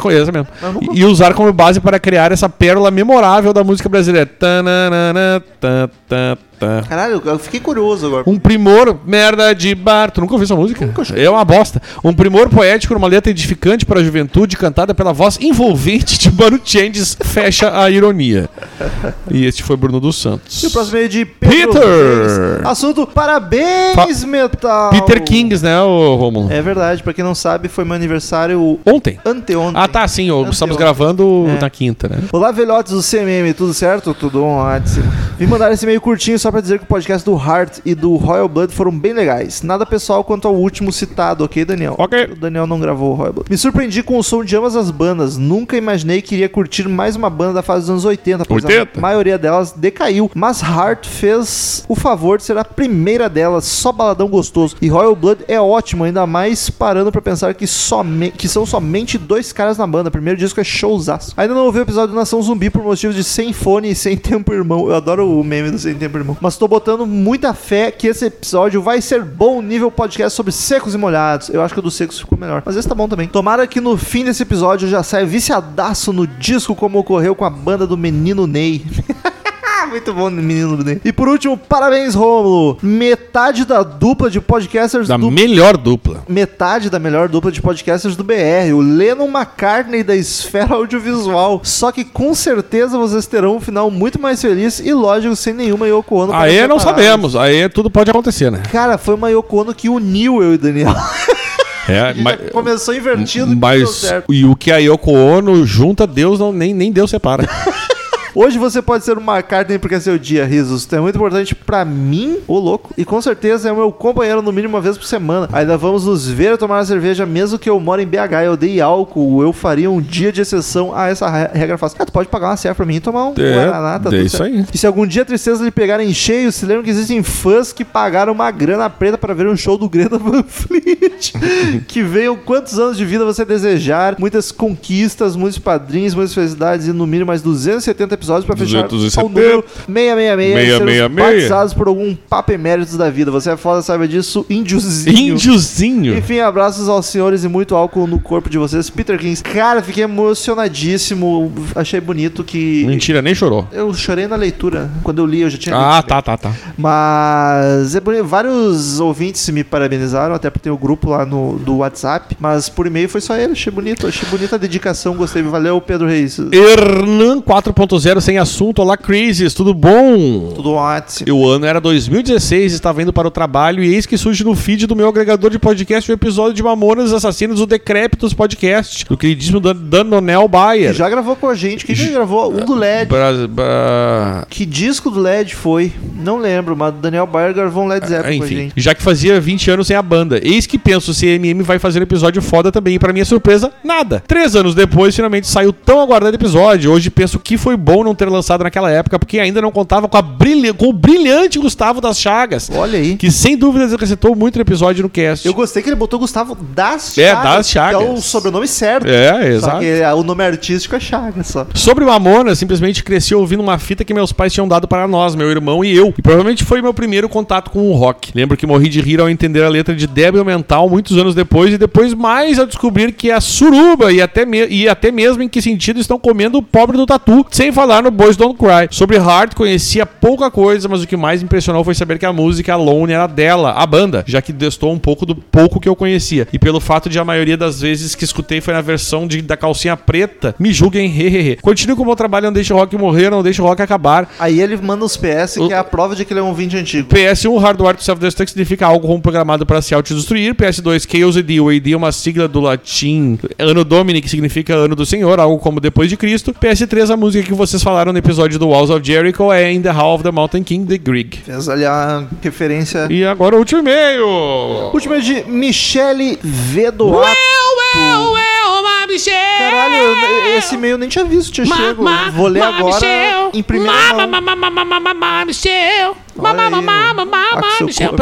Eu nunca- E usar como base para criar essa pérola memorável da música brasileira. Tananana, tan, tan, tan. Caralho, eu fiquei curioso agora. Um primor, merda de bar. Tu nunca ouviu essa música? É uma bosta. Um primor poético numa letra edificante para a juventude, cantada pela voz envolvente de Mano Changes, fecha a ironia. E este foi Bruno dos Santos. E o próximo é de Pedro Peter! Reis. Assunto Parabéns, Metal! Peter Kings, né, Romulo? É verdade, pra quem não sabe, foi meu aniversário Ontem. anteontem. Ah, tá, sim. Anteontem. Estamos gravando É. na quinta, né? Olá, velhotes do CMM, tudo certo? Tudo ótimo. Vim mandar esse meio curtinho só pra dizer que o podcast do Heart e do Royal Blood foram bem legais. Nada pessoal quanto ao último citado, ok, Daniel? Ok. O Daniel não gravou o Royal Blood. Me surpreendi com o som de ambas as bandas. Nunca imaginei que iria curtir mais uma banda da fase dos anos 80, pois 80? a maioria delas decaiu. Mas Heart fez o favor de ser a primeira delas, só baladão gostoso. E Royal Blood é ótimo, ainda mais parando pra pensar que, some, que são somente dois caras na banda. O primeiro disco é showzaço. Ainda não ouvi o episódio do Nação Zumbi por motivos de sem fone e sem tempo irmão. Eu adoro o meme do sem tempo irmão. Mas tô botando muita fé que esse episódio vai ser bom nível podcast sobre secos e molhados. Eu acho que o do secos ficou melhor. Mas esse tá bom também. Tomara que no fim desse episódio eu já saia viciadaço no disco como ocorreu com a banda do Menino Ney. Muito bom, menino. E por último, parabéns, Rômulo. Metade da dupla de podcasters Da do melhor dupla. metade da melhor dupla de podcasters do BR, o Lennon McCartney da esfera audiovisual. Só que com certeza vocês terão um final muito mais feliz e lógico, sem nenhuma Yoko Ono. Aí não sabemos. Aí tudo pode acontecer, né? Cara, foi uma Yoko Ono que uniu eu e o Daniel. É, mas, começou invertido e deu mas certo. e o que a Yoko Ono junta, Deus não nem, nem Deus separa. Hoje você pode ser um McCartney porque é seu dia, risos. Isso é muito importante pra mim, ô louco. E com certeza é o meu companheiro no mínimo uma vez por semana. Ainda vamos nos ver tomar uma cerveja, mesmo que eu moro em BH. Eu odeio álcool. Eu faria um dia de exceção a essa re- regra fácil. Ah, tu pode pagar uma serva pra mim e tomar um É, Guaraná, tá é isso certo. aí. E se algum dia a tristeza lhe pegar em cheio, se lembra que existem fãs que pagaram uma grana preta para ver um show do Greta Van Fleet. que venham quantos anos de vida você desejar, muitas conquistas, muitos padrinhos, muitas felicidades e no mínimo mais 270 episódios para fechar 270. ao número 666 e sermos 666. batizados por algum papo eméritos da vida. Você é foda, saiba disso, índiozinho. Índiozinho. Enfim, abraços aos senhores e muito álcool no corpo de vocês. Peter Kings. Cara, fiquei emocionadíssimo. Achei bonito que. Mentira, nem chorou. Eu chorei na leitura. Quando eu li, eu já tinha Ah, tá, tá, tá. Mas é bonito. Vários ouvintes me parabenizaram, até porque tem o grupo lá no, do WhatsApp. Mas por e-mail foi só ele. Achei bonito. Achei bonita a dedicação. Gostei. Valeu, Pedro Reis. Hernan 4.0 zero sem assunto. Olá, Crazies, tudo bom? Tudo ótimo. E O ano era 2016, estava indo para o trabalho e eis que surge no feed do meu agregador de podcast o episódio de Mamonas Assassinos do Decrépitos Podcast, do queridíssimo Dan- Danonel Bayer. Já gravou com a gente. Quem já gravou? Um do LED. Bra- bra- Que disco do LED foi? Não lembro, mas o Daniel Bayer gravou um Led Zeppelin com a Enfim, gente. já que fazia 20 anos sem a banda. Eis que penso, se MM vai fazer um episódio foda também. E pra minha surpresa, nada. Três anos depois, finalmente saiu tão aguardado episódio. Hoje penso que foi bom não ter lançado naquela época, porque ainda não contava com, brilha... com o brilhante Gustavo das Chagas. Olha aí. Que sem dúvidas acrescentou muito no episódio no cast. Eu gostei que ele botou Gustavo das É, Chagas. das Chagas. Que é o sobrenome certo. É, Só exato. que é- o nome artístico é Chagas só. Sobre Mamona, simplesmente cresci ouvindo uma fita que meus pais tinham dado para nós, meu irmão e eu. E provavelmente foi meu primeiro contato com o rock. Lembro que morri de rir ao entender a letra de Débil Mental muitos anos depois, e depois mais ao descobrir que a suruba e até, e até mesmo em que sentido estão comendo o pobre do tatu, sem falar no Boys Don't Cry. Sobre Heart, conhecia pouca coisa, mas o que mais impressionou foi saber que a música Alone era dela, a banda, já que destou um pouco do pouco que eu conhecia. E pelo fato de a maioria das vezes que escutei foi na versão de, da calcinha preta, me julguem, hehehe. Continue com o meu trabalho, não deixe o rock morrer, não deixe o rock acabar. Aí ele manda os PS, O- que é a prova de que ele é um ouvinte antigo. PS1, hardware to self-destruct significa algo como programado para se autodestruir. PS2, Chaos AD. O AD é uma sigla do latim Anno Domini, que significa Ano do Senhor, algo como depois de Cristo. PS3, a música que vocês falaram no episódio do Walls of Jericho é In the Hall of the Mountain King, The Grieg. Fez ali a referência. E agora o último e-mail. Último é de Michele Vedoato. Caralho, eu- esse e-mail eu nem tinha visto, tinha chego. Vou ler agora em primeira mão. Olha aí, Axel Cole.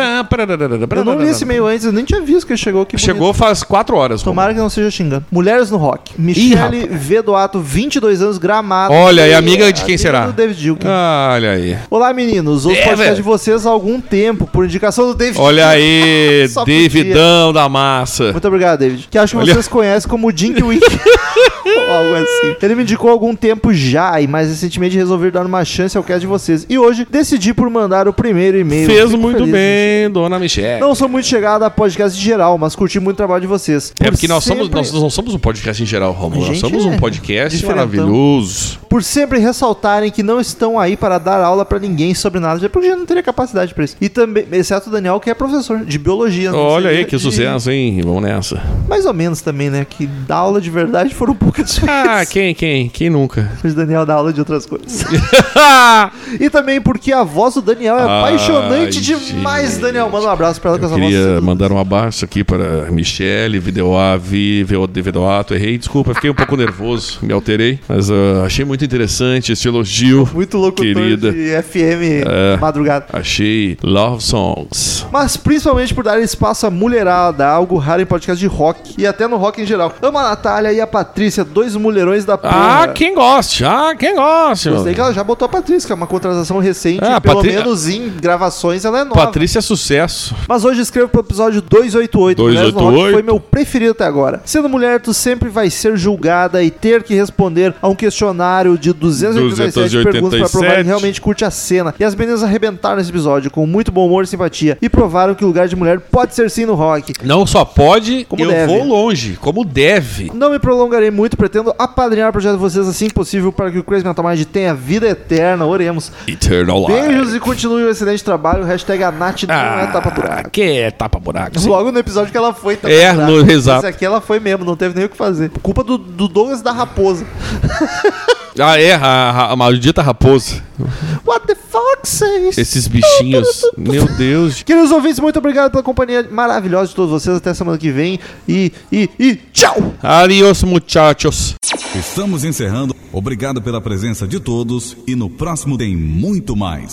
Eu não li esse e-mail antes, eu nem tinha visto que ele chegou aqui. Chegou faz quatro horas. Tomara que não seja xingando. Mulheres no Rock. Michele Vedoato, 22 anos, gramado. Olha, e amiga de quem Amiga será? do David Dilkin. Olha aí. Olá, meninos. Ouço É, podcast de vocês há algum tempo, por indicação do David Olha aí. Davidão da massa. Muito obrigado, David. Que acho que Olha. vocês conhecem como Dink Wink. Ou algo assim. Ele me indicou algum tempo já, e mais recentemente resolvi dar uma chance ao cast de vocês. E hoje decidi por mandar o primeiro e-mail. Fez Fico muito feliz, bem, dona Michelle. Não sou muito chegado a podcast em geral, mas curti muito o trabalho de vocês. É Por porque nós somos, sempre- nós não somos um podcast em geral, Romulo. Nós gente somos é um podcast diferentão. maravilhoso. Por sempre ressaltarem que não estão aí para dar aula pra ninguém sobre nada, já porque já não teria capacidade pra isso. E também, exceto o Daniel, que é professor de biologia. Olha aí, que de- sucesso, hein? Vamos nessa. Mais ou menos também, né? Que dar aula de verdade foram poucas vezes. Ah, quem, quem? Quem nunca? O Daniel dá aula de outras coisas. e também porque a voz do Daniel é Ai, apaixonante demais. Daniel. Manda um abraço pra ela com essa voz. queria mandar um abraço aqui para Michele, Videoa, Vi, Videoato. Errei, desculpa, fiquei um pouco nervoso, me alterei. Mas ah, achei muito interessante esse elogio. Muito locutor Querida. de FM É. madrugada. Achei Love Songs. Mas principalmente por dar espaço à mulherada, algo raro em podcast de rock e até no rock em geral. Amo a Natália e a Patrícia, dois mulherões da porra. Ah, quem gosta? Ah, quem gosta? Gostei que ela já botou a Patrícia, que é uma contratação recente. Ah, e pelo menos em gravações ela é nova. Patrícia é sucesso. Mas hoje escrevo pro episódio 288. Mulheres no Rock 288. foi meu preferido até agora. Sendo mulher, tu sempre vai ser julgada e ter que responder a um questionário de 287 perguntas pra provar que 287. realmente curte a cena. E as meninas arrebentaram nesse episódio com muito bom humor e simpatia. E provaram que o lugar de mulher pode ser sim no rock. Não só pode, Como eu deve. vou longe, como deve. Não me prolongarei muito, pretendo apadrinhar o projeto de vocês assim que possível para que o Crazy Metal Mind tenha vida eterna. Oremos. Eternal Beijos Life. e continue o excelente trabalho. Hashtag a Nath não é tapa buraco. que é tapa buraco. sim. Logo no episódio que ela foi tapa É, buraco. no- exato. Esse aqui ela foi mesmo, não teve nem o que fazer. Culpa do, do Douglas da Raposa. Ah, é, a, a- a maldita raposa. What the says? Esses bichinhos. Meu Deus. Queridos ouvintes, muito obrigado pela companhia maravilhosa de todos vocês. Até semana que vem. E, e, e tchau! Adiós, muchachos. Estamos encerrando. Obrigado pela presença de todos e no próximo tem muito mais.